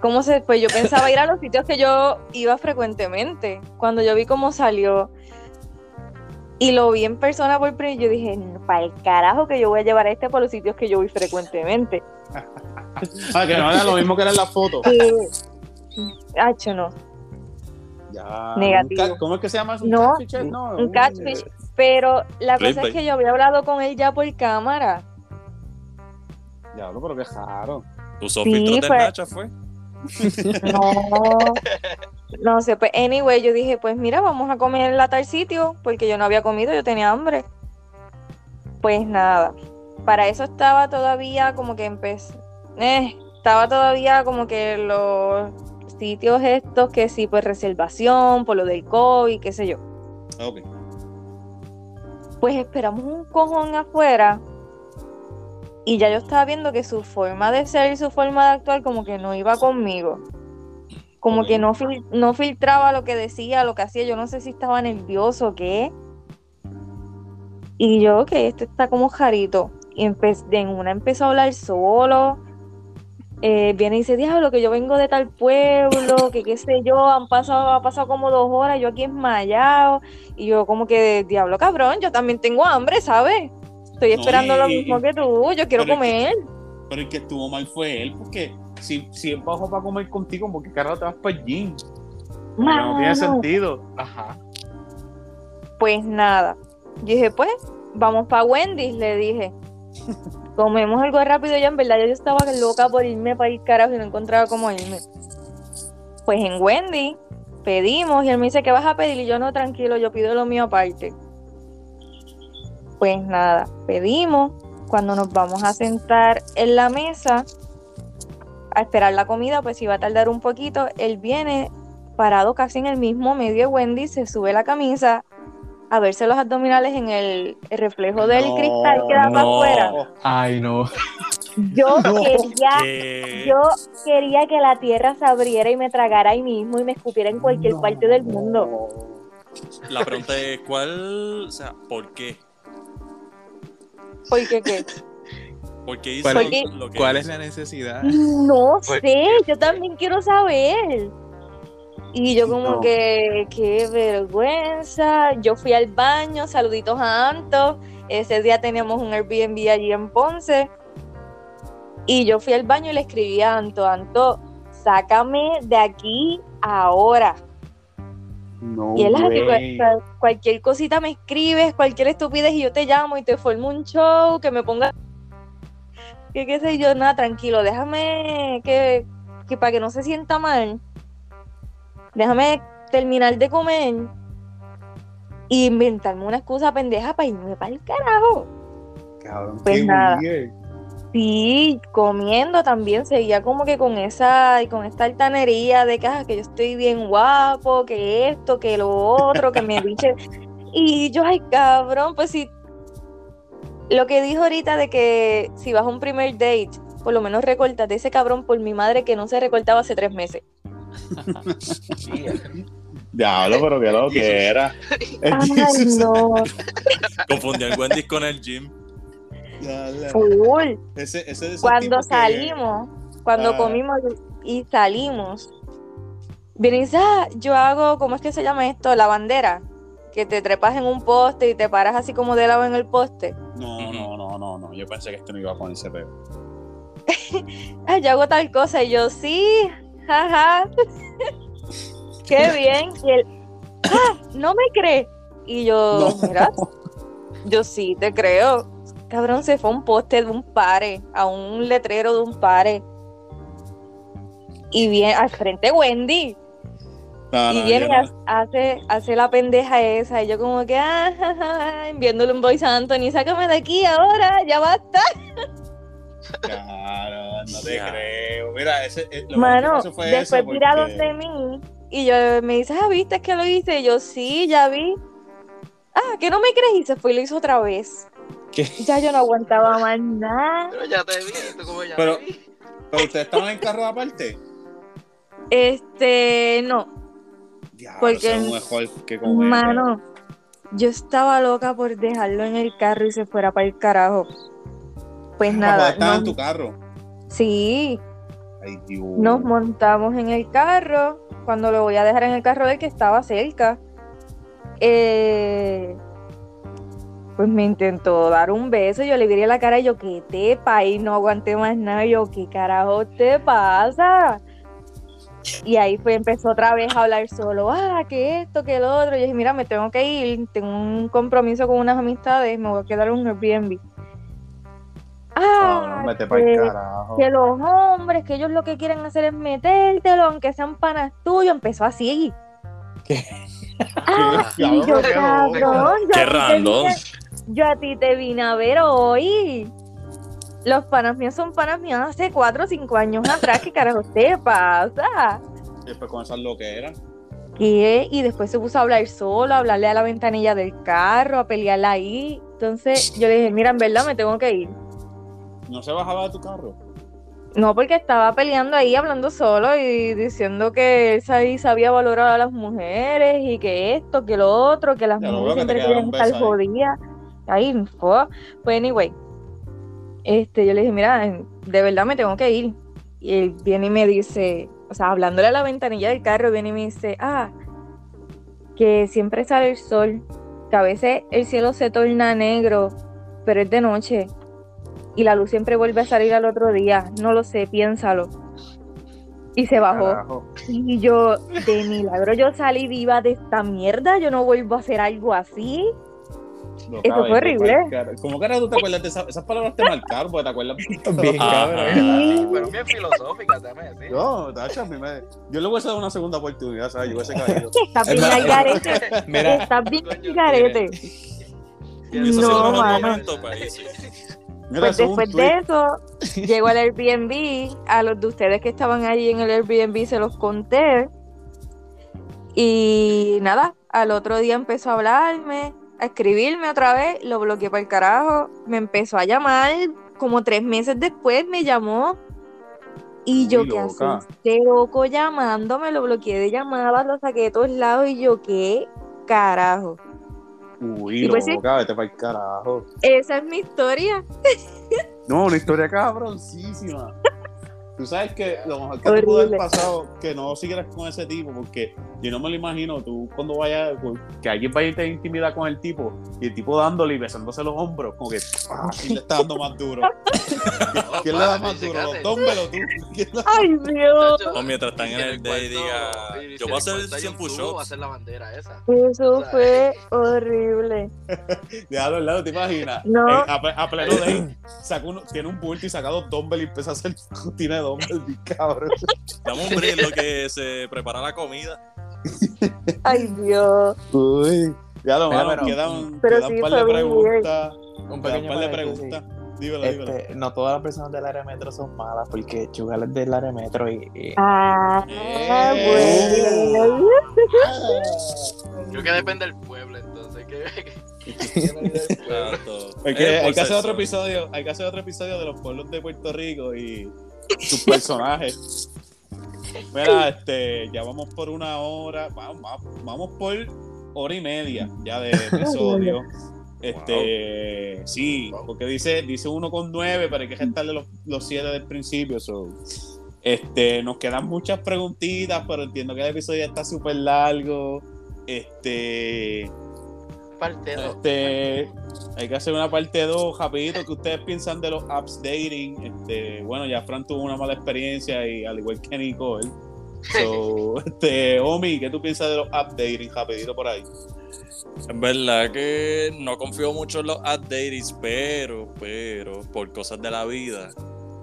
cómo se, pues yo pensaba ir a los sitios que yo iba frecuentemente. Cuando yo vi cómo salió y lo vi en persona por primera, yo dije, para el carajo que yo voy a llevar a este por los sitios que yo voy frecuentemente. Ah, que no era lo mismo que era en la foto. Hacho, no. Ya. Negativo. ¿Cómo es que se llama eso? ¿Un No, catfish? No, Un catfish. Pero la cosa es que yo había hablado con él ya por cámara. Diablo, pero qué raro. Usó Sí, filtros de fue- Nacha, fue. No, no sé, pues anyway, yo dije, pues mira, vamos a comer a tal sitio, porque yo no había comido, yo tenía hambre. Pues nada, para eso estaba todavía como que empecé, eh, estaba todavía como que los sitios estos que sí, pues reservación, por lo del COVID, qué sé yo. Ok. Pues esperamos un cojón afuera y ya yo estaba viendo que su forma de ser y su forma de actuar como que no iba conmigo. Como Ok. que no, no filtraba lo que decía, lo que hacía. Yo no sé si estaba nervioso o qué. Y yo, que este está como jarito. Y en una empezó a hablar solo. Eh, viene y dice, diablo, que yo vengo de tal pueblo, que qué sé yo, han pasado, ha pasado como dos horas, yo aquí enmayado. Y yo como que, diablo, cabrón, yo también tengo hambre, ¿sabes? Estoy No, esperando lo y- mismo que tú, yo quiero pero es que- comer. Pero el que estuvo mal fue él, porque si, si él bajó para comer contigo, ¿por qué carajo te vas para el gym? No tiene sentido. Ajá. Pues nada. Yo dije, pues, vamos para Wendy's, le dije. Comemos algo rápido ya, en verdad yo estaba loca por irme para ir carajo y no encontraba cómo irme. Pues en Wendy pedimos y él me dice, ¿qué vas a pedir? Y yo, no, tranquilo, yo pido lo mío aparte. Pues nada, pedimos. Cuando nos vamos a sentar en la mesa a esperar la comida, pues iba a tardar un poquito, él viene parado casi en el mismo medio de Wendy, se sube la camisa a verse los abdominales en el, reflejo del No, cristal que da para no. afuera. Ay, no. Yo No. quería, ¿Qué? yo quería que la tierra se abriera y me tragara ahí mismo y me escupiera en cualquier No. parte del mundo. La pregunta es, ¿cuál? O sea, ¿por qué? Porque qué? ¿Por qué hizo ¿Cuál, Porque- lo que ¿Cuál es la necesidad? No sé, yo también quiero saber. Y yo como No. que, qué vergüenza. Yo fui al baño, saluditos a Anto. Ese día teníamos un Airbnb allí en Ponce. Y yo fui al baño y le escribí a Anto, Anto, sácame de aquí ahora. No, Y él así, cualquier cosita me escribes, cualquier estupidez y yo te llamo y te formo un show, que me ponga... Que qué sé yo, nada, tranquilo, déjame que, que para que no se sienta mal, déjame terminar de comer y inventarme una excusa pendeja para irme para el carajo. Cabrón, Pues qué nada. Sí, comiendo también seguía como que con esa y con esta altanería de que, ah, que yo estoy bien guapo, que esto, que lo otro, que me dice. Y yo, ay, cabrón, pues sí. Lo que dijo ahorita de que si vas a un primer date, por lo menos recórtate ese cabrón por mi madre que no se recortaba hace tres meses. Diablo, pero que lo que era. Ay, no, el Wendy's con el gym. Diablo. full. Ese, ese de esos cuando que- salimos, cuando Ah. comimos y salimos, viene y dice, "Ah, yo hago, ¿cómo es que se llama esto? La bandera, que te trepas en un poste y te paras así como de lado en el poste. No, no, no, no, no. Yo pensé que este no iba a ponerse peor. Ah, yo hago tal cosa y yo, sí, jaja, qué bien. Y él, ah, no me cree. Y yo, No. mira, yo sí te creo. Cabrón, se fue a un poste de un pare, a un letrero de un pare. Y viene al frente Wendy. No, y no, viene no. hace, hace la pendeja esa. Y yo como que, ah, ja, ja, enviándole un voice a Anthony, sácame de aquí ahora, ya basta. Cabrón, no te Ya. creo. Mira, ese, eh, lo Mano, que fue después porque- donde mí y yo me dice, ah, ¿viste que lo hice? Y yo, sí, ya vi. Ah, que no me crees y se fue y lo hizo otra vez. ¿Qué? Ya yo no aguantaba más nada. Pero ya te vi, tú como ya Pero- te vi. Pero ustedes estaban en carro aparte. Este, no, Diablo, Porque- mejor que comer. mano, yo estaba loca por dejarlo en el carro y se fuera para el carajo. Pues nada, Estaba en tu carro. sí, Ay, Dios. nos montamos en el carro, cuando lo voy a dejar en el carro del que estaba cerca, eh, pues me intentó dar un beso, yo le viré la cara y yo, ¿qué te pasa? Y no aguanté más nada, y yo, ¿qué carajo te pasa? Y ahí fue, empezó otra vez a hablar solo, ah, que esto, que lo otro, y yo dije, mira, me tengo que ir, tengo un compromiso con unas amistades, me voy a quedar en un Airbnb. Ah, vete que- para el carajo. que los hombres, que ellos lo que quieren hacer es metértelo, aunque sean panas tuyos, empezó así. ¿Qué? Ah, y Diablo, yo, qué cabrón, yo Qué random. vine- yo a ti te vine a ver hoy. los panas míos son panas míos hace cuatro o cinco años atrás. ¿Qué carajo te pasa? Y después con esas lo que era. ¿Qué? Y después se puso a hablar solo, a hablarle a la ventanilla del carro, a pelearla ahí. Entonces yo le dije, mira, en verdad me tengo que ir. ¿No se bajaba de tu carro? No, porque estaba peleando ahí, hablando solo y diciendo que él ahí sabía valorar a las mujeres y que esto, que lo otro, que las Ya mujeres que siempre quieren estar jodidas. Ahí, fue. Pues, anyway, este, yo le dije, mira, de verdad me tengo que ir. Y él viene y me dice, o sea, hablándole a la ventanilla del carro, viene y me dice, ah, que siempre sale el sol, que a veces el cielo se torna negro, pero es de noche. Y la luz siempre vuelve a salir al otro día. No lo sé, piénsalo. Y se bajó. Carajo. Y yo, de milagro, yo salí viva de esta mierda. Yo no vuelvo a hacer algo así. Lo Eso acabas fue horrible. ¿Cómo carajo tú te acuerdas de esas, esas palabras? Te marcaron porque te acuerdas. Bien Ajá. cabrón. Sí. Pero bien filosófica también, sí. No, tacho, a mí me... Yo le hubiese dado una segunda oportunidad, ¿sabes? Yo hubiese caído. Estás bien al garete. Mira, Estás bien al garete. No, mano. Pues después de eso, llegó al Airbnb. A los de ustedes que estaban allí en el Airbnb se los conté. Y nada, al otro día empezó a hablarme, a escribirme otra vez. Lo bloqueé para el carajo. Me empezó a llamar. Como tres meses después me llamó. Y yo, ¿qué haces? Este loco llamándome, lo bloqueé de llamadas, lo saqué de todos lados. Y yo, ¿qué carajo? Uy, pues loca, vete para el carajo. Esa es mi historia. No, una historia cabroncísima. Tú sabes que lo mejor que te pudo haber Horrible. pasado que no siguieras con ese tipo, porque yo no me lo imagino, tú cuando vayas, pues, que alguien vaya y te intimida con el tipo, y el tipo dándole y besándose los hombros, como que, ah, ¿quién le está dando más duro? ¿Quién le da más duro? ¿Los dos o tú? ¿Quién le- Ay, Dios. O mientras están en el day diga, yo voy a hacer 100 push a hacer la bandera esa. Eso O sea, fue horrible. Déjalo al lado, ¿te imaginas? No. Eh, a, a pleno day, saca uno, tiene un bulto y saca dos dumbbells y empieza a hacer rutina dumbbells, bien cabrón. Dame un break en lo que se prepara la comida. Ay, Dios. Uy. Ya lo pero- quedan, pero quedan sí un par de preguntas. un pequeño par de preguntas. Dímelo, dímelo. Este, no todas las personas del área metro son malas porque Chugal es del área metro y, y- Ah, Eh. bueno. Creo que depende del pueblo, entonces. Exacto. Hay que, hay que hacer otro episodio, hay que hacer otro episodio de los pueblos de Puerto Rico y sus personajes. Mira, este, ya vamos por una hora, vamos, vamos- vamos por hora y media ya de episodio. Este, sí, Wow. porque dice, dice uno con nueve, pero hay que restarle los, los siete del principio. so. Este, nos quedan muchas preguntitas, pero entiendo que el episodio ya está súper largo. Este, Parte dos. este, hay que hacer una parte 2 rapidito que ustedes piensan de los apps dating. Este, bueno, ya Fran tuvo una mala experiencia y al igual que Nicole. So, este, Omi, ¿qué tú piensas de los apps dating? Rapidito por ahí. Es verdad que no confío mucho en los updates, pero, pero, por cosas de la vida,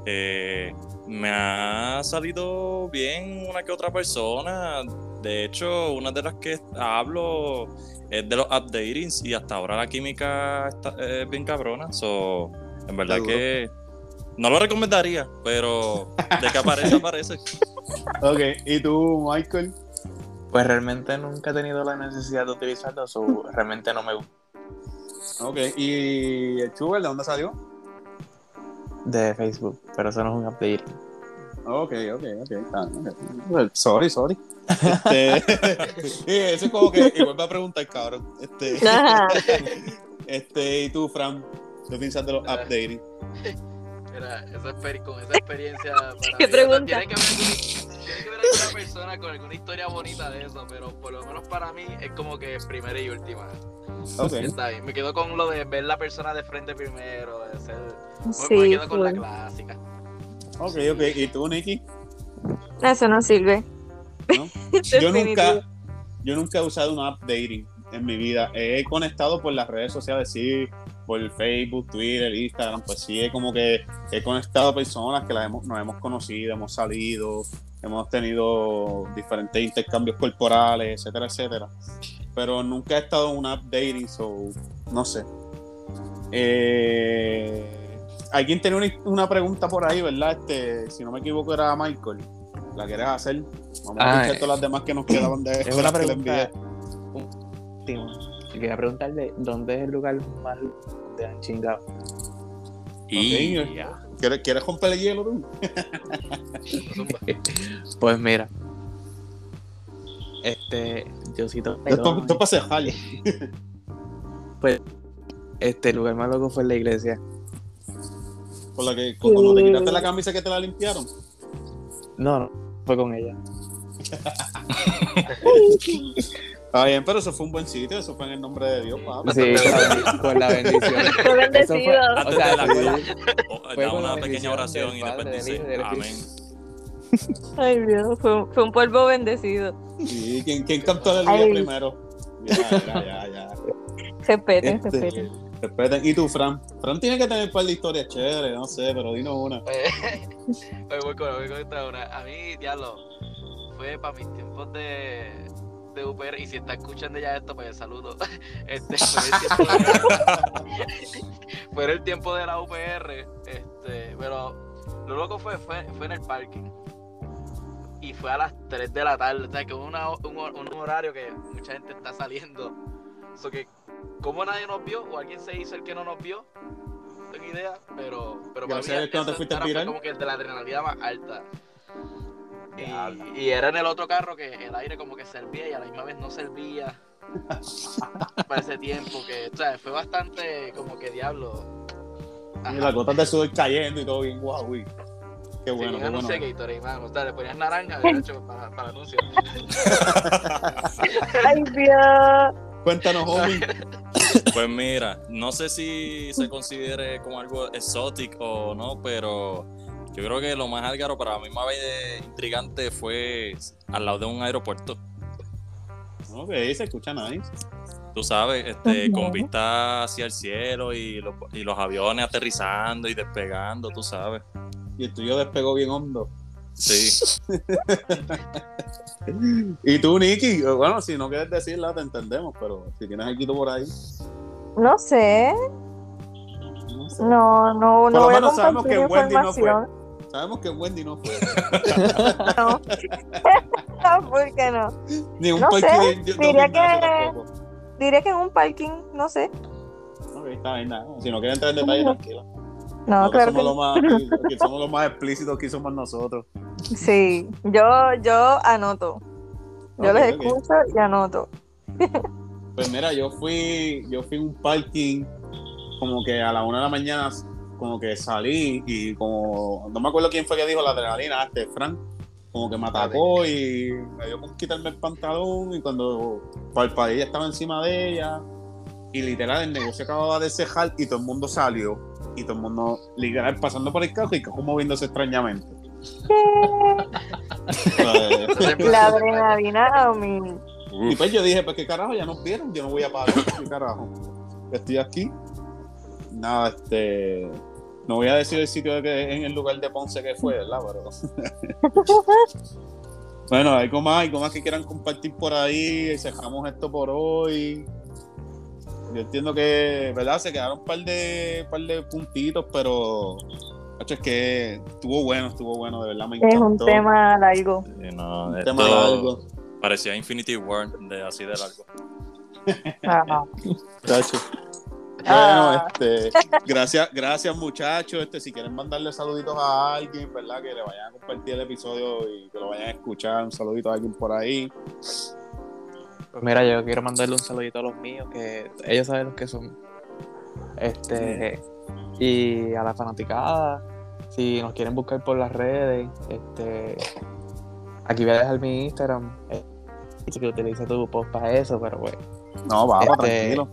eh, me ha salido bien una que otra persona. De hecho, una de las que hablo es de los updatings y hasta ahora la química está, es bien cabrona. So, en verdad Seguro. que no lo recomendaría, pero de que aparece, aparece. Ok, ¿y tú, Michael? pues realmente nunca he tenido la necesidad de utilizarlo, so realmente no me gusta Ok, ¿y el Sugar de dónde salió? de Facebook, pero eso no es un update. Ok, ok, ok. está bien, ok. Well, Sorry, sorry. Este, sí, eso es como que igual me a preguntar, cabrón. Este, este, ¿y tú, Fran? ¿Qué piensas de los Ah. app dating? Mira, esa con esa experiencia. Para ¿Qué pregunta? Tiene que, alguna- tiene que haber alguna persona con alguna historia bonita de eso, pero por lo menos para mí es como que primera y última. Ok. Está bien. Me quedo con lo de ver la persona de frente primero, de ser. Sí, me quedo con la clásica. Ok, ok. ¿Y tú, Nicky? Eso no sirve. ¿No? Yo nunca, yo nunca he usado una app dating en mi vida. He conectado por las redes sociales, sí, por Facebook, Twitter, Instagram, pues sí, he como que he conectado a personas que las hemos, nos hemos conocido, hemos salido, hemos tenido diferentes intercambios corporales, etcétera, etcétera. Pero nunca he estado en una app dating, so no sé. Eh, alguien tenía una, una pregunta por ahí, ¿verdad? Este, si no me equivoco, era Michael. ¿La quieres hacer? Vamos a Ah, escuchar todas las demás que nos quedaban de Es una pregunta. Y quería preguntarle dónde es el lugar más donde han chingado. Y Ok, ¿Quieres, ¿Quieres romper el hielo tú? Pues mira. Este, yo cito. Esto, para cejar. Este el lugar más loco fue en la iglesia. Por la que cuando te quitaste la camisa que te la limpiaron. No, no, fue con ella. Está bien, pero eso fue un buen sitio, eso fue en el nombre de Dios, papá. Sí, con la bendición. Fue bendecido. o Antes sea, de la fue- cosa, o- Fue da con una pequeña oración y después dice amén. Ay, Dios, fue, fue un polvo bendecido. Sí, ¿quién, quién cantó el Ay. primero? Ya, ya, ya, ya. Respeten, Este, respeten. Respeten. ¿Y tú, Fran? Fran tiene que tener un par de historias chéveres, no sé, pero dinos una. Oye, voy con, voy esta una. A mí, diablo, fue para mis tiempos de, de UPR. Y si está escuchando ya esto, pues saludo. Este, fue, el el tiempo de la UPR. Este, pero lo loco fue, fue, fue en el parking. Y fue a las 3 de la tarde. O sea, que una, un, horario que mucha gente está saliendo. So que, como nadie nos vio, o alguien se hizo el que no nos vio, no tengo idea, pero, pero para mí Dios que no te esa fuiste fue como que el de la adrenalina más alta. Y, y era en el otro carro que el aire como que servía y a la misma vez no servía para ese tiempo que, o sea, fue bastante como que diablo. Y las gotas de sudor cayendo y todo bien guau, uy. Qué bueno, sí, qué bueno. Gatorade, mano. O sea, le ponías naranja, de hecho, para, para anuncio. Ay, Dios. Cuéntanos, homie. Pues mira, no sé si se considere como algo exótico o no, pero yo creo que lo más álgaro para mí más intrigante fue al lado de un aeropuerto. ok, se escucha nice. Tú sabes, este, con vista hacia el cielo y los, y los aviones aterrizando y despegando, tú sabes. Y el tuyo despegó bien hondo. Sí. Y tú, Nicky, bueno, si no quieres decirla, te entendemos, pero si tienes algo por ahí, No sé. no sé. No, no, Por lo menos sabemos que Wendy no fue. Sabemos que Wendy no fue. No. No, ¿por qué no? Ni un No parque sé, de, de diría que-. Diría que en un parking, no sé. Ok, está bien, nada. Si no quieren entrar en detalle, tranquila. No, claro que somos, lo más, aquí somos los más explícitos que somos nosotros. Sí, yo, yo anoto. Yo les escucho y anoto. Pues mira, yo fui, yo fui a un parking como que a la una de la mañana, como que salí y como, no me acuerdo quién fue que dijo la adrenalina, este Frank, como que me atacó y me dio con quitarme el pantalón y cuando parpadeé estaba encima de ella y literal el negocio acababa de cejar y todo el mundo salió y todo el mundo literal pasando por el carro y como moviéndose extrañamente. La adrenalina, mi. Y pues yo dije, pues qué carajo, ya nos vieron, yo no voy a parar, qué carajo. Estoy aquí. Nada, este. No voy a decir el sitio de que en el lugar de Ponce que fue, ¿verdad? Pero. bueno, algo más, algo más que quieran compartir por ahí. Cerramos esto por hoy. Yo entiendo que, ¿verdad? Se quedaron un par de, par de puntitos, pero. es que estuvo bueno, estuvo bueno, de verdad me Es un encantó. tema largo. Sí, no, Un esto tema largo. parecía Infinity War de así de largo. Chacho. Ah. Bueno, este, gracias, gracias muchachos. Este, si quieren mandarle saluditos a alguien, ¿verdad? Que le vayan a compartir el episodio y que lo vayan a escuchar. Un saludito a alguien por ahí. Pues mira, yo quiero mandarle un saludito a los míos, que ellos saben los que son. Este. Y a la fanaticada, si nos quieren buscar por las redes, este. Aquí voy a dejar mi Instagram. eh, que utiliza tu post para eso, pero bueno. No, vamos, Este, tranquilo.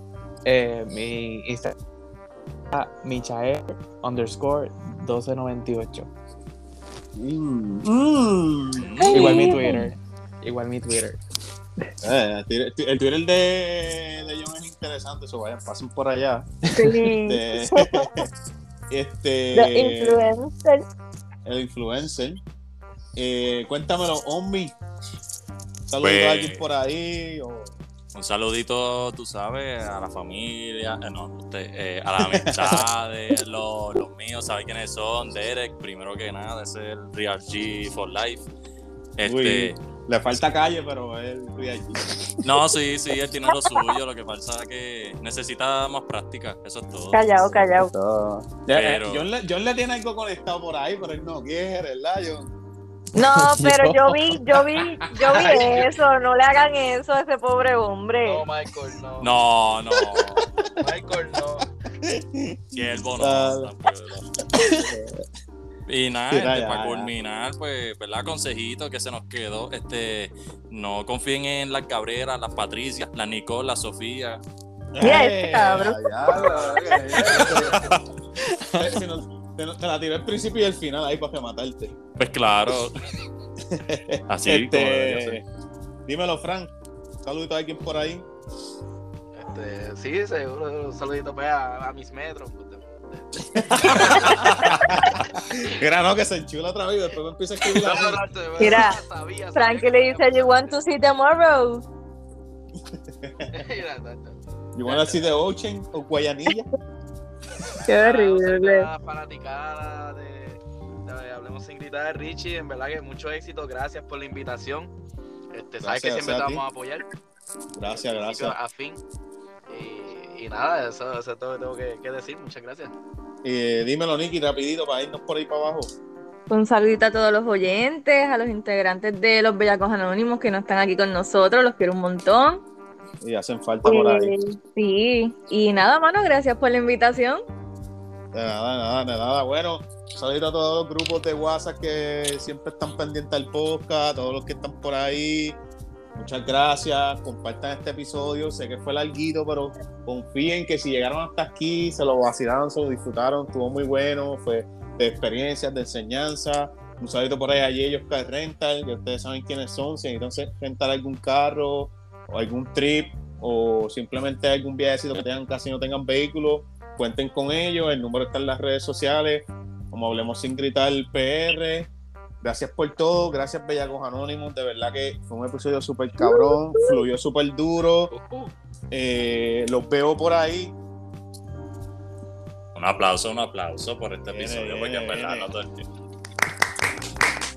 Eh, mi Instagram Michael underscore 1298. Mm, mm. Igual mi Twitter. Igual mi Twitter. Eh, el Twitter- de, de John es interesante, eso vayan, pasen por allá. Sí. Este, Los este influencers. el influencer. Eh, cuéntamelo, Omi. Saludos Pues- a alguien por ahí. O... Un saludito, tú sabes, a la familia, eh, no, usted, eh, a las amistades, los, los míos, ¿sabes quiénes son? Derek, primero que nada, es el Real G for Life. Este, Uy, le falta calle, pero él vive allí. no, sí, sí, él tiene lo suyo, lo que pasa es que necesita más práctica, eso es todo. Callao, callao. Pero- John, le, John le tiene algo conectado por ahí, pero él no quiere, ¿verdad, John? No, pero yo vi, yo vi, yo vi eso, no le hagan eso a ese pobre hombre. No, Michael, no. No, no, Michael, no. siervo no. Y nada, Sí, este, ya, para ya. culminar, pues, ¿verdad? Consejito que se nos quedó, este, no confíen en las Cabreras, las Patricias, las Nicole, las Sofía. Este cabrón. Te, te la tiré al principio y al final ahí para matarte. Pues claro. Así Este, como dímelo, Frank. Saludito a alguien por ahí. Este, sí, seguro. Un saludito pues, a, a mis metros. Pues, de- Mira, no, que se enchula otra vez después me empieza a escribir No, a mí. no, no, te- Mira, sabía, Frank sabía le dice, you want to see tomorrow? You wanna see the ocean o Guayanilla? Qué horrible. La fanaticada de, de Hablemos sin gritar, Richie, en verdad que mucho éxito, gracias por la invitación. Este, sabes que Gracias, siempre gracias te vamos a apoyar. Gracias, de gracias. A fin. Y, y nada, eso, eso es todo lo que tengo que, que decir. Muchas gracias. Eh, dímelo, Nicky, rapidito para irnos por ahí para abajo. Un saludito a todos los oyentes, a los integrantes de los Bellacos Anónimos que no están aquí con nosotros, los quiero un montón. Y hacen falta por ahí. Eh, sí, y nada, mano, gracias por la invitación. De nada, de nada, de nada. Bueno, saludito a todos los grupos de WhatsApp que siempre están pendientes al podcast, a todos los que están por ahí. Muchas gracias. Compartan este episodio. Sé que fue larguito, pero confíen que si llegaron hasta aquí, se lo vacilaron, se lo disfrutaron. Estuvo muy bueno. Fue de experiencias, de enseñanza. Un saludito por ahí a ellos que rental, que ustedes saben quiénes son. Si necesitan rentar algún carro o algún trip o simplemente algún viajecito que tengan casi no tengan vehículo, cuenten con ellos, el número está en las redes sociales, como hablemos sin gritar PR. Gracias por todo, gracias Bellacos Anónimos, de verdad que fue un episodio súper cabrón, fluyó súper duro, Eh, los veo por ahí, Un aplauso, un aplauso por este episodio, porque en verdad no todo el tiempo.